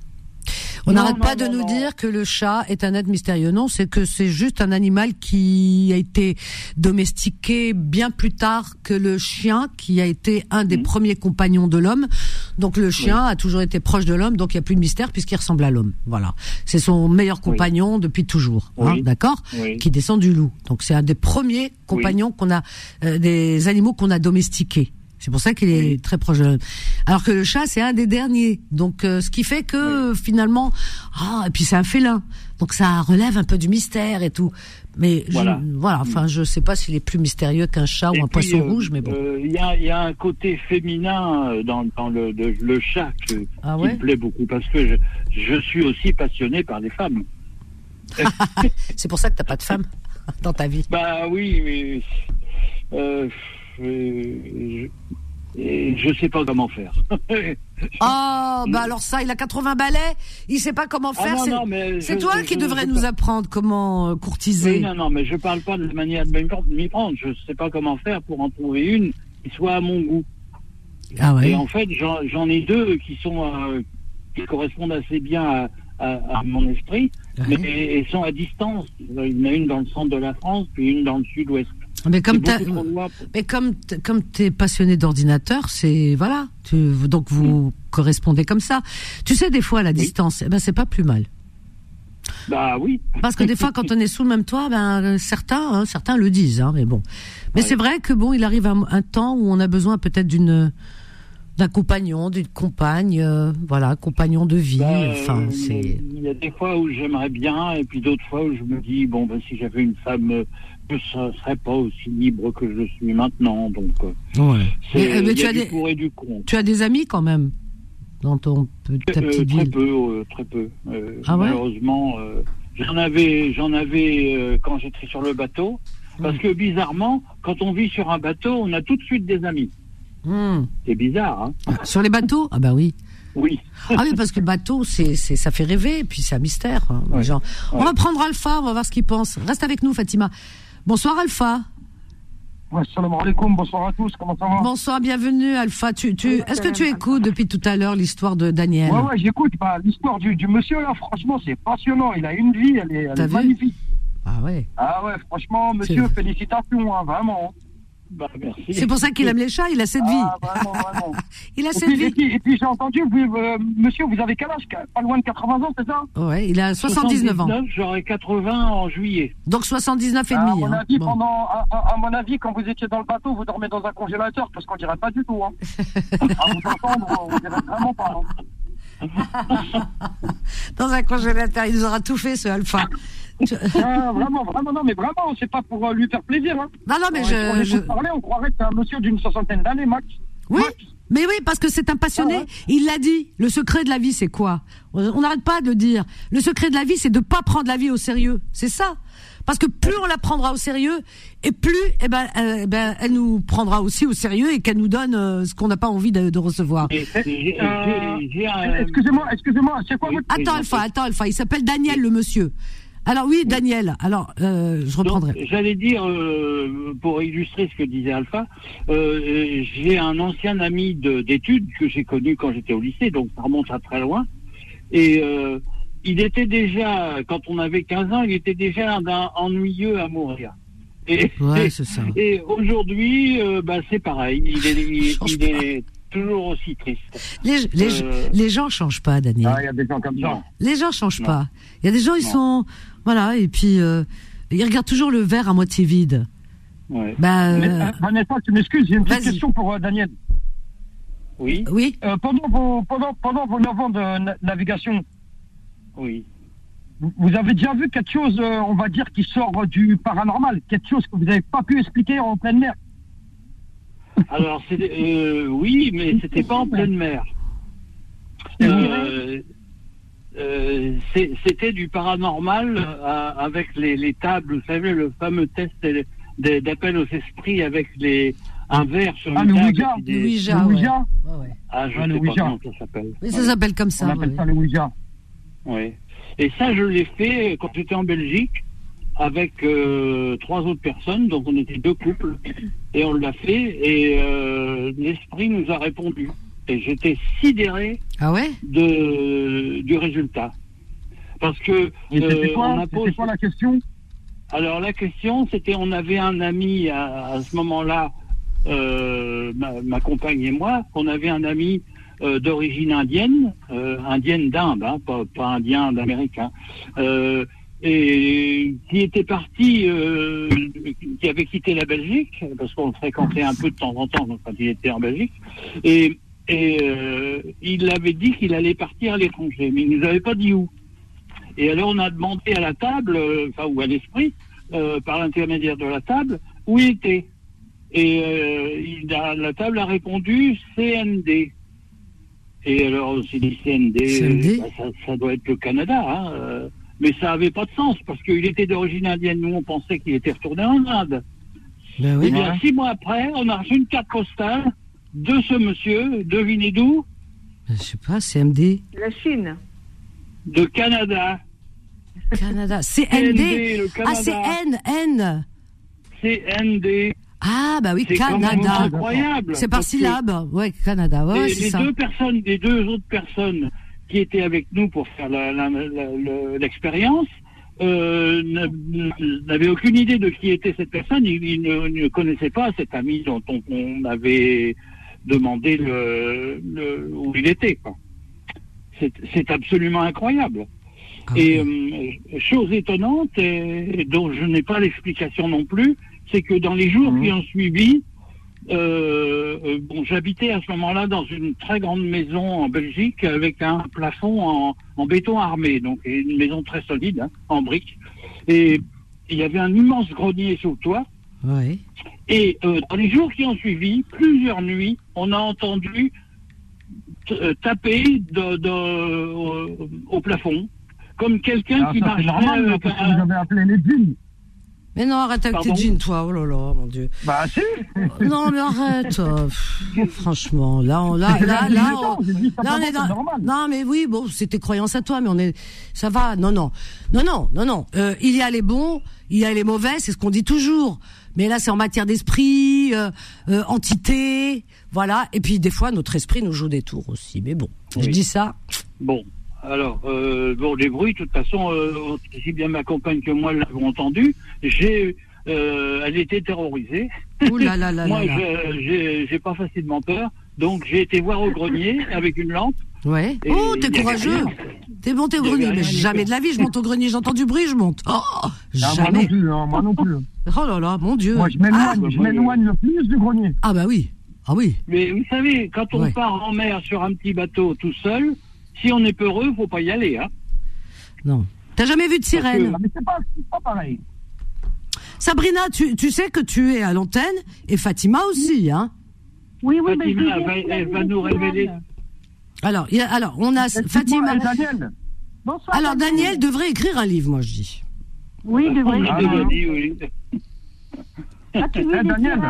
On n'arrête non, pas de non, nous non. dire que le chat est un être mystérieux. Non, c'est que c'est juste un animal qui a été domestiqué bien plus tard que le chien, qui a été un des Mhm. premiers compagnons de l'homme. Donc le chien a toujours été proche de l'homme, donc il n'y a plus de mystère puisqu'il ressemble à l'homme. Voilà. C'est son meilleur compagnon depuis toujours. hein, Oui. D'accord Oui. Qui descend du loup. Donc c'est un des premiers compagnons qu'on a, euh, des animaux qu'on a domestiqués. C'est pour ça qu'il est très proche de l'homme. Alors que le chat, c'est un des derniers. Donc, euh, ce qui fait que finalement, ah, et puis c'est un félin. Donc ça relève un peu du mystère et tout. Mais je- Voilà. voilà, enfin, je sais pas s'il est plus mystérieux qu'un chat Et ou un puis, poisson euh, rouge, mais bon. euh, Il y, a, il y a un côté féminin euh, dans, dans le, de- le chat que- Ah qui me plaît beaucoup parce que je, je suis aussi passionné par les femmes. (laughs) C'est pour ça que t'as pas de femme (laughs) dans ta vie. Bah oui, mais euh, je, et je sais pas comment faire. Oh, (laughs) bah alors ça, il a 80 balais, il sait pas comment Ah faire. non, c'est- toi je- qui je- devrais je nous apprendre comment euh, courtiser. Oui, non, non, mais je parle pas de la manière de m'y prendre-. Je sais pas comment faire pour en trouver une qui soit à mon goût. Ah ouais. Et en fait, j'en ai deux qui sont euh, qui correspondent assez bien à, à- à mon esprit, Ouais. mais elles sont à distance. Il y en a une dans le centre de la France, puis une dans le sud-ouest. Mais comme mais comme comme t'es passionné d'ordinateur, c'est voilà, tu, donc vous correspondez comme ça. Tu sais, des fois la distance, eh ben c'est pas plus mal. Bah oui. Parce que des fois, quand on est sous le même toit, ben euh, certains, hein, certains le disent, hein, mais bon. Mais Ouais. c'est vrai que bon, il arrive un, un temps où on a besoin peut-être d'une d'un compagnon, d'une compagne, euh, voilà, compagnon de vie. Bah, enfin, euh, c'est Il y a des fois où j'aimerais bien, et puis d'autres fois où je me dis, bon, ben, si j'avais une femme, euh, je ne serais pas aussi libre que je suis maintenant. Donc, euh, c'est- Mais, euh, mais tu a as du des- pour et du contre. tu as des amis quand même dans ton ta Euh, petite très ville. peu, euh, très peu. Euh, Ah ouais? malheureusement, euh, j'en avais, j'en avais euh, quand j'étais sur le bateau. Parce que bizarrement, quand on vit sur un bateau, on a tout de suite des amis. Hmm. C'est bizarre, hein? Sur les bateaux? Ah bah oui. Oui. Ah oui, parce que le bateau, c'est, c'est, ça fait rêver, et puis c'est un mystère. hein, Ouais. gens. On Ouais. va prendre Alpha, on va voir ce qu'il pense. Reste avec nous, Fatima. Bonsoir, Alpha. Alaikum, bonsoir à tous, comment ça va Bonsoir, bienvenue, Alpha. Tu, tu, est-ce que tu écoutes depuis tout à l'heure l'histoire de Daniel Ouais, ouais, j'écoute. Bah, L'histoire du, du monsieur, là, franchement, c'est passionnant. Il a une vie, elle est, elle magnifique. Ah ouais. Ah ouais, franchement, monsieur, félicitations, hein, vraiment. Bah. C'est pour ça qu'il aime les chats, il a cette vie. Ah, vraiment, vraiment. (laughs) Il a et cette puis, vie. et puis j'ai entendu, vous, euh, monsieur, vous avez quel âge? Pas loin de 80 ans, c'est ça? Ouais, il a 79 ans. J'aurai 80 en juillet. Donc 79 et À demi. mon hein. avis, Bon. pendant, à, à- à mon avis, quand vous étiez dans le bateau, vous dormez dans un congélateur, parce qu'on dirait pas du tout. Hein. (laughs) à vous entendre, on dirait vraiment pas. hein. (laughs) Dans un congélateur, il nous aura tout fait, ce Alpha. Ah, vraiment, vraiment, non, mais vraiment, c'est pas pour euh, lui faire plaisir. Hein. Non, non, mais on, on je, je- parler, on croirait que c'est un monsieur d'une soixantaine d'années, max. Oui, Max. mais oui, parce que c'est un passionné. Ah ouais. Il l'a dit. Le secret de la vie, c'est quoi? On on n'arrête pas de le dire. Le secret de la vie, c'est de pas prendre la vie au sérieux. C'est ça. Parce que plus on la prendra au sérieux, et plus, eh ben, euh, eh ben, elle nous prendra aussi au sérieux et qu'elle nous donne euh, ce qu'on n'a pas envie de, de recevoir. Euh. Excusez-moi, excusez-moi, c'est quoi votre... Attends, Alpha, attends, Alpha. Il s'appelle Daniel, le monsieur. Alors oui, Daniel. Alors, euh, je reprendrai. J'allais dire, euh, pour illustrer ce que disait Alpha, euh, j'ai un ancien ami de- d'études que j'ai connu quand j'étais au lycée, donc ça remonte à très loin. Et euh, il était déjà, quand on avait 15 ans, il était déjà d'un ennuyeux à mourir. Et, Ouais, et- (laughs) c'est ça. et aujourd'hui, euh, bah, c'est pareil. Il est, il, (laughs) Change il pas. est toujours aussi triste. Les, les, Euh, les gens changent pas, Daniel. Ah, il y a des gens comme ça. Les gens changent Non. pas. Il y a des gens, ils Non. sont, voilà, et puis euh, ils regardent toujours le verre à moitié vide. Ouais. Bah, euh, euh, Vanessa, tu m'excuses, j'ai une petite question pour euh, Daniel. Oui, oui. Euh, pendant, vos, pendant, pendant vos 9 ans de na- navigation, oui. vous- vous avez déjà vu quelque chose, euh, on va dire, qui sort du paranormal? Quelque chose que vous n'avez pas pu expliquer en pleine mer? (laughs) Alors, c'est, euh, oui, mais c'était pas en pleine mer. Euh, euh, c'était du paranormal euh, avec les, les tables, vous savez, le fameux test d'appel aux esprits avec les, un verre sur Ah, le. Ouija. des- Le Ouija, Le. Ouija Ouais, ouais. Ah, je Ah, le sais pas Ouija. comment ça s'appelle. Oui, ça s'appelle comme On ça. appelle ouais. ça le Ouija. Oui. Et ça, je l'ai fait quand j'étais en Belgique avec euh, trois autres personnes, donc on était deux couples, et on l'a fait, et l'esprit nous a répondu. Et j'étais sidéré Ah ouais de, du résultat. Parce que Et c'était euh, on quoi, posé- quoi la question alors la question, c'était, on avait un ami à, à ce moment-là, euh, ma, ma compagne et moi, on avait un ami euh, d'origine indienne, euh, indienne d'Inde, hein, pas, pas indien d'Amérique, hein, euh, et qui était parti, euh, qui avait quitté la Belgique, parce qu'on le fréquentait un peu de temps en temps quand il était en Belgique, et, et euh, il avait dit qu'il allait partir à l'étranger, mais il nous avait pas dit où. Et alors on a demandé à la table, euh, enfin ou à l'esprit, euh, par l'intermédiaire de la table, où il était. Et euh, il a- la table a répondu CND. Et alors on s'est dit CND, CND? bah, ça, ça doit être le Canada. Hein, mais ça avait pas de sens parce qu'il était d'origine indienne. Nous on pensait qu'il était retourné en Inde. Ben Et oui. bien six mois après, on a reçu une carte postale de ce monsieur, devinez d'où? Ben, Je sais pas, CMD, La Chine. De Canada. Canada, (laughs) CND. Ah, c'est N, N. CND. Ah, bah oui, Canada. incroyable. C'est par syllabe. Ouais, Canada. Ouais, les, c'est les ça. deux personnes, les deux autres personnes qui étaient avec nous pour faire l'expérience euh, n'a- n'avaient aucune idée de qui était cette personne. Ils, ils ne, ne connaissaient pas cet ami dont on, on avait demandé le, le- où il était. C'est absolument incroyable. Ah Et euh, chose étonnante, et, et dont je n'ai pas l'explication non plus, c'est que dans les jours Mhm. qui ont suivi, euh, euh, bon, j'habitais à ce moment-là dans une très grande maison en Belgique avec un plafond en, en béton armé, donc une maison très solide, hein, en briques. Et il y avait un immense grenier sous le toit. Et euh, dans les jours qui ont suivi, plusieurs nuits, on a entendu euh, taper de- de- au, au plafond, comme quelqu'un Ah, qui ça, c'est marcherait normal, avec parce que vous avez appelé les djinns. Mais non, arrête avec tes jeans, toi. Oh là là, mon Dieu. Bah, si. (laughs) Non, mais arrête. euh, franchement, là, on, là, là, là, on- là, est dans. Non, mais oui, bon, c'est tes croyances à toi, mais on est. Ça va. Non, non, non, non, non, non. Euh, il y a les bons, il y a les mauvais, c'est ce qu'on dit toujours. Mais là, c'est en matière d'esprit, euh, euh, entité, voilà. Et puis des fois, notre esprit nous joue des tours aussi. Mais bon, je dis ça. Bon, alors, euh, bon, les bruits, de toute façon, euh, aussi bien ma compagne que moi l'avons entendu. J'ai, euh, elle était terrorisée. Ouh là là là (laughs) moi, j'ai pas facilement peur. Donc, j'ai été voir au grenier avec une lampe. Ouais. Et Oh, t'es courageux. T'es monté au grenier. Mais jamais de la vie, je monte au grenier. J'entends du bruit, je monte. Oh, Ah, moi non jamais. plus, hein, moi non plus. Oh là là, mon Dieu. Moi, je Ah, m'éloigne, je m'éloigne le plus du grenier. ah bah oui. Ah oui. Mais vous savez, quand on Ouais. part en mer sur un petit bateau tout seul, si on est peureux, faut pas y aller. Hein. Non. T'as jamais vu de sirène Ah, Mais c'est pas, pas pareil. Sabrina, tu, tu sais que tu es à l'antenne et Fatima aussi, hein Oui, oui, mais je Fatima, vous ai elle va- dit, elle va je nous révéler. Alors, y a- alors on a Fatima. Daniel. Bonsoir. Alors Daniel devrait écrire un livre, moi je dis. Oui, il devrait. Oui, Ah, oui. As-tu vu Eh, des Daniel.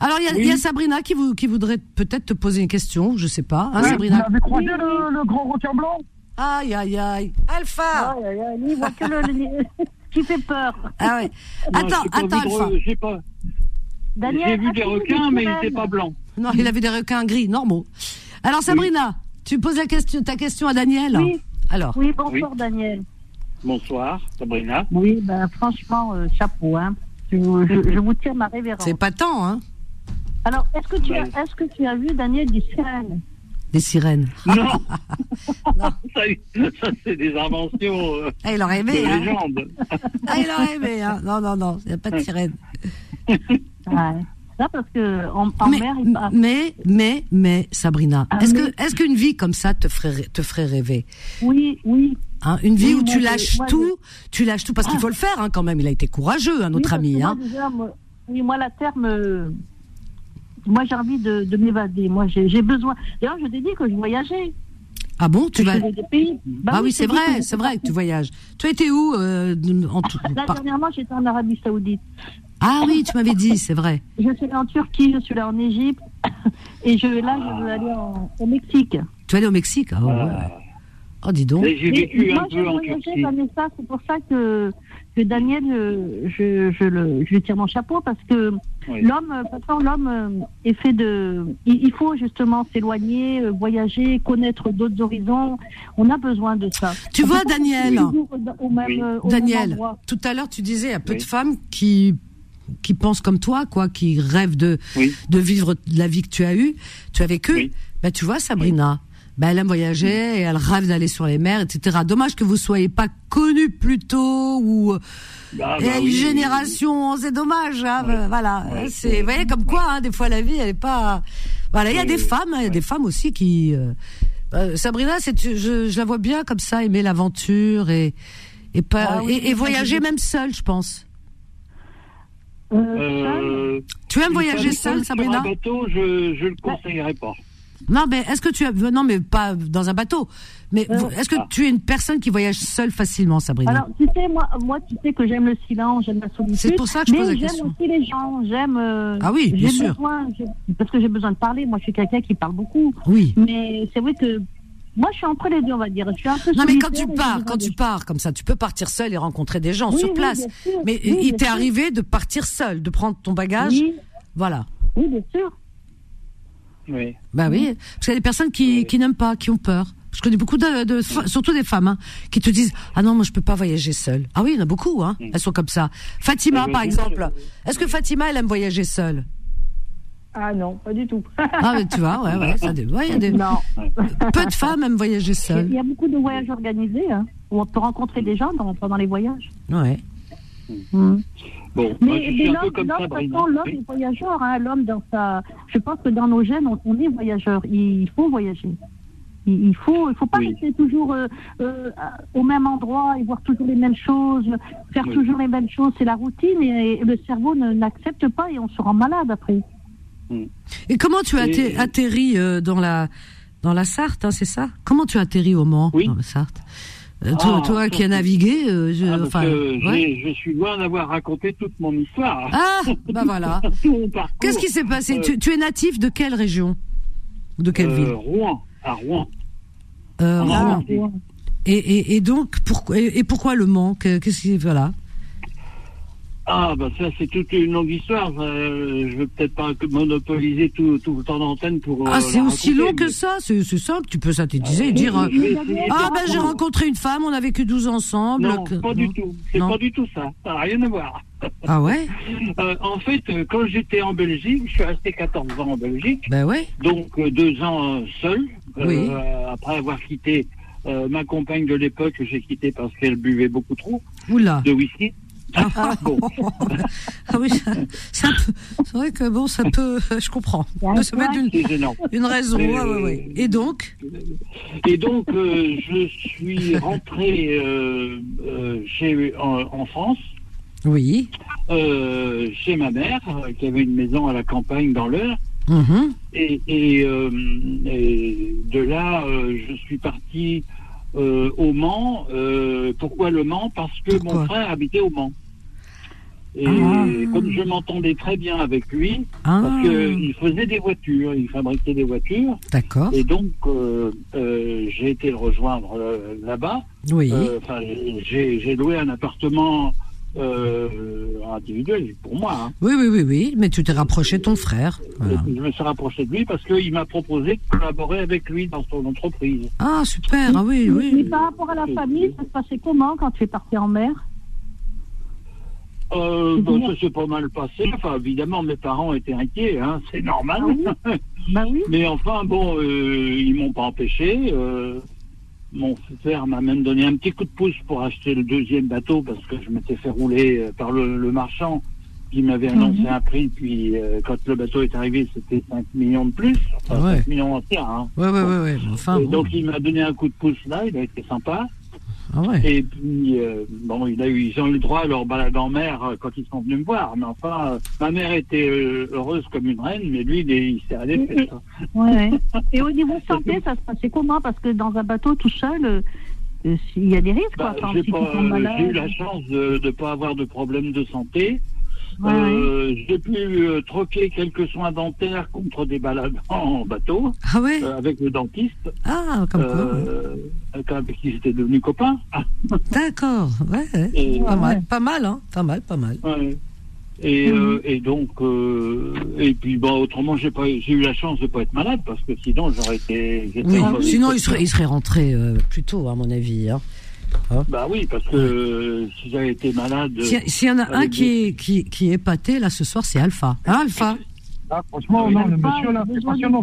Alors il y a, Oui. y a Sabrina qui, vous, qui voudrait peut-être te poser une question, je sais pas, hein, Ouais, Sabrina? Vous avez croisé Oui, le, le grand requin blanc? Aïe aïe aïe, Alpha. Aïe, aïe, aïe, il voit que le, (laughs) qui fait peur. Ah ouais. Non, Attends, attends Alpha. J'ai pas- Daniel, j'ai vu des requins, mais ils n'étaient pas blancs. Non, il avait des requins gris, normaux. Alors Sabrina, tu poses la question, ta question à Daniel. Oui. Alors. Oui, bonsoir Daniel. Bonsoir, Sabrina. Oui, ben franchement, euh, chapeau. Hein. Je, vous- je- je vous tire ma révérence. C'est pas tant, hein Alors, est-ce que tu as, Ouais. est-ce que tu as vu Daniel du sirène Des sirènes. (laughs) Non, ça, ça, c'est des inventions euh, Ah, il aurait aimé, hein. Ah, il aurait aimé, hein Non, non, non, il n'y a pas de sirène. Ouais. Ça parce que en, en mais, mer, il passe. mais, mais, mais, Sabrina, Ah, est-ce mais- que, est-ce qu'une vie comme ça te ferait, te ferait rêver? Oui, oui. hein Une vie Oui, où tu lâches moi, je- tout, tu lâches tout, parce qu'il Ah. faut le faire, hein, quand même. Il a été courageux, hein, notre ami, moi, hein. déjà, moi- oui, moi, la terre me. Moi, j'ai envie de, de m'évader. Moi, j'ai besoin. D'ailleurs, je t'ai dit que je voyageais. Ah bon, tu vas faisais des pays. Bah Ah oui, c'est vrai, c'est vrai que tu voyages. Tu as été où euh, en tout- Là, dernièrement, j'étais en Arabie Saoudite. Ah oui, tu m'avais dit, c'est vrai. Je suis allée en Turquie, je suis allée en Égypte. (coughs) Et je, là, je veux aller en- au Mexique. Tu es allé au Mexique Ah, ouais, ouais. Oh, dis donc. J'ai Mais vécu moi, un peu en Turquie. Vanessa, c'est pour ça que, que Daniel, euh, je, je, le, je lui tire mon chapeau parce que Oui. l'homme, euh, pourtant, l'homme euh, est fait de. Il, il faut justement s'éloigner, voyager, connaître d'autres horizons. On a besoin de ça. Tu On vois, Daniel, au même, Oui. au Daniel, endroit. tout à l'heure, tu disais, il y a peu Oui. de femmes qui qui pensent comme toi, quoi, qui rêvent de Oui. de vivre la vie que tu as eue, tu as vécu. Oui. Ben, tu vois, Sabrina, ben, elle aime voyager et elle rêve d'aller sur les mers, etc. Dommage que vous soyez pas connus plus tôt ou Ah, et bah une oui. génération, c'est dommage. Hein, Ouais. Voilà, Ouais. c'est, vous voyez comme quoi, hein, des fois la vie, elle est pas. Voilà, il y a Oui, des oui. femmes, hein, il y a des femmes aussi qui. euh, euh, Sabrina, c'est, je, je la vois bien comme ça, aimer l'aventure et et pas Ah oui, et, et oui, voyager oui. même seule, je pense. Euh, Tu aimes voyager sur Sabrina un bateau, je je le conseillerais pas. Non, mais est-ce que tu as non, mais pas dans un bateau. Mais Euh, est-ce que ah. tu es une personne qui voyage seule facilement, Sabrina Alors, tu sais, moi, moi, tu sais que j'aime le silence, j'aime la solitude. C'est pour ça que je pose la j'aime question. aussi les gens, j'aime. euh, Ah oui, bien sûr. besoin, parce que j'ai besoin de parler. Moi, je suis quelqu'un qui parle beaucoup. Oui. Mais c'est vrai que moi, je suis entre les deux, on va dire. Je suis un peu Non, mais quand tu pars, quand tu pars comme ça, tu peux partir seul et rencontrer des gens Oui, sur oui, place. sûr. Mais Oui, il t'est arrivé de partir seul, de prendre ton bagage. Oui, Voilà. oui, bien sûr. Oui. Bah oui, parce qu'il y a des personnes qui, Oui. qui n'aiment pas, qui ont peur. Je connais beaucoup de, surtout des femmes, hein, qui te disent ah non moi je peux pas voyager seule. Ah oui, il y en a beaucoup, hein. Elles sont comme ça. Fatima par exemple. Est-ce que Fatima elle aime voyager seule? Ah non, pas du tout. Ah mais tu vois, ouais ouais, ça dé- ouais, il y a des non. peu de femmes aiment voyager Il seules. y a beaucoup de voyages organisés, hein, où on peut rencontrer des gens dans- pendant les voyages. Ouais. Mm. Bon, Mais, mais l'homme, est voyageur. Hein, l'homme, dans sa, je pense que dans nos gènes, on, on est voyageur. Il faut voyager. Il, il faut, il faut pas Oui. rester toujours euh, euh, au même endroit et voir toujours les mêmes choses, faire Oui. toujours les mêmes choses. C'est la routine et, et le cerveau ne- n'accepte pas et on se rend malade après. Et comment tu as atter- atterri euh, dans la dans la Sarthe, hein, c'est ça? Comment tu as atterri au Mans Oui. dans la Sarthe? Euh, toi, Ah, toi qui as navigué, euh, je, Ah, enfin, ouais. je suis loin d'avoir raconté toute mon histoire. Ah, bah voilà. (laughs) Qu'est-ce qui s'est passé? Tu, tu es natif de quelle région? De quelle ville? Rouen, à Rouen. Ah, Rouen. oui. Et, et, et donc, pourquoi, et, et pourquoi le Mans? Que- Qu'est-ce qui, voilà. Ah, bah ça, c'est toute une longue histoire. Euh, je veux peut-être pas monopoliser tout, tout le temps d'antenne pour. Ah, euh, c'est la aussi long que ça. C'est c'est simple. Tu peux synthétiser et dire. euh, ah ben j'ai rencontré une femme, on a vécu 12 ans ensemble. Non, que- pas du tout. C'est pas du tout ça. Ça n'a rien à voir. Ah ouais (laughs) Euh, en fait, quand j'étais en Belgique, je suis resté 14 ans en Belgique, Ben ouais. donc deux ans seul. euh, Oui. après avoir quitté ma compagne de l'époque, que j'ai quitté parce qu'elle buvait beaucoup trop Oula. de whisky. Bon. (laughs) Ah oui, ça, ça peut- c'est vrai que bon, ça peut, je comprends. Ça peut être une, C'est gênant. une raison. Mais, Ouais, ouais, ouais. Et donc? Et donc, euh, je suis rentré euh, euh, chez, en, en France, Oui. chez ma mère, qui avait une maison à la campagne dans l'Eure. Mhm. Et, et, et de là, je suis parti euh, au Mans. Euh, pourquoi le Mans? Parce que Pourquoi? mon frère habitait au Mans. Et Ah. comme je m'entendais très bien avec lui, Ah, parce qu'il faisait des voitures, il fabriquait des voitures, d'accord. et donc euh, euh, j'ai été le rejoindre euh, là-bas. Oui. Euh, Enfin, j'ai loué un appartement euh, individuel pour moi. hein. Oui, oui, oui, oui. Mais tu t'es rapproché de ton frère. Voilà. Je me suis rapproché de lui parce qu'il m'a proposé de collaborer avec lui dans son entreprise. Ah, super. Ah oui, Mais oui. par rapport à la famille, ça se passait comment quand tu es parti en mer? Euh, bah, ça s'est pas mal passé. Enfin, évidemment, mes parents étaient inquiets, hein, c'est normal. (laughs) Bah oui. Mais enfin, bon, euh, ils m'ont pas empêché. Euh, mon frère m'a même donné un petit coup de pouce pour acheter le deuxième bateau parce que je m'étais fait rouler euh, par le, le marchand qui m'avait annoncé un prix. Puis euh, quand le bateau est arrivé, c'était 5 millions de plus. Enfin, Ah ouais. 5 millions entiers. Hein. Ouais, ouais, ouais, ouais. Enfin, Et bon. donc il m'a donné un coup de pouce là, il a été sympa. Ah ouais. Et puis euh, bon, il a eu, ils ont eu le droit à leur balade en mer euh, quand ils sont venus me voir. Mais enfin, euh, ma mère était euh, heureuse comme une reine, mais lui, il, est- il s'est allé faire ça. Ouais, ouais. Et au niveau santé, ça se passait comment? Parce que dans un bateau tout seul, il y a des risques. Bah, si j'ai eu la chance de ne pas avoir de problème de santé. Ouais, Euh, J'ai pu euh, troquer quelques soins dentaires contre des balades (laughs) en bateau Ah ouais. euh, avec le dentiste Ah, comme quoi. avec qui j'étais devenu copain. (laughs) D'accord. Ouais. Et, Pas mal, pas mal, hein. Pas mal, pas mal. Et, euh, et donc, euh, et puis bon, autrement, j'ai pas, j'ai eu la chance de pas être malade parce que sinon j'aurais été. Oui. Sinon, il serait, il serait rentré euh, plus tôt, à mon avis. Hein. Bah oui, parce que euh, si j'avais été malade. S'il y- s'il y en a un qui est, qui, qui est épaté, là, ce soir, c'est Alpha. Hein, Alpha Ah, franchement, Oui. non, le monsieur là, c'est passionnant.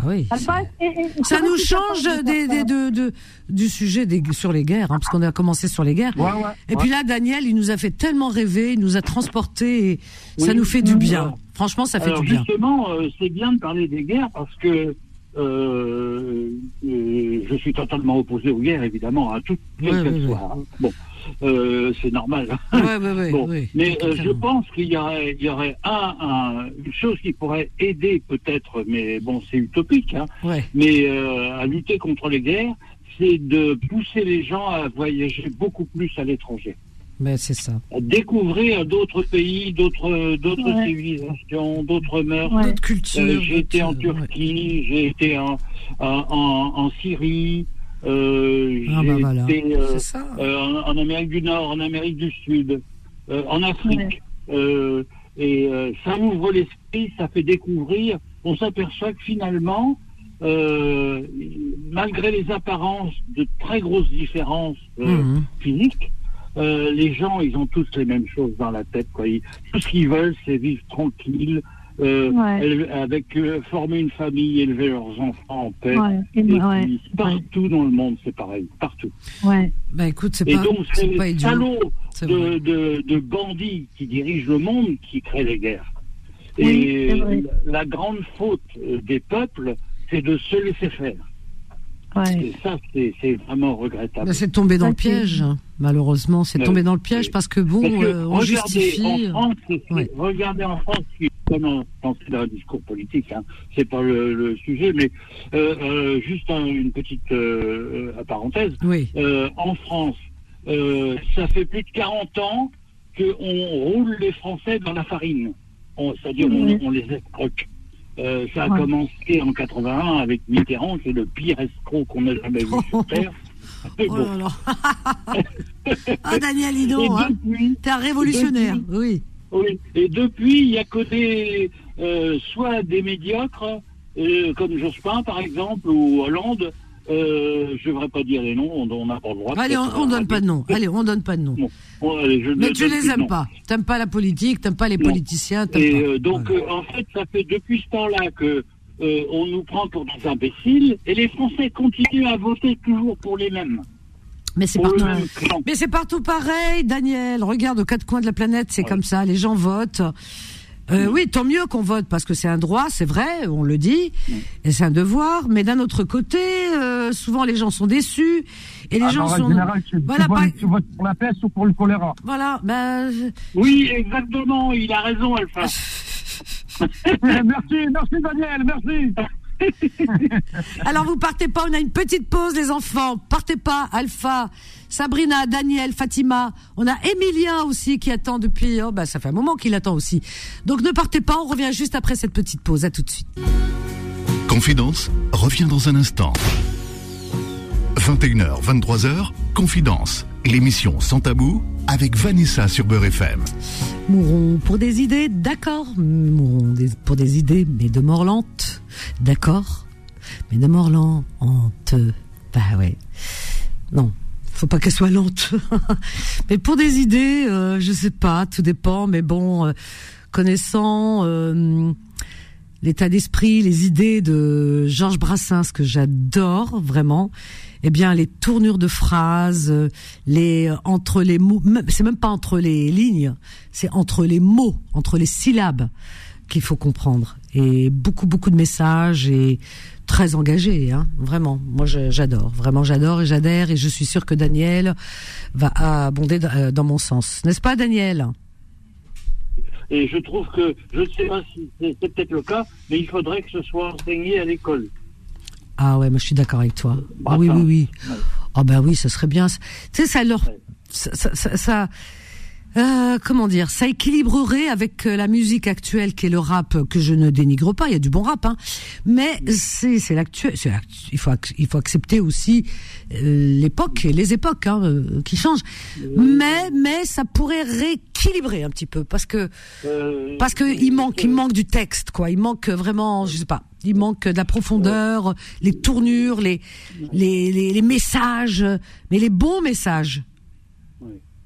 Ah oui. Alpha, et- et- et Ça nous change des, des, de, de- du sujet des, sur les guerres, hein, parce qu'on a commencé sur les guerres. Ouais, ouais. Et puis là, Daniel, il nous a fait tellement rêver, il nous a transporté, et ça nous fait du bien. Franchement, ça fait Alors du bien. justement, euh, c'est bien de parler des guerres parce que euh, euh, je suis totalement opposé aux guerres, évidemment, à toutes quelles Ouais, qu'elles ouais, soient. hein. Bon, euh, c'est normal. Ouais, (laughs) Bon, mais euh, je pense qu'il y aurait, il y aurait un, un- une chose qui pourrait aider peut-être, mais bon, c'est utopique, hein, Ouais. mais euh, à lutter contre les guerres, c'est de pousser les gens à voyager beaucoup plus à l'étranger, Mais c'est ça. découvrir d'autres pays, d'autres, d'autres Ouais. civilisations, d'autres mœurs. Ouais. D'autres cultures. Euh, j'ai été en ouais. Turquie, j'ai été en, en, en- en Syrie, euh, Ah, j'ai bah voilà. été euh, ça. euh, en, en Amérique du Nord, en Amérique du Sud, euh, en Afrique. Euh, et euh, ça ouvre l'esprit, ça fait découvrir. On s'aperçoit que finalement, euh, malgré les apparences de très grosses différences euh, Mhm. physiques, euh, les gens, ils ont tous les mêmes choses dans la tête. Quoi. Ils- tout ce qu'ils veulent, c'est vivre tranquille, euh, Ouais. avec euh, former une famille, élever leurs enfants en paix. Ouais, et- Et ouais, puis, partout dans le monde, c'est pareil, partout. ouais. Bah écoute, c'est Et pas, donc, c'est c'est pas les idiot. salauds de, de, de bandits qui dirigent le monde qui créent les guerres. Oui, Et c'est vrai. la grande faute des peuples, c'est de se laisser faire. Ouais. Ça, c'est vraiment regrettable. C'est tombé dans le piège, hein. malheureusement. C'est tombé dans le piège parce que bon, Parce que euh, on regardez justifie. en France, c'est- Ouais. regardez en France lancer dans un discours politique, hein. c'est pas le, le sujet, mais euh, euh, juste un- une petite euh, euh, parenthèse. Oui. Euh, en France, euh, ça fait plus de 40 ans qu'on roule les Français dans la farine. On- C'est-à-dire on, on les escroque. Euh, ça a Ouais. commencé en 81 avec Mitterrand, qui est le pire escroc qu'on ait jamais vu sur (laughs) Terre. Oh là là. (laughs) ah, Daniel, donc, hein. T'es un révolutionnaire. Oui. oui, et depuis, il y a que des, euh, soit des médiocres, euh, comme Jospin par exemple, ou Hollande, euh, je ne devrais pas dire les noms, on n'a pas le droit. Allez, on, la donne pas de nom. Allez, on donne pas de nom. Bon, bon, allez, je Mais ne tu les aimes pas. T'aimes pas la politique, t'aimes pas les Non. politiciens, Et pas. euh, donc, euh, en fait, ça fait depuis ce temps-là que euh, on nous prend pour des imbéciles, et les Français continuent à voter toujours pour les mêmes, Mais c'est partout. Mais c'est partout pareil, Daniel. Regarde aux quatre coins de la planète, c'est Ouais. comme ça. Les gens votent. Euh, oui, tant mieux qu'on vote parce que c'est un droit, c'est vrai, on le dit, et c'est un devoir. Mais d'un autre côté, euh, souvent les gens sont déçus et les Ah, gens en sont. tu, Voilà, tu, votes, pas- tu votes pour la peste ou pour le choléra. Voilà, ben. Oui, exactement, il a raison, Alpha. (laughs) (laughs) merci, merci Daniel, merci. (laughs) Alors vous partez pas, on a une petite pause les enfants. Partez pas, Alpha, Sabrina, Daniel, Fatima. On a Emilien aussi qui attend depuis. Oh bah ça fait un moment qu'il attend aussi. Donc ne partez pas, on revient juste après cette petite pause. À tout de suite. Confidence revient dans un instant. 21h, 23h, Confidence, l'émission sans tabou avec Vanessa sur Beurre FM. Mourons pour des idées, d'accord. Mourons pour des idées, mais de mort lente, d'accord. Mais de mort lente. Bah ouais. Non, faut pas qu'elle soit lente. (laughs) mais pour des idées, euh, je sais pas, tout dépend. Mais bon, euh, connaissant euh, l'état d'esprit, les idées de Georges Brassens que j'adore vraiment. Eh bien, les tournures de phrases, euh, les entre les mots, c'est même pas entre les lignes, c'est entre les mots, entre les syllabes qu'il faut comprendre. Et beaucoup, beaucoup de messages et très engagés, hein, vraiment. Moi, j'adore, vraiment, j'adore et j'adhère et je suis sûre que Daniel va abonder d- euh, dans mon sens, n'est-ce pas, Daniel? Et je trouve que, je ne sais pas si c'est peut-être le cas, mais il faudrait que ce soit enseigné à l'école. Ah ouais, moi je suis d'accord avec toi. Ah oui, oui, oui. Ah ben oui, ce serait bien. Tu sais, ça leur, ça- euh, comment dire, ça équilibrerait avec euh, la musique actuelle qui est le rap euh, que je ne dénigre pas. Il y a du bon rap, hein. Mais c'est c'est l'actuel. Il faut il faut accepter aussi euh, l'époque et les époques hein, qui changent. Mais mais ça pourrait rééquilibrer un petit peu parce que parce que il manque, il manque du texte, quoi. Il manque vraiment, je sais pas, il manque de la profondeur, les tournures, les, les, les, les messages, mais les bons messages.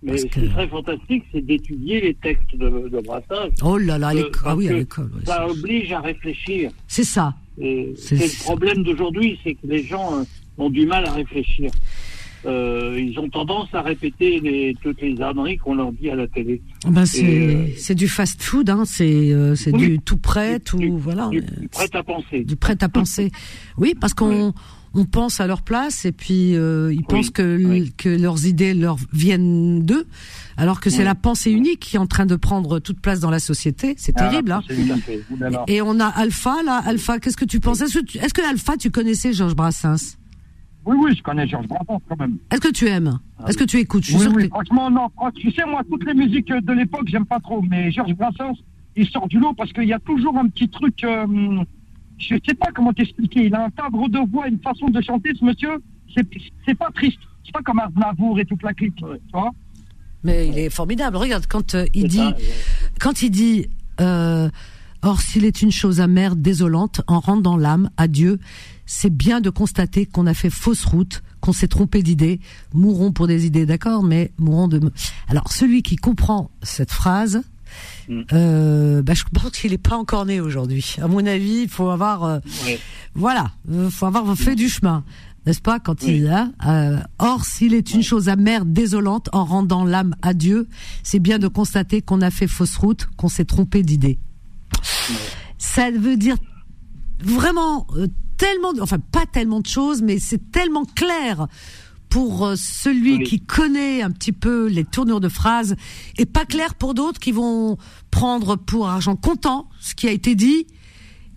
Mais ce qui serait fantastique, c'est d'étudier les textes de, de Brassens. Oh là là, à l'école, ah oui, à que l'école. ouais, Ça oblige à réfléchir. c'est ça. C'est le problème d'aujourd'hui, c'est que les gens euh, ont du mal à réfléchir. Euh, ils ont tendance à répéter les, toutes les âneries qu'on leur dit à la télé. Ben c'est euh, du fast food, hein. C'est euh, Oui. du tout prêt, tout du- voilà, du- du prêt à penser. du prêt à penser. Oui, parce qu'on on pense à leur place et puis euh, ils pensent que l- oui. que leurs idées leur viennent d'eux, alors que c'est Oui. la pensée unique qui est en train de prendre toute place dans la société. C'est terrible, hein. Ah, fait. Oulala. Et on a Alpha là. Alpha, qu'est-ce que tu penses? Est-ce que, tu- est-ce que Alpha, tu connaissais Georges Brassens? Oui, oui, je connais Georges Brassens quand même. Est-ce que tu aimes? Ah Est-ce que tu écoutes? Je suis Oui, que franchement, non. Tu sais, moi, toutes les musiques de l'époque, j'aime pas trop. Mais Georges Brassens, il sort du lot parce qu'il y a toujours un petit truc. euh, je sais pas comment t'expliquer. Il a un timbre de voix, une façon de chanter, ce monsieur. C'est, c'est pas triste. C'est pas comme Aznavour et toute la clique. Tu vois Mais il est formidable. Regarde quand euh, il dit, ça, quand il dit, euh, or s'il est une chose amère, désolante, en rendant l'âme à Dieu, c'est bien de constater qu'on a fait fausse route, qu'on s'est trompé d'idée. Mourons pour des idées, d'accord, mais mourons de. Alors celui qui comprend cette phrase. Euh, bah, je pense qu'il est pas encore né aujourd'hui. À mon avis, il faut avoir euh. Voilà, euh, faut avoir fait du chemin, n'est-ce pas Quand Oui. il a. euh, or, s'il est une chose amère, désolante, en rendant l'âme à Dieu, c'est bien de constater qu'on a fait fausse route, qu'on s'est trompé d'idée. Ça veut dire vraiment tellement, enfin pas tellement de choses, mais c'est tellement clair pour euh, celui Oui. qui connaît un petit peu les tournures de phrases et pas clair pour d'autres qui vont prendre pour argent comptant ce qui a été dit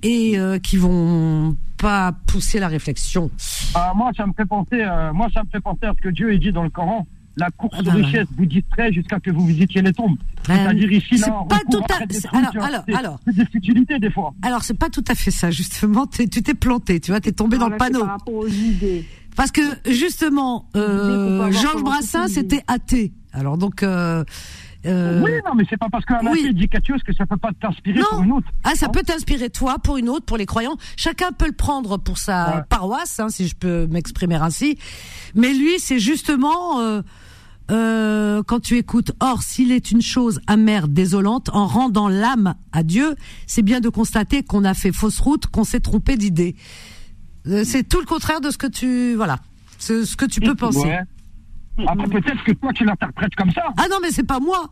et euh, qui vont pas pousser la réflexion. Ah, moi, ça me fait penser, euh, moi, ça me fait penser à ce que Dieu est dit dans le Coran. La course Ah aux bah, richesses vous distrait jusqu'à que vous visitiez les tombes. Ben, C'est-à-dire ici, c'est là, on pas tout à- alors, euh, alors, c'est- alors. C'est des futilités, des fois. Alors c'est pas tout à fait ça justement. Tu t'es planté, tu vois, t'es tombé dans Non, le là, c'est panneau. Par rapport aux idées. Parce que justement, euh, Georges Brassens toute une vie. était athée. Alors donc, euh, euh, Oui, non, mais c'est pas parce qu'un oui. athée dit quelque chose que ça peut pas t'inspirer pour une autre. ah, ça Hein peut t'inspirer toi pour une autre, pour les croyants. Chacun peut le prendre pour sa Ouais. paroisse, hein, si je peux m'exprimer ainsi. Mais lui, c'est justement euh, euh, quand tu écoutes. Or, s'il est une chose amère, désolante, en rendant l'âme à Dieu, c'est bien de constater qu'on a fait fausse route, qu'on s'est trompé d'idée. Euh, c'est tout le contraire de ce que tu voilà, ce, ce que tu peux penser. Ouais. Après, peut-être que toi, tu l'interprètes comme ça. Ah non, mais c'est pas moi.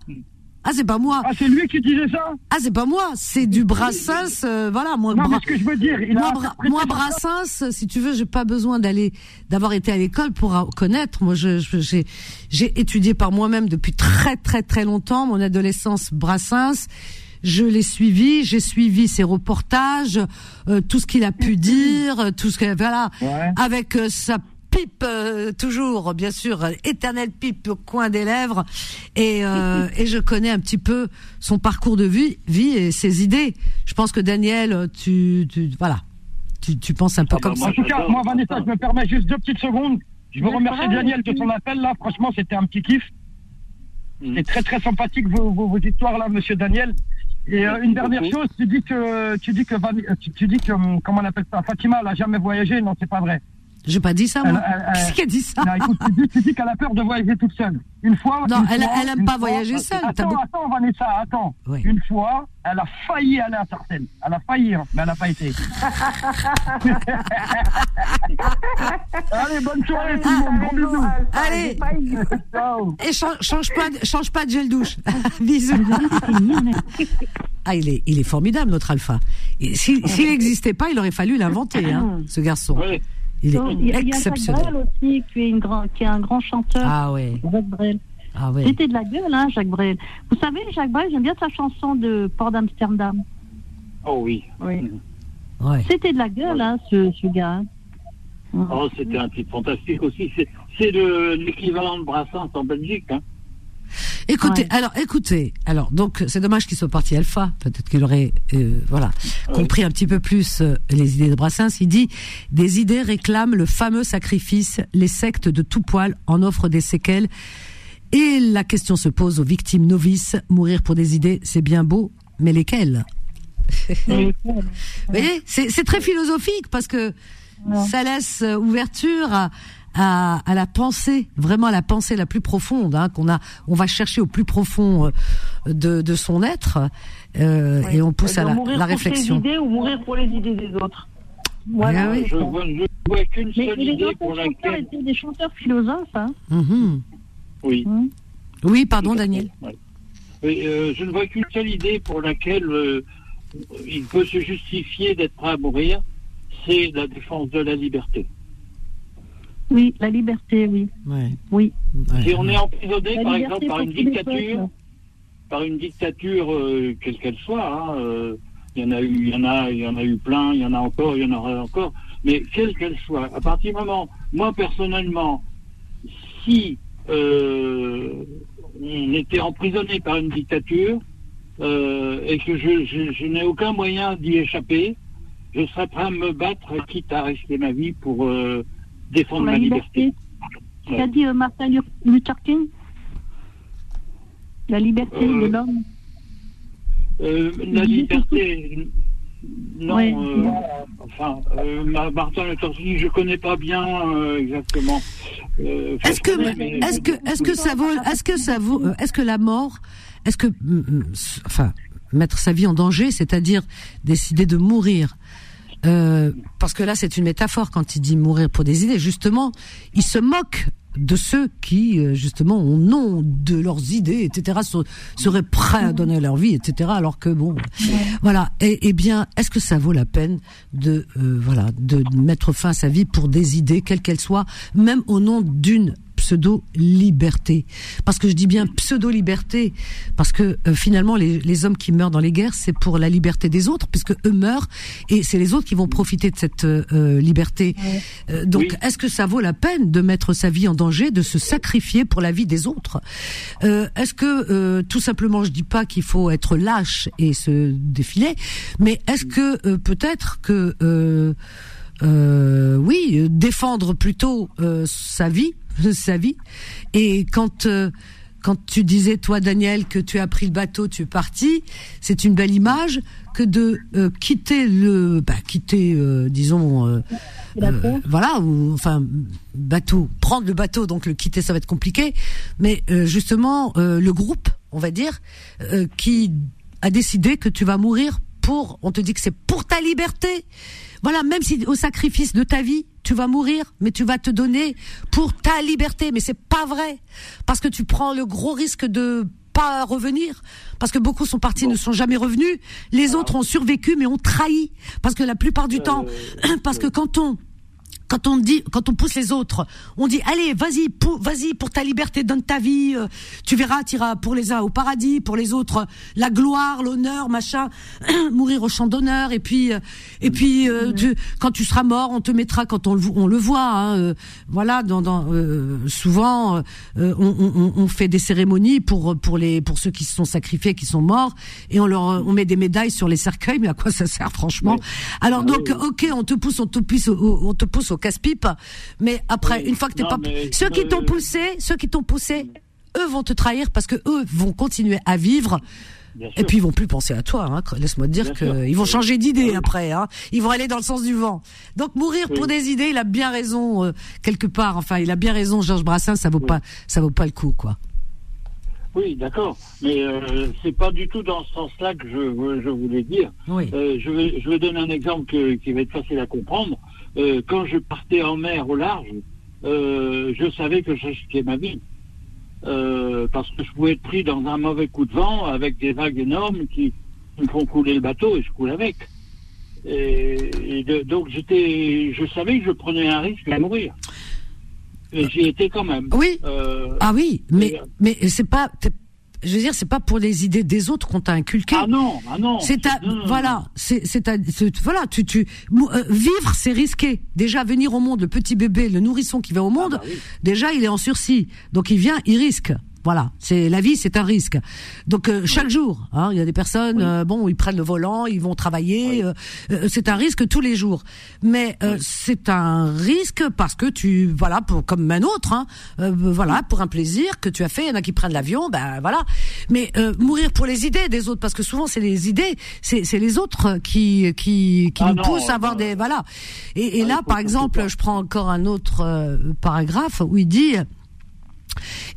Ah, c'est pas moi. Ah, c'est lui qui disait ça Ah, c'est pas moi. C'est du Brassens. euh, voilà, moi. Non, Bra- mais ce que je veux dire, il moi, a Bra- interprété moi. Brassens, si tu veux, j'ai pas besoin d'aller, d'avoir été à l'école pour connaître. Moi, je, je- j'ai, j'ai étudié par moi-même depuis très, très, très longtemps mon adolescence Brassens. Je l'ai suivi, j'ai suivi ses reportages, euh, tout ce qu'il a pu dire, euh, tout ce que, voilà, Ouais. avec euh, sa pipe euh, toujours, bien sûr, euh, éternelle pipe au coin des lèvres, et, euh, (laughs) et je connais un petit peu son parcours de vie, vie et ses idées. Je pense que Daniel, tu, tu voilà, tu, tu penses un peu Ah bah comme moi, ça. En tout cas, moi, Vanessa, je me permets juste deux petites secondes. Je veux remercier Daniel de son appel, là. Franchement, c'était un petit kiff. Mm. C'est très, très sympathique, vos, vos, vos histoires, là, monsieur Daniel. Et euh, une dernière chose, tu dis que, tu dis que, tu, tu dis que, hum, comment on appelle ça, Fatima, elle a jamais voyagé. Non, c'est pas vrai. J'ai pas dit ça, moi. Elle- elle- elle- Qui a dit ça Non, écoute, tu dis, tu dis qu'elle a peur de voyager toute seule. Une fois. Non, une elle- fois, elle aime pas fois- voyager seule, Attends, attends, Vanessa, attends. Oui. Une fois, elle a failli aller à Sarcelles. Elle a failli, hein, mais elle n'a pas été. (laughs) Allez, bonne soirée, tout le monde. Gros bisous. Allez. Ciao. Et change, change pas, de- change pas de gel douche. (laughs) Bisous. (laughs) Ah, il est, il est formidable, notre Alpha. Et S'il n'existait pas, il aurait fallu l'inventer, hein, ce garçon. Ouais. Il y a, il y a Jacques exceptionnel. Brel aussi, qui est, une grand, qui est un grand chanteur. Ah ouais, Jacques Brel. ah ouais. C'était de la gueule, hein, Jacques Brel. Vous savez, Jacques Brel, j'aime bien sa chanson de Port d'Amsterdam. Oh oui. Oui. ouais. C'était de la gueule, hein, ce, ce gars. hein. Oh, c'était un type fantastique aussi. C'est- C'est le- l'équivalent de Brassens en Belgique. Hein. Écoutez, Ouais. alors, écoutez, alors, donc, c'est dommage qu'il soit parti alpha. Peut-être qu'il aurait, euh, voilà, compris un petit peu plus euh, les idées de Brassens. Il dit, des idées réclament le fameux sacrifice. Les sectes de tout poil en offrent des séquelles. Et la question se pose aux victimes novices. Mourir pour des idées, c'est bien beau, mais lesquelles? (laughs) Vous voyez, c'est c'est très philosophique parce que ça laisse euh, ouverture à, à, à la pensée, vraiment à la pensée la plus profonde, hein, qu'on a, on va chercher au plus profond euh, de, de son être, euh, et on pousse à la, mourir la pour réflexion. ses idées ou mourir pour les idées des autres. Voilà. Ah oui. Je vois, je vois qu'une Mais seule les idée pour chanteurs laquelle. étaient des chanteurs philosophes. Hein. Mhm. Oui. Oui, pardon, Daniel. Ouais. Euh, je ne vois qu'une seule idée pour laquelle euh, il peut se justifier d'être prêt à mourir, c'est la défense de la liberté. Oui, la liberté, oui. Ouais. Oui. Si on est emprisonné, La par exemple, par une dictature, par une dictature, euh, quelle qu'elle soit, hein, euh, il y en a eu, il y en a, il y en a eu plein, il y en a encore, il y en aura encore, mais quelle qu'elle soit, à partir du moment, moi personnellement, si euh, on était emprisonné par une dictature euh, et que je, je, je n'ai aucun moyen d'y échapper, je serais prêt à me battre, quitte à risquer ma vie pour euh, Pour défendre la liberté. liberté. Qu'a dit euh, Martin Luther King La liberté Euh, de l'homme. Euh, la liberté, non. Ouais. euh, enfin, euh, ma- Martin Luther King, je connais pas bien euh, exactement. Euh, Est-ce que, est-ce que, est-ce que ça vaut, est-ce que ça vaut, euh, est-ce que la mort, est-ce que, mm, mm, enfin, mettre sa vie en danger, c'est-à-dire décider de mourir, euh, parce que là c'est une métaphore quand il dit mourir pour des idées. Justement, il se moque de ceux qui, euh, justement, au nom de leurs idées, etc., se- seraient prêts à donner leur vie, etc., alors que bon, voilà. Et, bien, est-ce que ça vaut la peine de, euh, voilà, de mettre fin à sa vie pour des idées, quelles qu'elles soient, même au nom d'une pseudo-liberté. Parce que je dis bien pseudo-liberté, parce que euh, finalement, les, les hommes qui meurent dans les guerres, c'est pour la liberté des autres, puisque eux meurent, et c'est les autres qui vont profiter de cette euh, euh, liberté. Euh, donc, Oui. est-ce que ça vaut la peine de mettre sa vie en danger, de se sacrifier pour la vie des autres? Euh, Est-ce que, euh, tout simplement, je dis pas qu'il faut être lâche et se défiler, mais est-ce que euh, peut-être que... euh, euh, oui, défendre plutôt euh, sa vie, (laughs) sa vie. Et quand euh, quand tu disais toi Daniel que tu as pris le bateau, tu es parti, c'est une belle image que de euh, quitter le, bah, quitter, euh, disons, euh, euh, voilà, ou enfin bateau, prendre le bateau, donc le quitter, ça va être compliqué. Mais euh, justement, euh, le groupe, on va dire, euh, qui a décidé que tu vas mourir pour, on te dit que c'est pour ta liberté. Voilà, même si au sacrifice de ta vie, tu vas mourir, mais tu vas te donner pour ta liberté. Mais c'est pas vrai, parce que tu prends le gros risque de pas revenir, parce que beaucoup sont partis, ne sont jamais revenus. Les autres ont survécu, mais ont trahi, parce que la plupart du temps, (clears throat) parce que quand on quand on dit, quand on pousse les autres, on dit allez, vas-y, pour, vas-y pour ta liberté, donne ta vie. euh, tu verras, tu iras pour les uns au paradis, pour les autres euh, la gloire, l'honneur, machin, (clears throat) mourir au champ d'honneur. Et puis, euh, et puis, euh, tu- quand tu seras mort, on te mettra quand on le, on le voit. hein, euh, voilà, dans, dans, euh, souvent, euh, on, on- on fait des cérémonies pour pour les pour ceux qui se sont sacrifiés, qui sont morts, et on leur on met des médailles sur les cercueils. Mais à quoi ça sert, franchement? Alors donc, ok, on te pousse, on te pousse, on te pousse au casse-pipe, mais après, Oui. une fois que t'es pas, ceux qui t'ont poussé, ceux qui t'ont poussé, eux vont te trahir parce que eux vont continuer à vivre. Et puis ils vont plus penser à toi. Hein. Laisse-moi te dire qu'ils vont changer d'idée Oui. après. Hein. Ils vont aller dans le sens du vent. Donc mourir pour des idées, il a bien raison euh, quelque part. Enfin, il a bien raison, Georges Brassens. Ça vaut pas, ça vaut pas le coup, quoi. Oui, d'accord. Mais euh, c'est pas du tout dans ce sens-là que je, je voulais dire. Oui. Euh, je, vais, je vais donner un exemple que- qui va être facile à comprendre. Euh, quand je partais en mer au large, euh, je savais que je risquais ma vie. Euh, parce que je pouvais être pris dans un mauvais coup de vent avec des vagues énormes qui, me font couler le bateau et je coule avec. Et, et de- donc j'étais, je savais que je prenais un risque à mourir. Et j'y étais quand même. Oui. Euh, Ah oui, mais euh, mais c'est pas. Je veux dire, c'est pas pour les idées des autres qu'on t'a inculqué. ah non, ah non. C'est non, non, voilà, c'est, c'est- voilà, tu, tu, euh, vivre, c'est risqué. Déjà, venir au monde, le petit bébé, le nourrisson qui vient au monde, bah oui. déjà, il est en sursis. Donc, il vient, il risque. Voilà, c'est la vie, c'est un risque. Donc euh, chaque jour, hein, il y a des personnes, euh, bon, ils prennent le volant, ils vont travailler. euh, euh, c'est un risque tous les jours, mais euh, c'est un risque parce que tu, voilà, pour, comme un autre, hein, euh, voilà, pour un plaisir que tu as fait. Il y en a qui prennent l'avion, ben voilà. Mais euh, mourir pour les idées des autres, parce que souvent c'est les idées, c'est les autres qui qui qui Ah nous non, poussent à avoir des, voilà. Et, et Ah, là, par exemple, je prends encore un autre euh, paragraphe où il dit.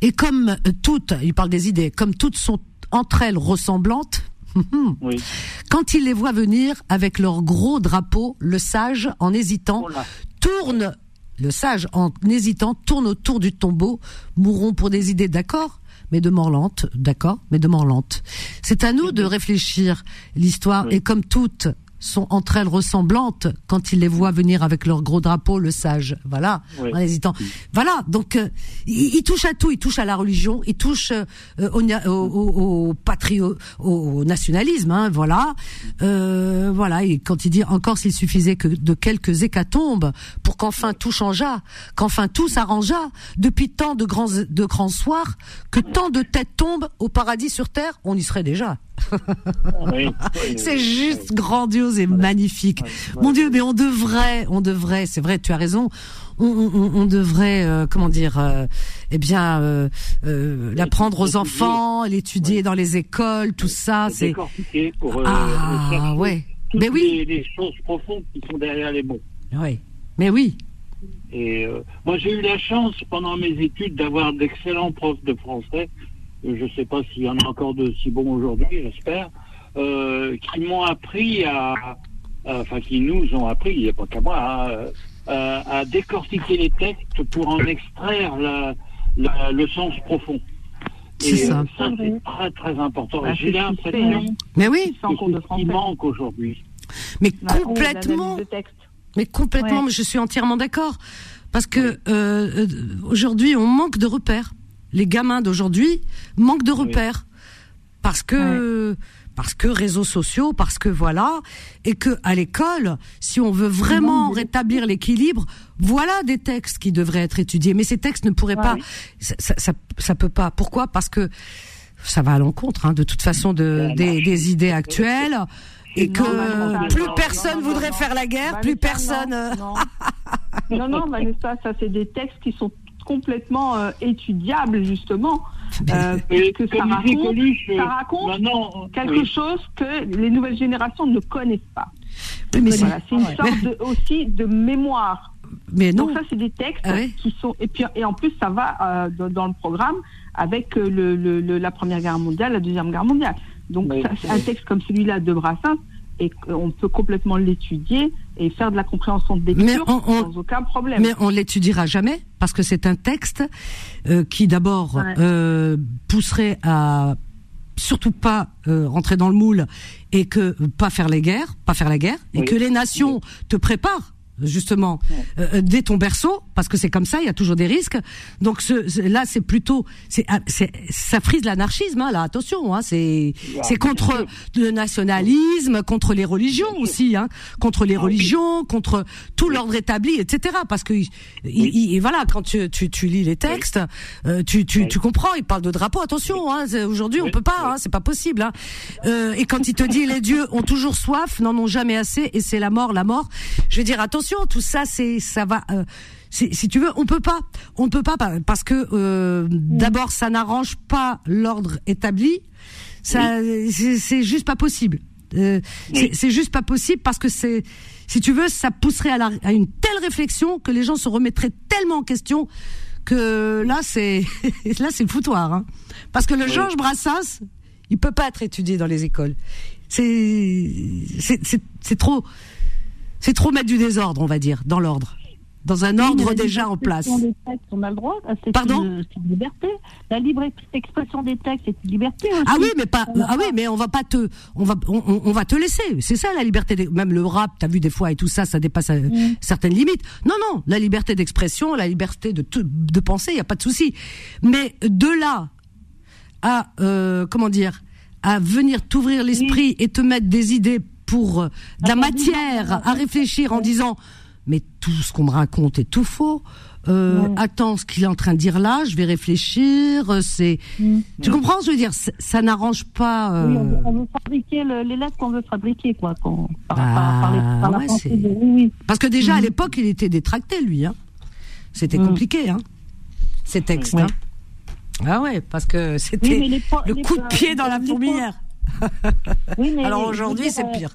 Et comme euh, toutes, il parle des idées, comme toutes sont entre elles ressemblantes, (laughs) Oui. quand il les voit venir avec leur gros drapeau, le sage, en hésitant, Oh tourne, le sage, en hésitant, tourne autour du tombeau, mourront pour des idées, d'accord mais de mort lente, d'accord, mais de mort lente. C'est à nous de réfléchir l'histoire, Oui. et comme toutes sont entre elles ressemblantes, quand il les voit venir avec leur gros drapeau, le sage, voilà, Oui. en hésitant. Voilà, donc euh, il, il touche à tout, il touche à la religion, il touche euh, au, na- au, au, au patrio, au, au nationalisme, hein, voilà, euh, voilà. Et quand il dit encore s'il suffisait que de quelques hécatombes pour qu'enfin tout changeât, qu'enfin tout s'arrangeât, depuis tant de grands de grands soirs, que tant de têtes tombent au paradis sur terre, on y serait déjà. Oui, oui, (laughs) C'est oui, juste oui. grandiose et magnifique. Mon. Dieu, mais on devrait, on devrait, c'est vrai, tu as raison, on, on, on devrait, euh, comment dire, euh, eh bien, euh, euh, l'apprendre aux L'étudier. enfants, l'étudier dans les écoles, tout ça, c'est pour ah ouais, toutes mais oui, les, les choses profondes qui sont derrière les mots. ouais, mais oui, Et moi, j'ai eu la chance pendant mes études d'avoir d'excellents profs de français. Euh, Je ne sais pas s'il y en a encore de si bons aujourd'hui, j'espère, euh, qui m'ont appris à, à- enfin, qui nous ont appris, il n'y a pas qu'à moi, hein, euh, euh, à décortiquer les textes pour en extraire la- la- le sens profond. C'est Et, ça. euh, ça, c'est très très important. Bah, J'ai l'impression hein. Mais oui, qui manque aujourd'hui. mais Bah, complètement. Mais complètement, Ouais. mais je suis entièrement d'accord. Parce que euh, euh, aujourd'hui, on manque de repères. Les gamins d'aujourd'hui manquent de repères. Parce que parce que réseaux sociaux, parce que voilà, et que à l'école, si on veut vraiment rétablir l'équilibre, voilà des textes qui devraient être étudiés. Mais ces textes ne pourraient pas, oui. ça, ça, ça, ça peut pas. Pourquoi? Parce que ça va à l'encontre, hein, de toute façon, de, des, des idées actuelles, et Non, que Vanessa, plus non, personne non, voudrait faire la guerre, Vanessa, plus personne. euh, Non, non, non, Vanessa, ça c'est des textes qui sont complètement euh, étudiables justement. Euh, que ça raconte, Coluche, ça euh, raconte maintenant, quelque oui. chose que les nouvelles générations ne connaissent pas. Oui, mais, c'est- Voilà, c'est une sorte de, aussi de mémoire. mais non. Donc ça, c'est des textes Ah ouais qui sont et puis et en plus ça va euh, dans, dans le programme avec euh, le, le- le- la Première Guerre mondiale, la Deuxième Guerre mondiale. Donc Oui, ça, un texte comme celui-là de Brassens et on peut complètement l'étudier et faire de la compréhension de lecture Mais on- on- sans aucun problème. Mais on l'étudiera jamais parce que c'est un texte euh, qui d'abord Ouais. euh, pousserait à surtout pas euh, rentrer dans le moule et que pas faire les guerres, pas faire la guerre et Oui. que les nations te préparent justement euh, dès ton berceau parce que c'est comme ça il y a toujours des risques. Donc ce, ce- là c'est plutôt c'est ah, c'est ça frise l'anarchisme hein, là attention hein, c'est c'est contre le nationalisme contre les religions aussi hein, contre les Ah religions contre tout l'ordre établi etc parce que il, il- il- voilà quand tu, tu, tu lis les textes euh, tu, tu, tu comprends il parle de drapeau attention hein, aujourd'hui on peut pas hein, c'est pas possible hein. Euh, et quand il te dit les dieux ont toujours soif n'en ont jamais assez et c'est la mort la mort je veux dire attention tout ça c'est ça va euh, si tu veux, on peut pas, on ne peut pas pa- parce que euh, d'abord ça n'arrange pas l'ordre établi, ça c'est- c'est juste pas possible. Euh, c'est- C'est juste pas possible parce que c'est, si tu veux, ça pousserait à, la- à une telle réflexion que les gens se remettraient tellement en question que là c'est (laughs) là c'est le foutoir. Hein. Parce que le Georges Brassens, il peut pas être étudié dans les écoles. C'est- c'est trop c'est trop mettre du désordre, on va dire, dans l'ordre, dans un ordre déjà en place. des textes, on a le droit. ah, C'est Pardon une, c'est une liberté. La libre ex- expression des textes, c'est une liberté aussi. Ah oui, mais pas. Ah oui, mais on va pas te. On va. On, on- on va te laisser. C'est ça la liberté. des- Même le rap, t'as vu des fois et tout ça, ça dépasse euh, certaines limites. Non, non. La liberté d'expression, la liberté de de penser, il y a pas de souci. Mais de là à euh, comment dire, à venir t'ouvrir l'esprit et te mettre des idées pour euh, de la matière à réfléchir en disant mais tout ce qu'on me raconte est tout faux. Euh. Attends, ce qu'il est en train de dire là, je vais réfléchir. euh, C'est, Mm. tu comprends ce que je veux dire? Ça, n'arrange pas. euh, Oui, on veut, on veut fabriquer lettres qu'on veut fabriquer, quoi. par, Bah, par- par les- par la ouais, pensée c'est- de- oui, oui. Parce que déjà à Mm. l'époque, il était détracté lui. Hein. C'était Mm. compliqué, hein. Ces textes. Hein. Ah ouais, parce que c'était le coup de pied dans la fourmilière. Oui, mais Alors aujourd'hui, c'est euh, pire.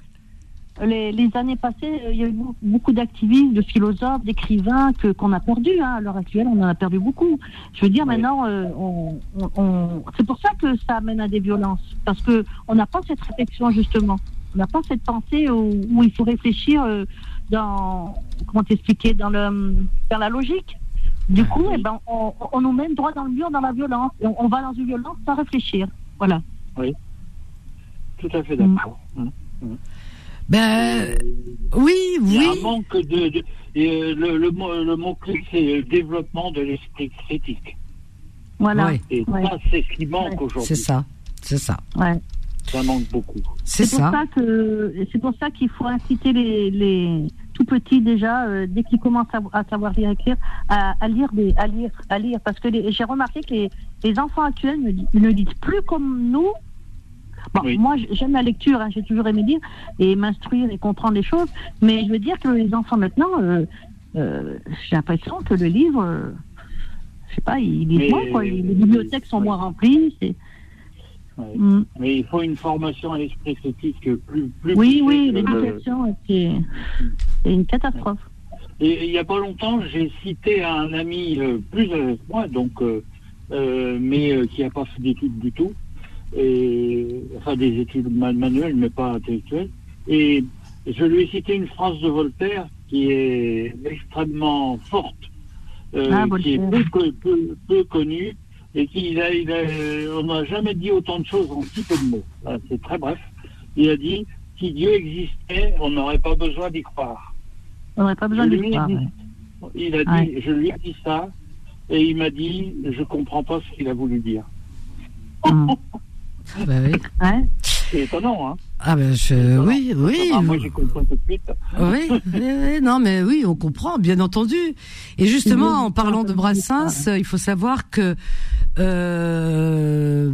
Les, les années passées, euh, il y a eu beaucoup- d'activistes, de philosophes, d'écrivains que qu'on a perdu. Hein. À l'heure actuelle, on en a perdu beaucoup. Je veux dire, Oui. maintenant, euh, on, on- on- c'est pour ça que ça amène à des violences, parce que on n'a pas cette réflexion justement. On n'a pas cette pensée où, où il faut réfléchir euh, dans comment t'expliquer dans le dans la logique. Du coup, eh ben, on, on nous mène droit dans le mur, dans la violence. On, on va dans une violence sans réfléchir. Voilà. Tout à fait d'accord. Ben oui, Il y oui. a un manque de. de- et, euh, le, le, mot- le mot-clé, c'est le développement de l'esprit critique. Voilà. Ouais. Et Ouais. ça, c'est ce qui manque Ouais. aujourd'hui. C'est ça, c'est ça, Ouais. Ça manque beaucoup. c'est pour ça. ça que c'est pour ça qu'il faut inciter les, les tout petits déjà euh, dès qu'ils commencent à, à savoir lire et écrire à, à lire des à lire à lire parce que j'ai remarqué que les, les enfants actuels ne, ne disent plus comme nous. Bon, Oui. moi j'aime la lecture, hein, j'ai toujours aimé lire et m'instruire et comprendre les choses, mais je veux dire que les enfants maintenant, euh, euh, j'ai l'impression que le livre, euh, je sais pas, ils lisent Mais- moins quoi, les bibliothèques sont Oui. moins remplies. c'est- Ouais. Mm. Mais il faut une formation à l'esprit critique plus. plus Oui, oui, l'éducation, c'est une catastrophe. Et il n'y a pas longtemps, j'ai cité un ami euh, plus avec moi, donc, euh, euh, mais euh, qui n'a pas fait d'études du tout, et, enfin des études man- manuelles, mais pas intellectuelles. Et je lui ai cité une phrase de Voltaire qui est extrêmement forte, euh, Ah, qui est peu, co- peu- peu connue et qui il a, il a- on n'a jamais dit autant de choses en si peu de mots. Voilà, C'est très bref. Il a dit si Dieu existait, on n'aurait pas besoin d'y croire. On n'aurait pas besoin ai croire. dit- ouais. Il a dit, je lui ai dit ça et il m'a dit je comprends pas ce qu'il a voulu dire. (laughs) Hum. Bah oui. C'est étonnant, hein Ah ben je, oui, oui. Ah, moi j'ai compris tout de suite. Oui, oui, oui, non, mais oui, on comprend, bien entendu. Et justement, en parlant de Brassens, il faut savoir que euh,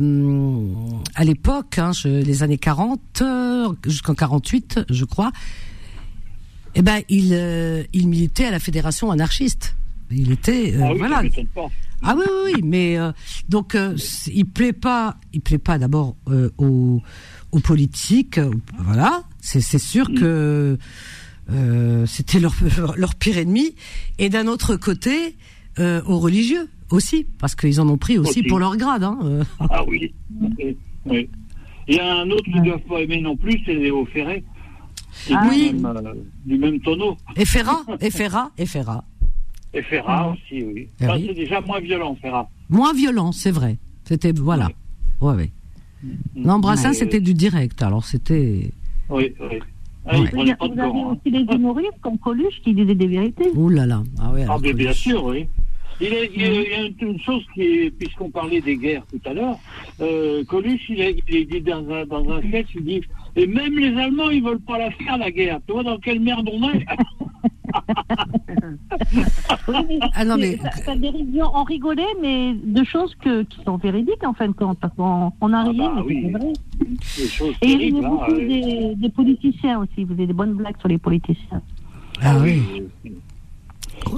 à l'époque, hein, je- les années 40 euh, jusqu'en 48, je crois, eh ben, il euh, il militait à la fédération anarchiste. Il était euh, ah oui, voilà. Ah oui, oui, oui, mais euh, donc euh, il plaît pas, il plaît pas d'abord euh, aux, aux politiques, voilà. C'est c'est sûr que euh, c'était leur (laughs) leur pire ennemi, et d'un autre côté aux religieux aussi, parce qu'ils en ont pris aussi Aussi. pour leur grade. Hein. Ah oui. oui. Il y a un autre qui ne doit pas aimer non plus, c'est Léo Ferré. Ah oui. même, du même tonneau. Et Ferrat, (laughs) et Ferrat, et Ferrat. Et Ferrat aussi, oui. Enfin, oui. C'est déjà moins violent, Ferrat. Moins violent, c'est vrai. C'était voilà. Ouais, ouais. Non, Brassens, Mais- c'était du direct. Alors c'était. Oui, oui. Ah, Ouais. il Vous avez hein. aussi les humoristes comme Coluche qui disaient des vérités. Ouh là là. Ah ouais. Ah, mais bien sûr, oui. Il, est- il y a, il y a une, chose qui est, puisqu'on parlait des guerres tout à l'heure, euh, Coluche, il, est- il est dit dans un, dans un sketch, il dit, et même les Allemands, ils veulent pas la faire, la guerre. Tu vois dans quelle merde on est (laughs) Ah non mais Ça- ça dérision, on rigolait, mais de choses que, qui sont véridiques en fin de compte, parce qu'on on a Ah ri, bah mais oui. c'est vrai. Et il y a hein, beaucoup euh, des, des politiciens aussi, vous avez des bonnes blagues sur les politiciens. ah oui.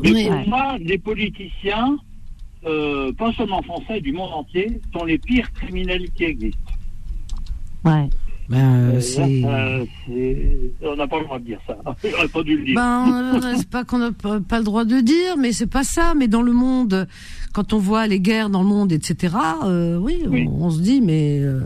Mais Oui. pour moi, les politiciens, euh, pas seulement français, du monde entier, sont les pires criminels qui existent. Ouais. Ben, euh, Euh, c'est. euh, on n'a pas le droit de dire ça. (laughs) J'aurais pas dû le dire. Ben, (laughs) euh, c'est pas qu'on n'a pas, pas le droit de dire, mais c'est pas ça. Mais dans le monde, quand on voit les guerres dans le monde, etc., euh, oui, Oui. On, on se dit, mais euh,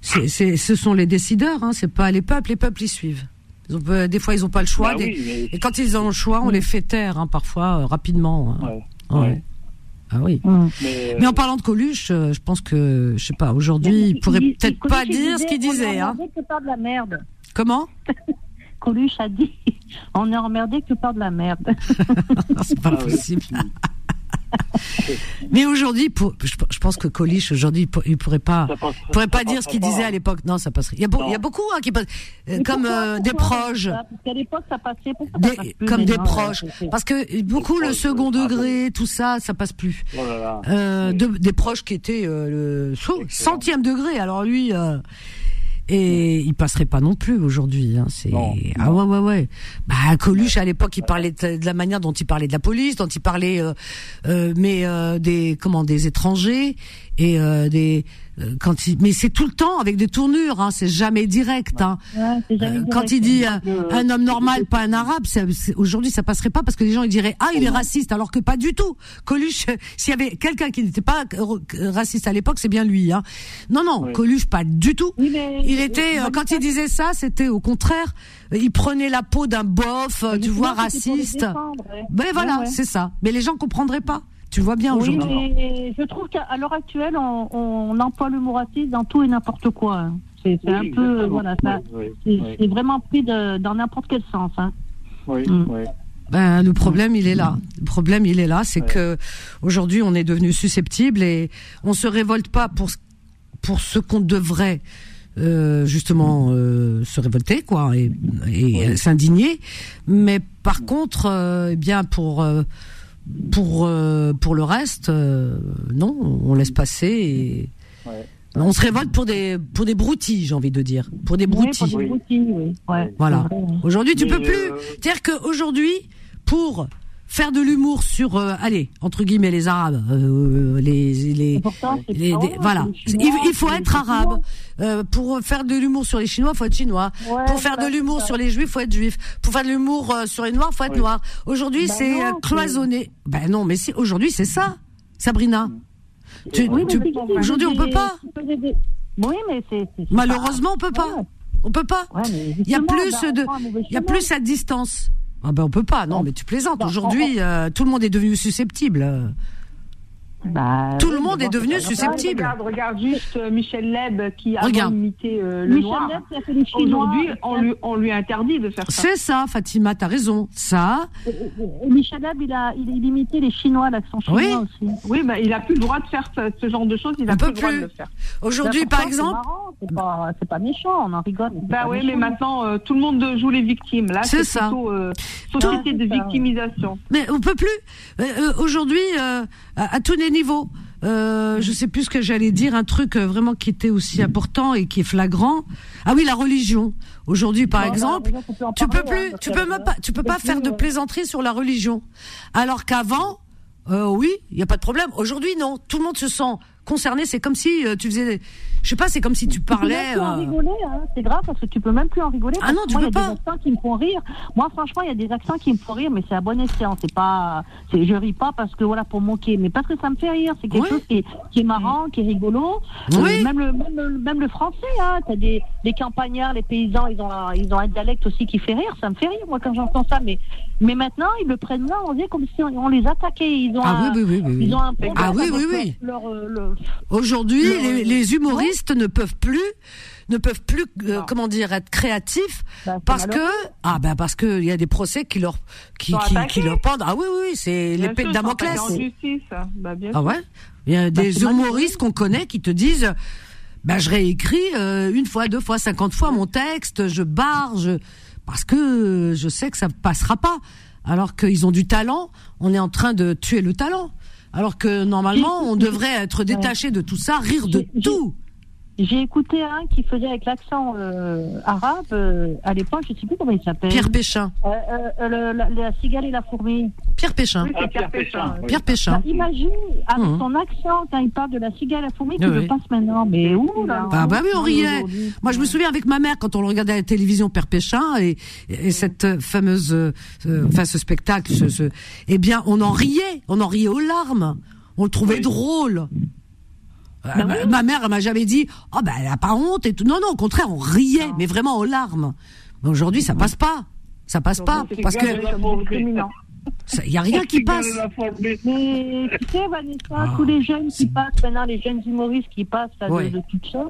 c'est, c'est, ce sont les décideurs, hein, c'est pas les peuples. Les peuples, ils suivent. Ils ont pas- des fois, ils ont pas le choix. Bah des- oui, mais- Et quand ils ont le choix, on les fait taire, hein, parfois, euh, rapidement. hein. Ouais, Ouais. ouais. Ah oui. Hum. Mais, Mais en parlant de Coluche, euh, je pense que, je sais pas, aujourd'hui, il pourrait peut-être pas dire ce qu'il on est disait. Hein. emmerdé que par de la merde. Comment? (laughs) Coluche a dit on est emmerdé que par de la merde. (laughs) C'est pas Ah oui. (laughs) (laughs) Mais aujourd'hui, je, pense que Coluche aujourd'hui, il pour- il pourrait pas, ça passe- il pourrait pas dire ce qu'il disait à l'époque. Non, ça passerait. Il y a, il y a beaucoup hein, qui passent, euh, comme pourquoi- euh, des pourquoi proches, Parce qu'à l'époque, ça passait. Pourquoi ça passe des, plus comme des proches, euh, parce que beaucoup le second oui, degré, tout ça, ça passe plus. Oh là là. Euh, Oui. de- des proches qui étaient le centième degré. Alors lui, et il passerait pas non plus aujourd'hui. Hein, c'est ah ouais ouais ouais. Bah Coluche à l'époque, il parlait de, de la manière dont il parlait de la police, dont il parlait, euh, euh, mais euh, des comment des étrangers et euh, des euh, quand il, mais c'est tout le temps avec des tournures. Hein, c'est jamais direct. Hein. Ouais, c'est jamais Euh, direct. quand il dit euh, un homme normal, pas un arabe, aujourd'hui ça passerait pas parce que les gens ils diraient ah il est raciste alors que pas du tout. Coluche, (laughs) s'il y avait quelqu'un qui n'était pas raciste à l'époque, c'est bien lui. Hein. Non non, Oui. Coluche pas du tout. Oui, mais- Il était quand il disait ça, c'était au contraire, il prenait la peau d'un bof, tu vois, raciste. ouais. Ben voilà, Ouais, ouais. c'est ça. Mais les gens comprendraient pas. Tu le vois bien Oui, aujourd'hui. mais je trouve qu'à l'heure actuelle, on, on emploie le mot raciste dans tout et n'importe quoi. hein. C'est c'est Oui, un peu, voilà, ça, Oui, c'est oui, c'est vraiment pris de- dans n'importe quel sens. Hein. oui, Mm. oui. Ben, le problème, il est là. Le problème, il est là, c'est Ouais. que aujourd'hui, on est devenu susceptible et on se révolte pas pour ce- pour ce qu'on devrait euh, justement euh, se révolter, quoi, et, et s'indigner. Mais par contre, euh, eh bien, pour euh, pour euh, pour le reste, euh, non, on laisse passer. Et... Ouais. On se révolte pour des pour des broutilles, j'ai envie de dire, pour des Oui, broutilles. pour des broutilles, oui. Ouais, Voilà. Aujourd'hui, tu Mais, peux plus. euh, C'est-à-dire qu'aujourd'hui, pour faire de l'humour sur, euh, allez, entre guillemets, les Arabes, euh, les, les, pourtant, les- voilà. Il, faut être arabe. Euh, pour faire de l'humour sur les Chinois, faut être chinois. Ouais, pour faire voilà, de l'humour sur les Juifs, faut être juif. Pour faire de l'humour euh, sur les Noirs, faut être noir. Aujourd'hui, Bah c'est euh, c'est- cloisonné. Ben non, mais si aujourd'hui, c'est ça, Sabrina. Tu- Oui, mais tu- aujourd'hui, on peut pas. Oui, mais c'est. Malheureusement, on peut pas-. On peut pas. Ouais, Il y a plus bah, de, il y a plus cette distance. Ah ben on peut pas, non, mais tu plaisantes. Aujourd'hui, euh, tout le monde est devenu susceptible. Bah, Tout le monde est devenu susceptible. Regarde, regarde juste euh, Michel Leb qui a Regarde. imité euh, le Michel noir. Aujourd'hui, on lui, on lui interdit de faire ça. C'est ça, Fatima, t'as raison. Ça, Et Michel Leb, il a, il, il imitait les Chinois, l'accent chinois Oui. aussi. Oui, bah, il a plus le droit de faire ce, ce genre de choses. Il a On plus peut le droit plus. de le faire. aujourd'hui, Bah, par exemple, C'est pas, c'est pas méchant, on en rigole. Bah oui, mais maintenant, euh, tout le monde joue les victimes. Là, C'est ça. plutôt euh, société Tout- de victimisation. mais on peut plus. Euh, aujourd'hui, euh, à, à tous les niveaux. Euh, je sais plus ce que j'allais dire, un truc euh, vraiment qui était aussi important et qui est flagrant. Ah oui, la religion. Aujourd'hui, par exemple, tu peux plus, hein, tu peux même pas, tu peux pas faire de euh, plaisanterie sur la religion. Alors qu'avant, euh, oui, il y a pas de problème. Aujourd'hui, non. Tout le monde se sent concerné. C'est comme si euh, tu faisais, je sais pas, c'est comme si tu Tu peux parlais. même plus en euh, rigoler, hein. c'est grave parce que tu peux même plus en rigoler. Ah non, tu moi, peux il y a pas. des accents qui me font rire. Moi, franchement, il y a des accents qui me font rire, mais c'est à bon escient. C'est pas, c'est, je ris pas parce que voilà pour moquer, mais parce que ça me fait rire. C'est quelque Oui. chose qui est, qui est marrant, qui est rigolo. Euh, Oui. même le, même le, même le français, hein. T'as des, les campagnards, les paysans, ils ont, un, ils ont un dialecte aussi qui fait rire. Ça me fait rire moi quand j'entends ça. Mais, mais maintenant, ils le prennent là, on dirait comme si on, on les attaquait. Ils ont Ah un, oui, oui, oui, oui. Ils ont un Ah oui, oui, leur- oui. Leur, euh, le- Aujourd'hui, les, les humoristes ne peuvent plus, ne peuvent plus, euh, Non. comment dire, être créatifs bah, c'est parce que ah ben parce que il y a des procès qui leur qui qui, leur pendent. Ah oui oui, c'est l'épée de Damoclès. en justice. Bah, bien Ah ouais? Il y a Bah, des humoristes qu'on connaît qui te disent ben je réécris euh, une fois, deux fois, cinquante fois mon texte, je barre, je parce que je sais que ça passera pas. Alors qu'ils ont du talent, on est en train de tuer le talent. Alors que normalement, on devrait être détaché de tout ça, rire de tout. J'ai écouté un qui faisait avec l'accent euh, arabe euh, à l'époque, je sais plus comment il s'appelle. Pierre Péchin. Euh, euh, le- la, la cigale et la fourmi. Pierre Péchin. Oui, Ah, Pierre Pierre Péchin, Péchin. oui. Pierre Péchin. Bah, imagine avec Mhm. son accent quand il parle de la cigale et la fourmi qui Oui, le oui. passe maintenant. Mais où là Bah, bah oui, on riait. Moi, je me souviens avec ma mère quand on le regardait à la télévision Père Péchin et, et cette fameuse, euh, euh, enfin ce spectacle, ce, ce- eh bien, on en riait, on en riait aux larmes, on le trouvait Oui. drôle. Euh, ma, ma mère elle m'a jamais dit, oh ben elle a pas honte et tout. Non, non, au contraire, on riait, mais vraiment aux larmes. Mais aujourd'hui, ça passe pas, ça passe pas parce que il y a rien qui passe. Mais tu sais, Vanessa, Ah. tous les jeunes qui passent maintenant, les jeunes humoristes qui passent là, de- Ouais. de, tout ça,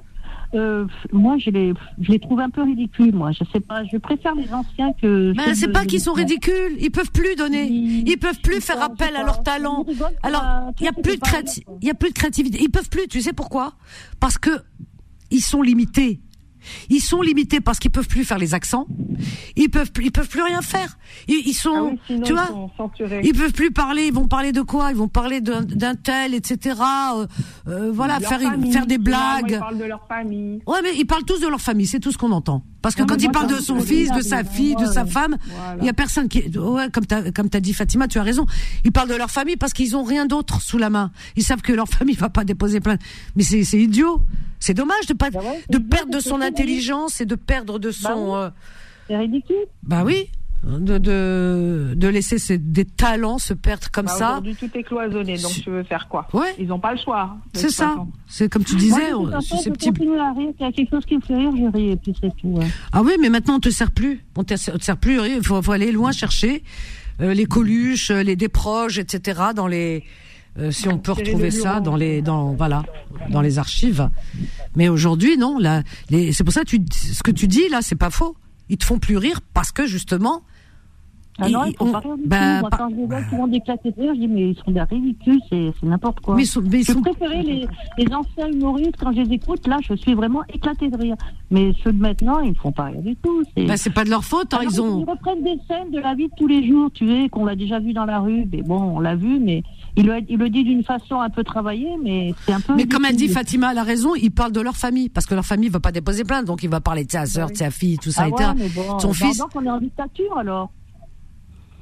euh, moi je les, je les trouve un peu ridicules. Moi, je sais pas, je préfère les anciens que. Mais ceux c'est pas qu'ils sont ridicules, ils peuvent plus donner, Ils- ils peuvent plus faire appel à leur talent. Alors, il y a plus de il y a plus de créativité. Ils peuvent plus, tu sais pourquoi? Parce que ils sont limités. Ils sont limités parce qu'ils peuvent plus faire les accents. Ils peuvent ils peuvent plus rien faire. Ils, ils sont, Ah oui, sinon, tu ils vois, sont ils peuvent plus parler. Ils vont parler de quoi? Ils vont parler d'un- tel, etc. Euh, euh, voilà, Leur faire famille. faire des blagues. Ils parlent de leur famille. Ouais, mais ils parlent tous de leur famille, c'est tout ce qu'on entend. Parce que Non, quand ils parlent de son fils, de sa fille, de sa femme, Voilà. il y a personne qui, ouais, comme t'as, comme t'as dit Fatima, tu as raison. Ils parlent de leur famille parce qu'ils ont rien d'autre sous la main. Ils savent que leur famille va pas déposer plainte. Mais c'est, c'est idiot. C'est dommage de pas, Bah ouais, de perdre de son intelligence et de perdre de son, oui. euh, C'est ridicule. bah oui, de, de, de laisser des talents se perdre comme Bah, ça. Aujourd'hui, tout est cloisonné, donc tu veux faire quoi? Ouais. Ils n'ont pas le choix. C'est ça. C'est comme tu disais, on- façon, susceptible. continue à rire. S'il y a quelque chose qui me fait rire, je ris et puis c'est tout. ouais. Ah oui, mais maintenant on te sert plus. On te sert, on te sert plus. Il faut, faut aller loin chercher euh, les coluches, euh, les déproges, etc. Dans les, euh, si on peut retrouver ça dans les, dans voilà, dans les archives. Mais aujourd'hui, non. C'est pour ça que tu, ce que tu dis là, c'est pas faux. Ils te font plus rire parce que justement. Ah non, ils- on- pas rire bah, tout. Moi, quand je les vois, le monde éclaté de rire, je dis, mais ils sont des ridicules, c'est n'importe quoi. mais ils mais ils je sont- préférais les, les anciens humoristes, quand je les écoute, là, je suis vraiment éclaté de rire. Mais ceux de maintenant, ils ne font pas rire du tout. c'est- bah, c'est pas de leur faute. hein, Alors, ils ont. reprennent des scènes de la vie de tous les jours, tu sais, qu'on l'a déjà vu dans la rue. Mais bon, on l'a vu, mais il le, il le dit d'une façon un peu travaillée, mais c'est un peu. Mais comme elle dit. Fatima, elle a raison. Ils parlent de leur famille parce que leur famille va pas déposer plainte, donc il va parler de sa sœur, de sa fille, tout ça, Ah etc. ouais, mais bon, Son bah, fils. Donc on est en dictature alors.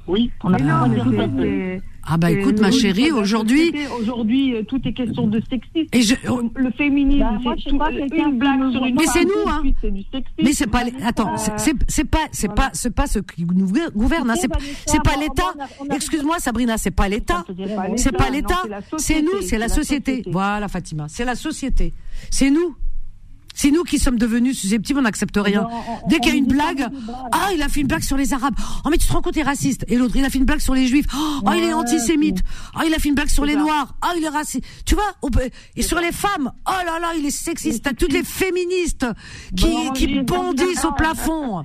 Oui. On a pas non, mais Ah bah écoute ma le- chérie, aujourd'hui. Aujourd'hui, euh, tout est question de sexisme. Et je, Le, féminisme, Bah, moi, je c'est sais tout- pas, quelqu'un une qui blague me sur une Mais c'est nous, hein. Mais c'est pas, les- attends, c'est- pas, c'est pas, c'est pas ce qui nous gouverne, hein, c'est pas l'État. Excuse-moi, Sabrina, c'est pas l'État. C'est pas l'État. c'est nous, c'est la société. Voilà, Fatima, c'est la société. C'est nous. C'est nous qui sommes devenus susceptibles, on n'accepte rien. Non, on- Dès qu'il y a une blague, ah, il a fait une blague sur les Arabes. Oh, mais tu te rends compte, il est raciste. Et l'autre, il a fait une blague sur les Juifs. Oh, il est Ouais, antisémite. Oh, il a fait une blague sur les. Noirs. Oh, il est raciste. Tu vois, on peut- et sur les femmes, oh là là, il est sexiste. T'as toutes les féministes qui, Bon, qui oui, bondissent au plafond.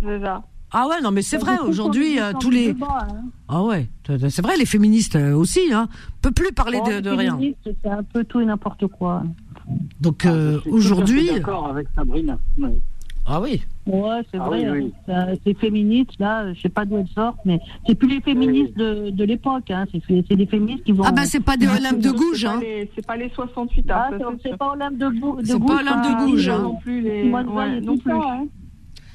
C'est ça. Ah ouais, non, mais c'est vrai, aujourd'hui, euh, tous les... hein. Ah ouais, c'est vrai, les féministes euh, aussi, hein. On peut plus parler Oh, de, les de rien. C'est un peu tout et n'importe quoi. Donc, Ah, euh, aujourd'hui... D'accord avec Sabrina. Ouais. Ah oui. Ouais, c'est Ah vrai. oui, hein. oui. Ces féministes, là, je sais pas d'où elles sortent, mais c'est plus les féministes de, de l'époque. Hein. C'est des féministes qui vont. Ah bah c'est pas des (laughs) Olympe de Gouges, C'est pas hein. les- C'est pas les 68 Ah, ans. ça, c'est- pas Olympe de, Gou- de C'est pas Gouges, Olympe de hein. Gouges, hein. Non plus les. Ouais, et non plus. ça, hein.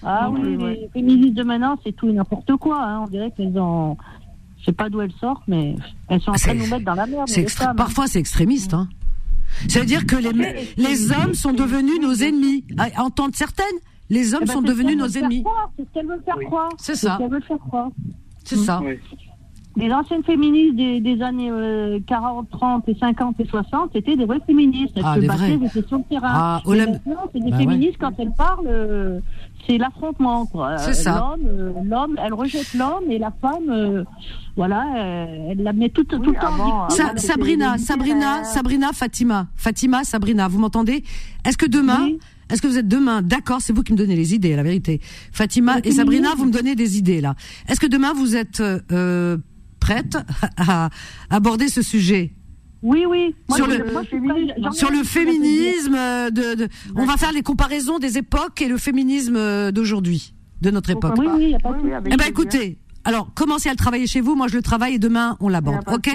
Ah Non oui, les ouais. féministes de maintenant, c'est tout et n'importe quoi. Hein. On dirait qu'elles ont. Je sais pas d'où elles sortent, mais elles sont en Ah, train de nous mettre dans la merde. Extré- femmes, hein. Parfois, c'est extrémiste. Hein. Ça veut dire que les, les hommes sont devenus nos ennemis. À entendre certaines, les hommes Eh ben, sont c'est ce devenus nos ennemis. C'est ce qu'elles veulent faire croire. C'est ce ça. qu'elles veulent faire croire. C'est ça. Oui. Les anciennes féministes des, des années euh, 40, 30 et 50 et 60, c'était des vraies féministes. Elles Ah, se battaient, elles étaient sur le terrain. Ah, maintenant, c'est des Bah féministes, quand elles parlent, euh, c'est l'affrontement. quoi. C'est Euh, ça. L'homme, euh, l'homme, elle rejette l'homme et la femme, euh, voilà, euh, elle la met tout, tout Oui, le temps. en avant. Sa- Sabrina, Sabrina. Sabrina, Fatima, Fatima, Sabrina, vous m'entendez? Est-ce que demain, Oui. est-ce que vous êtes demain? D'accord C'est vous qui me donnez les idées, la vérité. Fatima et Sabrina, vous me donnez des idées là. Est-ce que demain vous êtes euh, prête (laughs) à aborder ce sujet? Oui, oui. Moi, Sur je- le- moi, ai sur le féminisme de, de- on va faire les comparaisons des époques et le féminisme euh, d'aujourd'hui de notre époque. Oui, oui, il n'y a pas Oui, de Eh ben écoutez, alors commencez à le travailler chez vous, moi je le travaille et demain on l'aborde, ok.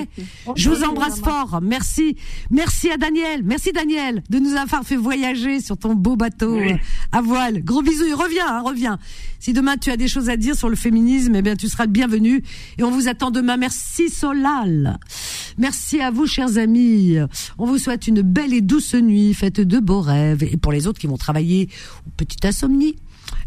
Je vous embrasse fort, merci, merci à Daniel, merci Daniel de nous avoir fait voyager sur ton beau bateau Oui. euh, à voile. Gros bisous, et reviens, hein, reviens. Si demain tu as des choses à dire sur le féminisme, eh bien tu seras le bienvenu et on vous attend demain. Merci Solal, merci à vous chers amis. On vous souhaite une belle et douce nuit, faites de beaux rêves et pour les autres qui vont travailler, petite insomnie.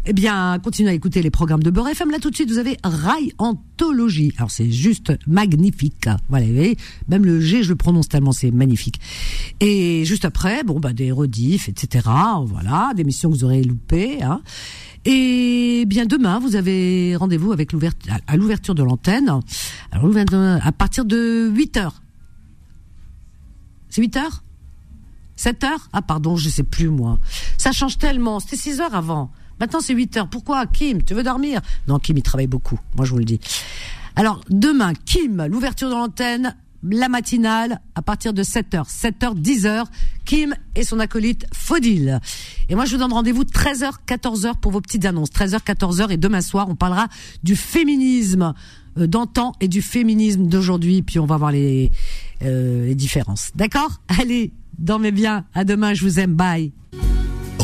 Eh bien, continuez à écouter les programmes de Beurre FM. Là, tout de suite, vous avez Rail Anthologie. Alors, c'est juste magnifique. Voilà, vous voyez, même le G, je le prononce tellement c'est magnifique. Et juste après, bon, bah, des rediffs, etc. Voilà, des missions que vous aurez loupées. Hein. Et bien, demain, vous avez rendez-vous avec l'ouverture, à l'ouverture de l'antenne. Alors, à partir de 8 heures. C'est 8 heures? 7 heures? Ah pardon, je sais plus moi. Ça change tellement. C'était 6 heures avant. Maintenant c'est 8 heures. Pourquoi Kim, tu veux dormir Non, Kim il travaille beaucoup. Moi je vous le dis. Alors demain, Kim, l'ouverture de l'antenne, la matinale à partir de 7h, 7h, 10h, Kim et son acolyte Faudil. Et moi je vous donne rendez-vous 13h, 14h pour vos petites annonces. 13h, 14h et demain soir on parlera du féminisme euh, d'antan et du féminisme d'aujourd'hui. Puis on va voir les, euh, les différences. D'accord? Allez, dormez bien. À demain, je vous aime. Bye.